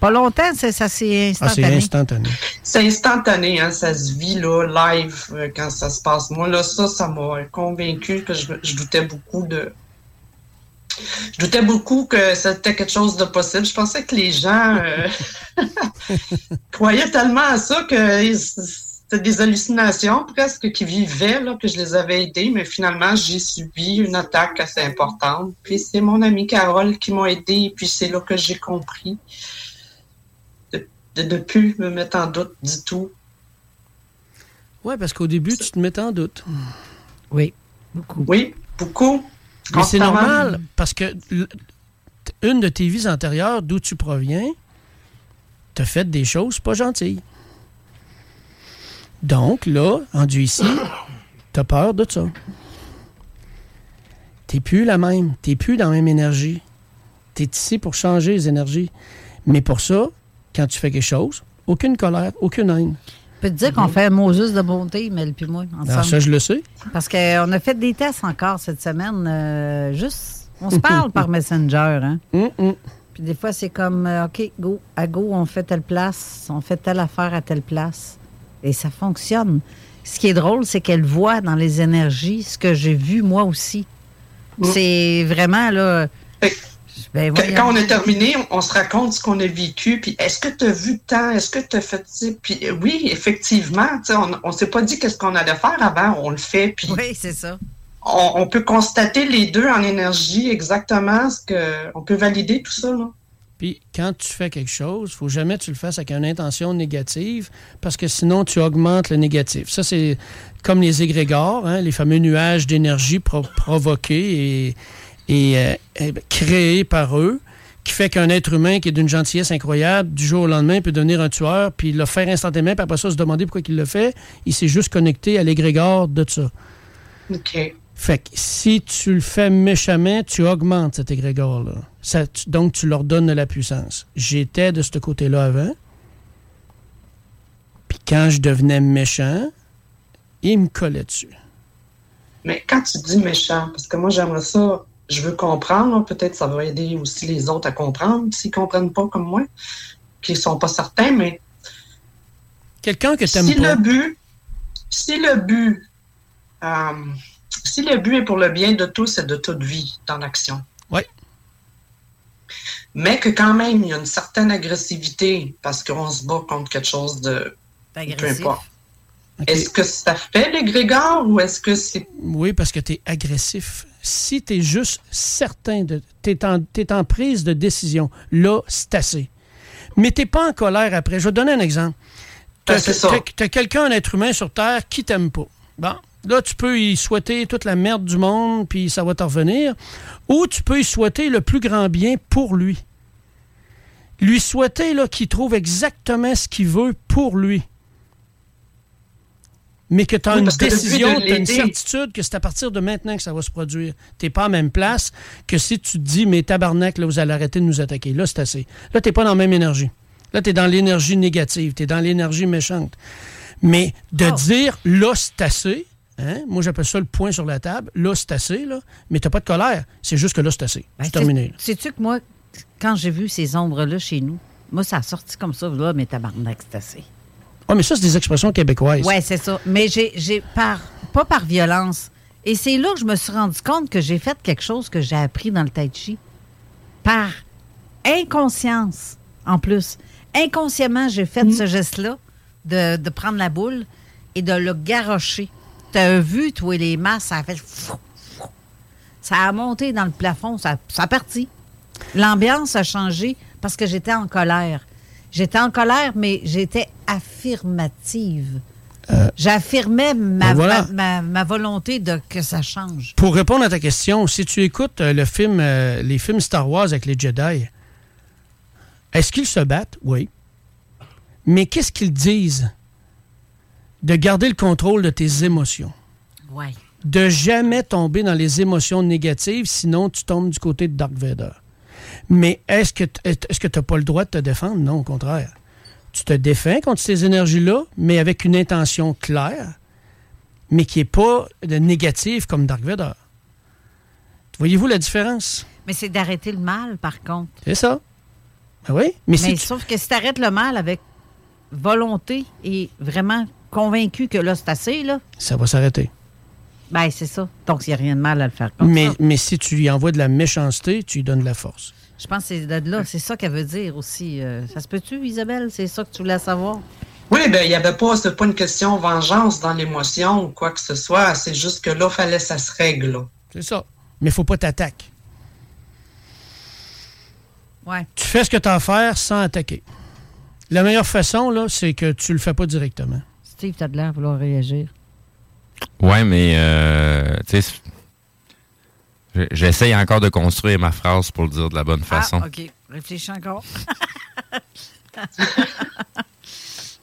Pas longtemps, c'est- ça c'est Ah, c'est instantané. instantané. C'est instantané, hein, ça se vit là, live euh, quand ça se passe. Moi, là, ça, ça m'a convaincu que je, je doutais beaucoup de. Je doutais beaucoup que c'était quelque chose de possible. Je pensais que les gens euh, croyaient tellement à ça que c'était des hallucinations presque qui vivaient, là, que je les avais aidés, mais finalement, j'ai subi une attaque assez importante. Puis c'est mon amie Carole qui m'a aidé, et puis c'est là que j'ai compris de, ne plus me mettre en doute du tout. Oui, parce qu'au début, tu te mettais en doute. Oui, beaucoup. Oui, beaucoup. Mais c'est normal, parce que une de tes vies antérieures, d'où tu proviens, t'as fait des choses pas gentilles. Donc, là, rendu ici, t'as peur de ça. T'es plus la même. T'es plus dans la même énergie. T'es ici pour changer les énergies. Mais pour ça, quand tu fais quelque chose, aucune colère, aucune haine. Je peux te dire qu'on fait un Moses de bonté, Mel puis moi, ensemble. Alors, ça, je le sais. Parce qu'on a fait des tests encore cette semaine. euh, juste, on se parle par Messenger. Hein? Puis des fois, c'est comme, euh, OK, go, à go, on fait telle place, on fait telle affaire à telle place. Et ça fonctionne. Ce qui est drôle, c'est qu'elle voit dans les énergies ce que j'ai vu moi aussi. C'est vraiment, là... Ben, Quand- on a terminé, on, on se raconte ce qu'on a vécu. Puis est-ce que tu as vu tant? Est-ce que tu as fait ça? Puis euh, oui, effectivement, on ne s'est pas dit qu'est-ce qu'on allait faire avant. On le fait. Puis Oui, c'est ça. on, on peut constater les deux en énergie exactement ce que. On peut valider tout ça. Là. Puis quand tu fais quelque chose, faut jamais que tu le fasses avec une intention négative parce que sinon tu augmentes le négatif. Ça, c'est comme les égrégores, hein, les fameux nuages d'énergie pro- provoqués euh, et, créés par eux, qui fait qu'un être humain qui est d'une gentillesse incroyable, du jour au lendemain, peut devenir un tueur, puis le faire instantanément, puis après ça, se demander pourquoi il le fait. Il s'est juste connecté à l'égrégore de ça. OK. Fait que si tu le fais méchamment, tu augmentes cet égrégore-là. Tu- donc, tu leur donnes de la puissance. J'étais de ce côté-là avant. Puis quand je devenais méchant, il me collait dessus. Mais quand tu dis méchant, parce que moi j'aimerais ça, je veux comprendre, là, peut-être ça va aider aussi les autres à comprendre, s'ils comprennent pas comme moi, qu'ils sont pas certains, mais Quelqu'un que t'aimes si pas. le but, si le but, euh, si le but est pour le bien de tous et de toute vie dans l'action. Oui. Mais que quand même, il y a une certaine agressivité parce qu'on se bat contre quelque chose de. Peu Agressif. importe. Est-ce que ça fait l'égrégore ou est-ce que c'est. Oui, parce que tu es agressif. Si tu es juste certain de. Tu es, en en prise de décision, là, c'est assez. Mais tu pas en colère après. Je vais te donner un exemple. Tu Ben, c'est ça. as, quelqu'un, un être humain sur Terre, qui t'aime pas. Bon. Là, tu peux y souhaiter toute la merde du monde, puis ça va t'en revenir. Ou tu peux y souhaiter le plus grand bien pour lui. Lui souhaiter là, qu'il trouve exactement ce qu'il veut pour lui. Mais que tu as Oui, une décision, tu as une certitude que c'est à partir de maintenant que ça va se produire. Tu pas à la même place que si tu te dis, mais tabarnak, là, vous allez arrêter de nous attaquer. Là, c'est assez. Là, tu pas dans la même énergie. Là, tu es dans l'énergie négative, tu es dans l'énergie méchante. Mais de dire, là, c'est assez, hein? moi, j'appelle ça le point sur la table, là, c'est assez, là, mais tu pas de colère. C'est juste que là, c'est assez. Ben, c'est terminé. Sais-tu que moi, quand j'ai vu ces ombres-là chez nous, moi, ça a sorti comme ça, là, mais tabarnak, c'est assez. Ah, mais ça, c'est des expressions québécoises. Oui, c'est ça. Mais j'ai, j'ai par, pas par violence. Et c'est là que je me suis rendu compte que j'ai fait quelque chose que j'ai appris dans le Tai Chi. Par inconscience, en plus. Inconsciemment, j'ai fait ce geste-là de, de prendre la boule et de le garrocher. Tu as vu, toi, les masses, ça a fait... fou, fou. Ça a monté dans le plafond, ça, ça a parti. L'ambiance a changé parce que j'étais en colère. J'étais en colère, mais j'étais affirmative. J'affirmais ma, ben voilà. ma, ma- ma volonté de que ça change. Pour répondre à ta question, si tu écoutes euh, le film, euh, les films Star Wars avec les Jedi, est-ce qu'ils se battent? Oui. Mais qu'est-ce qu'ils disent? De garder le contrôle de tes émotions. Ouais. De jamais tomber dans les émotions négatives, sinon tu tombes du côté de Dark Vader. Mais est-ce que tu n'as pas le droit de te défendre? Non, au contraire. Tu te défends contre ces énergies-là, mais avec une intention claire, mais qui n'est pas de négative comme Dark Vader. Voyez-vous la différence? Mais c'est d'arrêter le mal, par contre. C'est ça. Ah oui? Mais, Mais, si tu- sauf que si tu arrêtes le mal avec volonté et vraiment convaincu que là, c'est assez, là, ça va s'arrêter. ben c'est ça. Donc, il n'y a rien de mal à le faire comme Mais, ça. mais si tu lui envoies de la méchanceté, tu lui donnes de la force. Je pense que c'est de là. C'est ça qu'elle veut dire aussi. Euh, ça se peut-tu, Isabelle? C'est ça que tu voulais savoir? Oui, ben il y avait pas, c'est pas une question vengeance dans l'émotion ou quoi que ce soit. C'est juste que là, fallait que ça se règle. C'est ça. Mais il faut pas t'attaquer. Ouais. Tu fais ce que tu as à faire sans attaquer. La meilleure façon, là, c'est que tu le fais pas directement. Steve, t'as de l'air vouloir réagir? Ouais, mais euh, tu sais, je- j'essaye encore de construire ma phrase pour le dire de la bonne façon. Ah, OK. Réfléchis encore.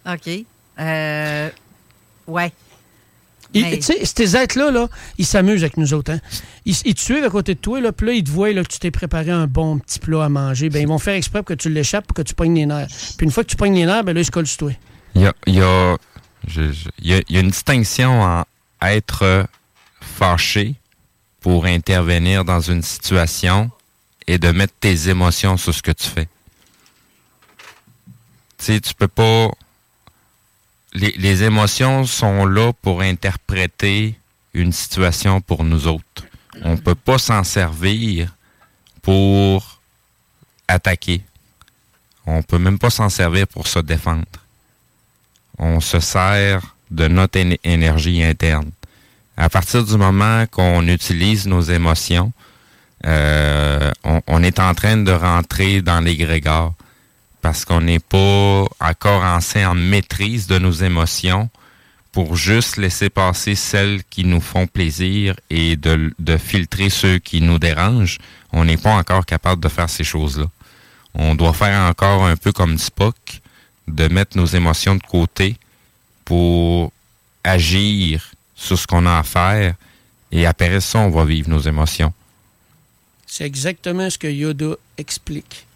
OK. Euh, ouais. Mais- Tu sais, ces êtres-là, là, ils s'amusent avec nous autres. hein. Ils, ils te suivent à côté de toi, là, puis là, ils te voient là, que tu t'es préparé un bon petit plat à manger. Ben, ils vont faire exprès pour que tu l'échappes pour que tu pognes les nerfs. Puis une fois que tu pognes les nerfs, ben là, ils se collent sur toi. Il y a, y, a, il y a- une distinction en être fâché pour intervenir dans une situation et de mettre tes émotions sur ce que tu fais. Tu sais, tu peux pas. Les, les émotions sont là pour interpréter une situation pour nous autres. On peut pas s'en servir pour attaquer. On peut même pas s'en servir pour se défendre on se sert de notre éne- énergie interne. À partir du moment qu'on utilise nos émotions, euh, on, on est en train de rentrer dans l'égrégore parce qu'on n'est pas encore assez en maîtrise de nos émotions pour juste laisser passer celles qui nous font plaisir et de, de filtrer ceux qui nous dérangent. On n'est pas encore capable de faire ces choses-là. On doit faire encore un peu comme Spock, de mettre nos émotions de côté pour agir sur ce qu'on a à faire et après ça, on va vivre nos émotions. C'est exactement ce que Yoda explique.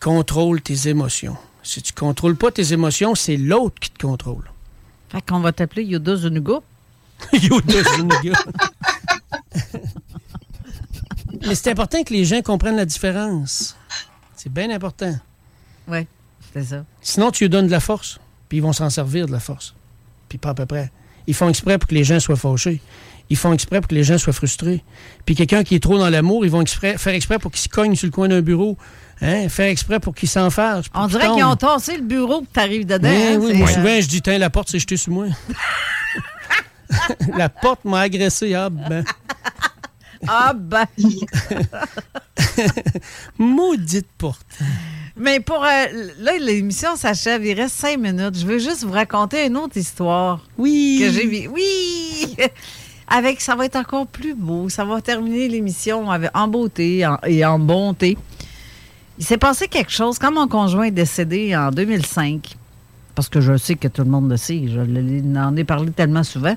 Contrôle tes émotions. Si tu contrôles pas tes émotions, c'est l'autre qui te contrôle. Fait qu'on va t'appeler Yoda Zunuga. Yoda Zunuga. Mais c'est important que les gens comprennent la différence. C'est bien important. Oui, c'est ça. Sinon, tu lui donnes de la force, puis ils vont s'en servir de la force. Puis pas à peu près. Ils font exprès pour que les gens soient fâchés. Ils font exprès pour que les gens soient frustrés. Puis quelqu'un qui est trop dans l'amour, ils vont exprès- faire exprès pour qu'il se cogne sur le coin d'un bureau. Hein? Faire exprès pour qu'il s'en fasse. pour On dirait qu'ils ont tassé le bureau que tu arrives dedans. Oui, hein, oui, moi, souvent, je dis, tiens, la porte s'est jetée sur moi. la porte m'a agressé. Ah, ben. Ah ben. Maudite porte. Mais pour. euh, là, l'émission s'achève. Il reste cinq minutes. Je veux juste vous raconter une autre histoire. Oui. Que j'ai vu. Oui! Avec, ça va être encore plus beau. Ça va terminer l'émission en beauté en- et en bonté. Il s'est passé quelque chose. Quand mon conjoint est décédé en 2005, parce que je sais que tout le monde le sait, je l'ai- en ai parlé tellement souvent.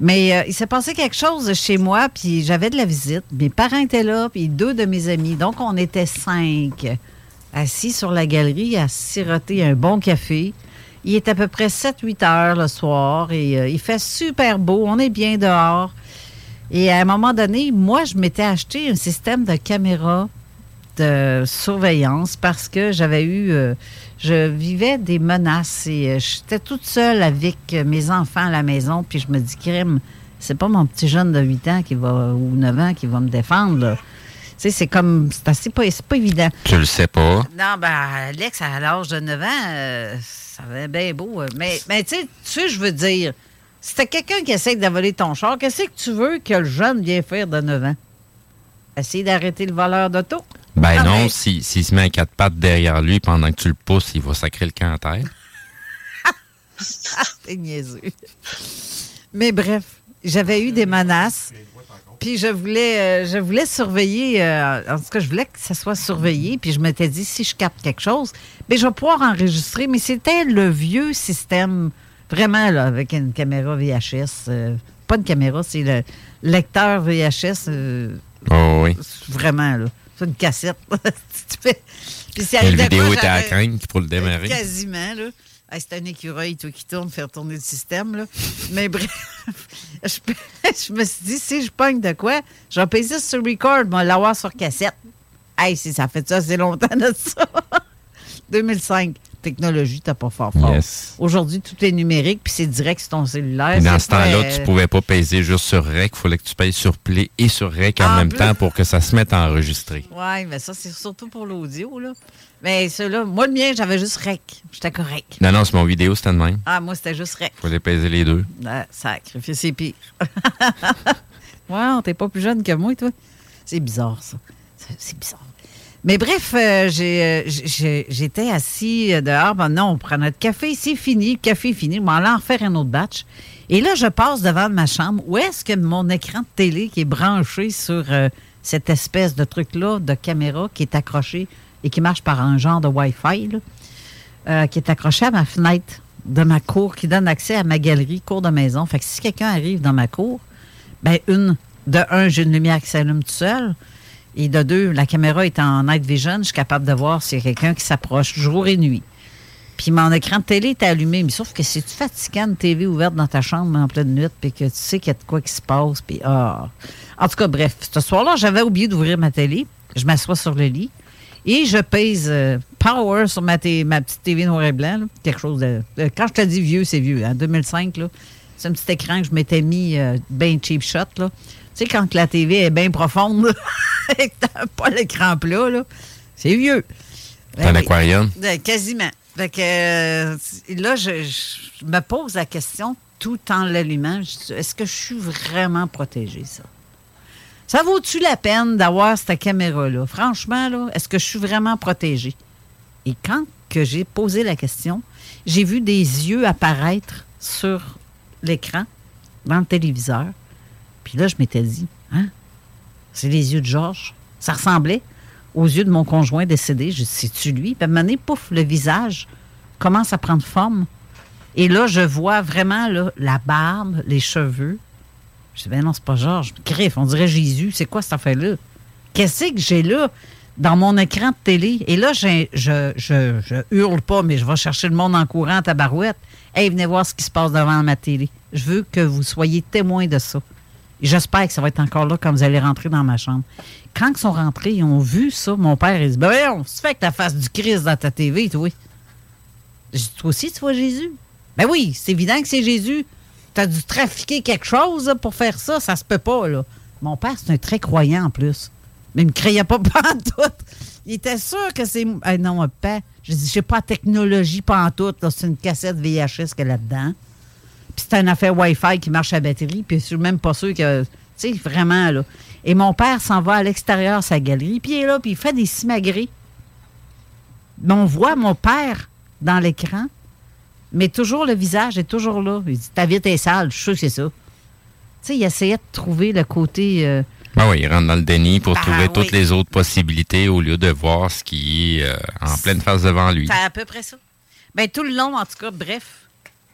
Mais euh, il s'est passé quelque chose chez moi, puis j'avais de la visite. Mes parents étaient là, puis deux de mes amis. Donc, on était cinq assis sur la galerie à siroter un bon café. Il est à peu près 7-8 heures le soir et euh, il fait super beau. On est bien dehors. Et à un moment donné, moi, je m'étais acheté un système de caméra de surveillance parce que j'avais eu. euh, je vivais des menaces et euh, j'étais toute seule avec mes enfants à la maison. Puis je me dis, crème, c'est pas mon petit jeune de 8 ans qui va, ou 9 ans qui va me défendre. Tu sais, c'est comme. C'est assez pas, évident. Tu le sais pas. Non, ben, Alex, à l'âge de 9 ans, euh, ça va bien beau. euh, Mais, mais tu sais, je veux dire, si t'as quelqu'un qui essaie de voler ton char, qu'est-ce que tu veux que le jeune vienne faire de 9 ans? Essayer d'arrêter le voleur d'auto? Ben Ah, non, mais- si- s'il se met à quatre pattes derrière lui pendant que tu le pousses, il va sacrer le camp à terre. Ah, t'es niaiseux. Mais bref, j'avais eu des menaces. Puis je voulais, euh, je voulais surveiller, euh, en tout cas, je voulais que ça soit surveillé. Puis je m'étais dit, si je capte quelque chose, ben, je vais pouvoir enregistrer. Mais c'était le vieux système, vraiment, là, avec une caméra VHS. euh, pas une caméra, c'est le lecteur VHS. euh, Oh oui. vraiment, là. C'est une cassette. Tu fais- Puis si la de vidéo était à j'avais- craindre pour le démarrer. Quasiment, là. Hey, c'est un écureuil, toi, qui tourne, faire tourner le système, là. Mais bref, je, me suis dit, si je pogne de quoi, je vais payer sur record, moi, l'avoir sur cassette. Hey, si ça fait ça, c'est longtemps de ça. 2005. Technologie, t'as pas fort fort. Yes. Aujourd'hui, tout est numérique, puis c'est direct sur ton cellulaire. Et dans ce temps-là, tu euh, pouvais pas peser juste sur REC. Il fallait que tu payes sur Play et sur REC en En même plus. temps pour que ça se mette à enregistrer. Oui, mais ça, c'est surtout pour l'audio, là. Mais ceux-là, moi, le mien, j'avais juste rec. J'étais correct. Non, non, c'est mon vidéo, c'était de même. Ah, moi, c'était juste rec. Il fallait peser les deux. Ah, sacrifice, c'est pire. wow, t'es pas plus jeune que moi, toi. C'est bizarre, ça. C'est bizarre. Mais bref, euh, euh, j'étais assis euh, dehors. Ben non, on prend notre café. C'est fini. Le café est fini. On va en faire un autre batch. Et là, je passe devant ma chambre. Où est-ce que mon écran de télé qui est branché sur cette espèce de truc-là, de caméra qui est accroché et qui marche par un genre de Wi-Fi, qui est accroché à ma fenêtre de ma cour, qui donne accès à ma galerie, cour de maison. Fait que si quelqu'un arrive dans ma cour, ben une, de un, j'ai une lumière qui s'allume tout seul. Et de deux, la caméra est en night vision, je suis capable de voir s'il y a quelqu'un qui s'approche jour et nuit. Puis mon écran de télé est allumé, mais sauf que c'est fatigant une TV ouverte dans ta chambre en pleine nuit, puis que tu sais qu'il y a de quoi qui se passe, puis ah. En tout cas, bref, ce soir-là, j'avais oublié d'ouvrir ma télé. Je m'assois sur le lit et je pèse euh, power sur ma, ma petite TV noir et blanc, quelque chose de, Quand je te dis vieux, c'est vieux. En 2005, là, c'est un petit écran que je m'étais mis euh, bien cheap shot. Là. Tu sais, quand la TV est bien profonde, et que t'as pas l'écran plat, là, c'est vieux. Un Ben aquarium? Euh, Quasiment. Fait que euh, là, je, je me pose la question tout en l'allumant. Est-ce que je suis vraiment protégée, ça? Ça vaut-tu la peine d'avoir cette caméra-là? Franchement, là, est-ce que je suis vraiment protégée? Et quand que j'ai posé la question, j'ai vu des yeux apparaître sur l'écran, dans le téléviseur. Puis là, je m'étais dit, hein? C'est les yeux de Georges. Ça ressemblait aux yeux de mon conjoint décédé. Je dis, c'est-tu lui? Puis à pouf, le visage commence à prendre forme. Et là, je vois vraiment la barbe, les cheveux. Je dis, ben non, c'est pas Georges. Griffe, on dirait Jésus. C'est quoi cette affaire-là? Qu'est-ce que j'ai là dans mon écran de télé? Et là, je, je, hurle pas, mais je vais chercher le monde en courant à tabarouette. Hey, venez voir ce qui se passe devant ma télé. Je veux que vous soyez témoins de ça. J'espère que ça va être encore là quand vous allez rentrer dans ma chambre. Quand ils sont rentrés, ils ont vu ça. Mon père, il dit Ben voyons, tu fais que la face du Christ dans ta TV, toi. J'ai dit, toi aussi, tu vois Jésus? Ben oui, c'est évident que c'est Jésus. Tu as dû trafiquer quelque chose pour faire ça. Ça se peut pas, là. Mon père, c'est un très croyant en plus. Mais il me criait pas pantoute. Il était sûr que c'est. Ah non, père. Je dis, j'ai pas la technologie pantoute. C'est une cassette VHS qu'il y a là-dedans. Puis c'est une affaire Wi-Fi qui marche à batterie. Puis je suis même pas sûr que. Tu sais, vraiment, là. Et mon père s'en va à l'extérieur, sa galerie. Puis il est là, puis il fait des simagrées. Mais on voit mon père dans l'écran, mais toujours le visage est toujours là. Il dit Ta vie est sale, je suis sûr que c'est ça. Tu sais, il essayait de trouver le côté. euh, Ben oui, il rentre dans le déni pour Ah trouver oui. toutes les autres possibilités au lieu de voir ce qui est euh, en pleine face devant lui. C'est à peu près ça. Ben, tout le long, en tout cas, bref,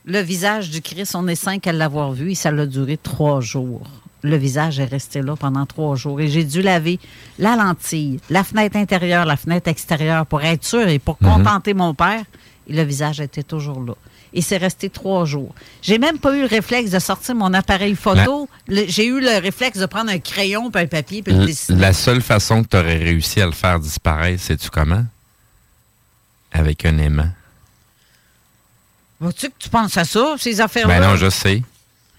le visage du Christ, on est cinq à l'avoir vu et ça l'a duré trois jours. Le visage est resté là pendant trois jours et j'ai dû laver la lentille, la fenêtre intérieure, la fenêtre extérieure pour être sûr et pour Mhm. contenter mon père. Et le visage était toujours là. Et c'est resté trois jours. J'ai même pas eu le réflexe de sortir mon appareil photo. Le- J'ai eu le réflexe de prendre un crayon puis un papier puis de L- dessiner. La seule façon que tu aurais réussi à le faire disparaître, sais-tu comment? Avec un aimant. Vois-tu que tu penses à ça, ces affaires-là? Ben non, je sais.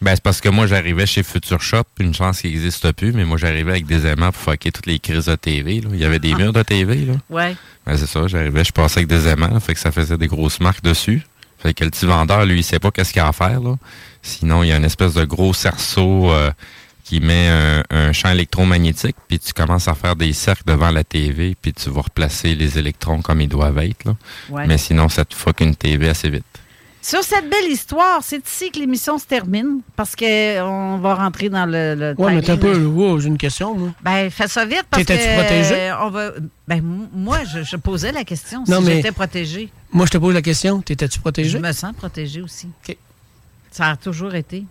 Ben, c'est parce que moi, j'arrivais chez Future Shop, une chance qu'il n'existe plus, mais moi, j'arrivais avec des aimants pour fucker toutes les crises de TV. là. Il y avait des Ah. murs de TV, là. Ouais. Ben, c'est ça, j'arrivais, je passais avec des aimants, fait que ça faisait des grosses marques dessus. Fait que le petit vendeur, lui, il sait pas qu'est-ce qu'il a à faire, là. Sinon, il y a une espèce de gros cerceau euh, qui met un, un champ électromagnétique, puis tu commences à faire des cercles devant la TV, puis tu vas replacer les électrons comme ils doivent être. Là. Ouais. Mais sinon, ça te fuck une TV assez vite. Sur cette belle histoire, c'est ici que l'émission se termine parce qu'on va rentrer dans le. le Ouais, mais t'as un peu. wow, j'ai une question, moi. Ben, fais ça vite parce que. T'étais-tu protégé? euh, on va, ben, m- moi, je, je posais la question Non, si mais- j'étais protégée. Moi, je te pose la question. T'étais-tu Je protégé? me sens protégée aussi. Ça a toujours été.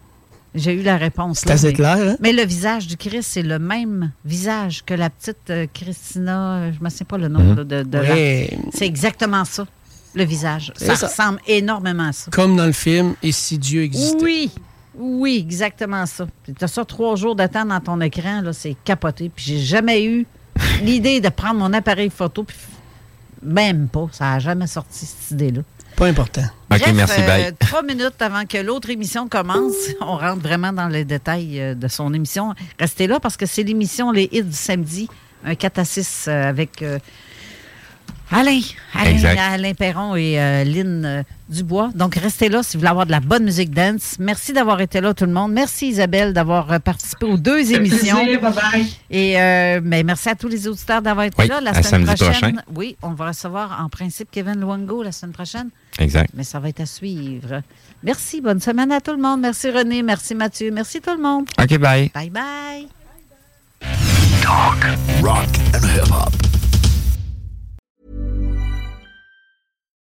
J'ai eu la réponse. C'est là, assez mais- clair, hein? Mais le visage du Christ, c'est le même visage que la petite euh, Christina, euh, je ne sais pas le nom là, de, de Ouais. C'est exactement ça, le visage. Ça, ça. ressemble énormément à ça. Comme dans le film Et si Dieu existait. Oui, oui, exactement ça. Tu as ça trois jours temps dans ton écran, là, c'est capoté. Puis j'ai jamais eu l'idée de prendre mon appareil photo, puis même pas. Ça n'a jamais sorti cette idée-là. Pas important. OK, merci, euh, bye. trois minutes avant que l'autre émission commence, on rentre vraiment dans les détails euh, de son émission. Restez là parce que c'est l'émission Les Hits du samedi, un 4 à 6 euh, avec euh, Alain, Alain. Alain Perron et euh, Lynn euh, Dubois. Donc, restez là si vous voulez avoir de la bonne musique dance. Merci d'avoir été là, tout le monde. Merci, Isabelle, d'avoir euh, participé aux deux émissions. plaisir, bye-bye. Et euh, ben, merci à tous les auditeurs d'avoir été Oui, là. La à semaine prochaine, prochain. oui, on va recevoir en principe Kevin Luango la semaine prochaine. Exact. Mais ça va être à suivre. Merci. Bonne semaine à tout le monde. Merci René. Merci Mathieu. Merci tout le monde. OK, bye. Bye bye. Talk, rock and hip hop.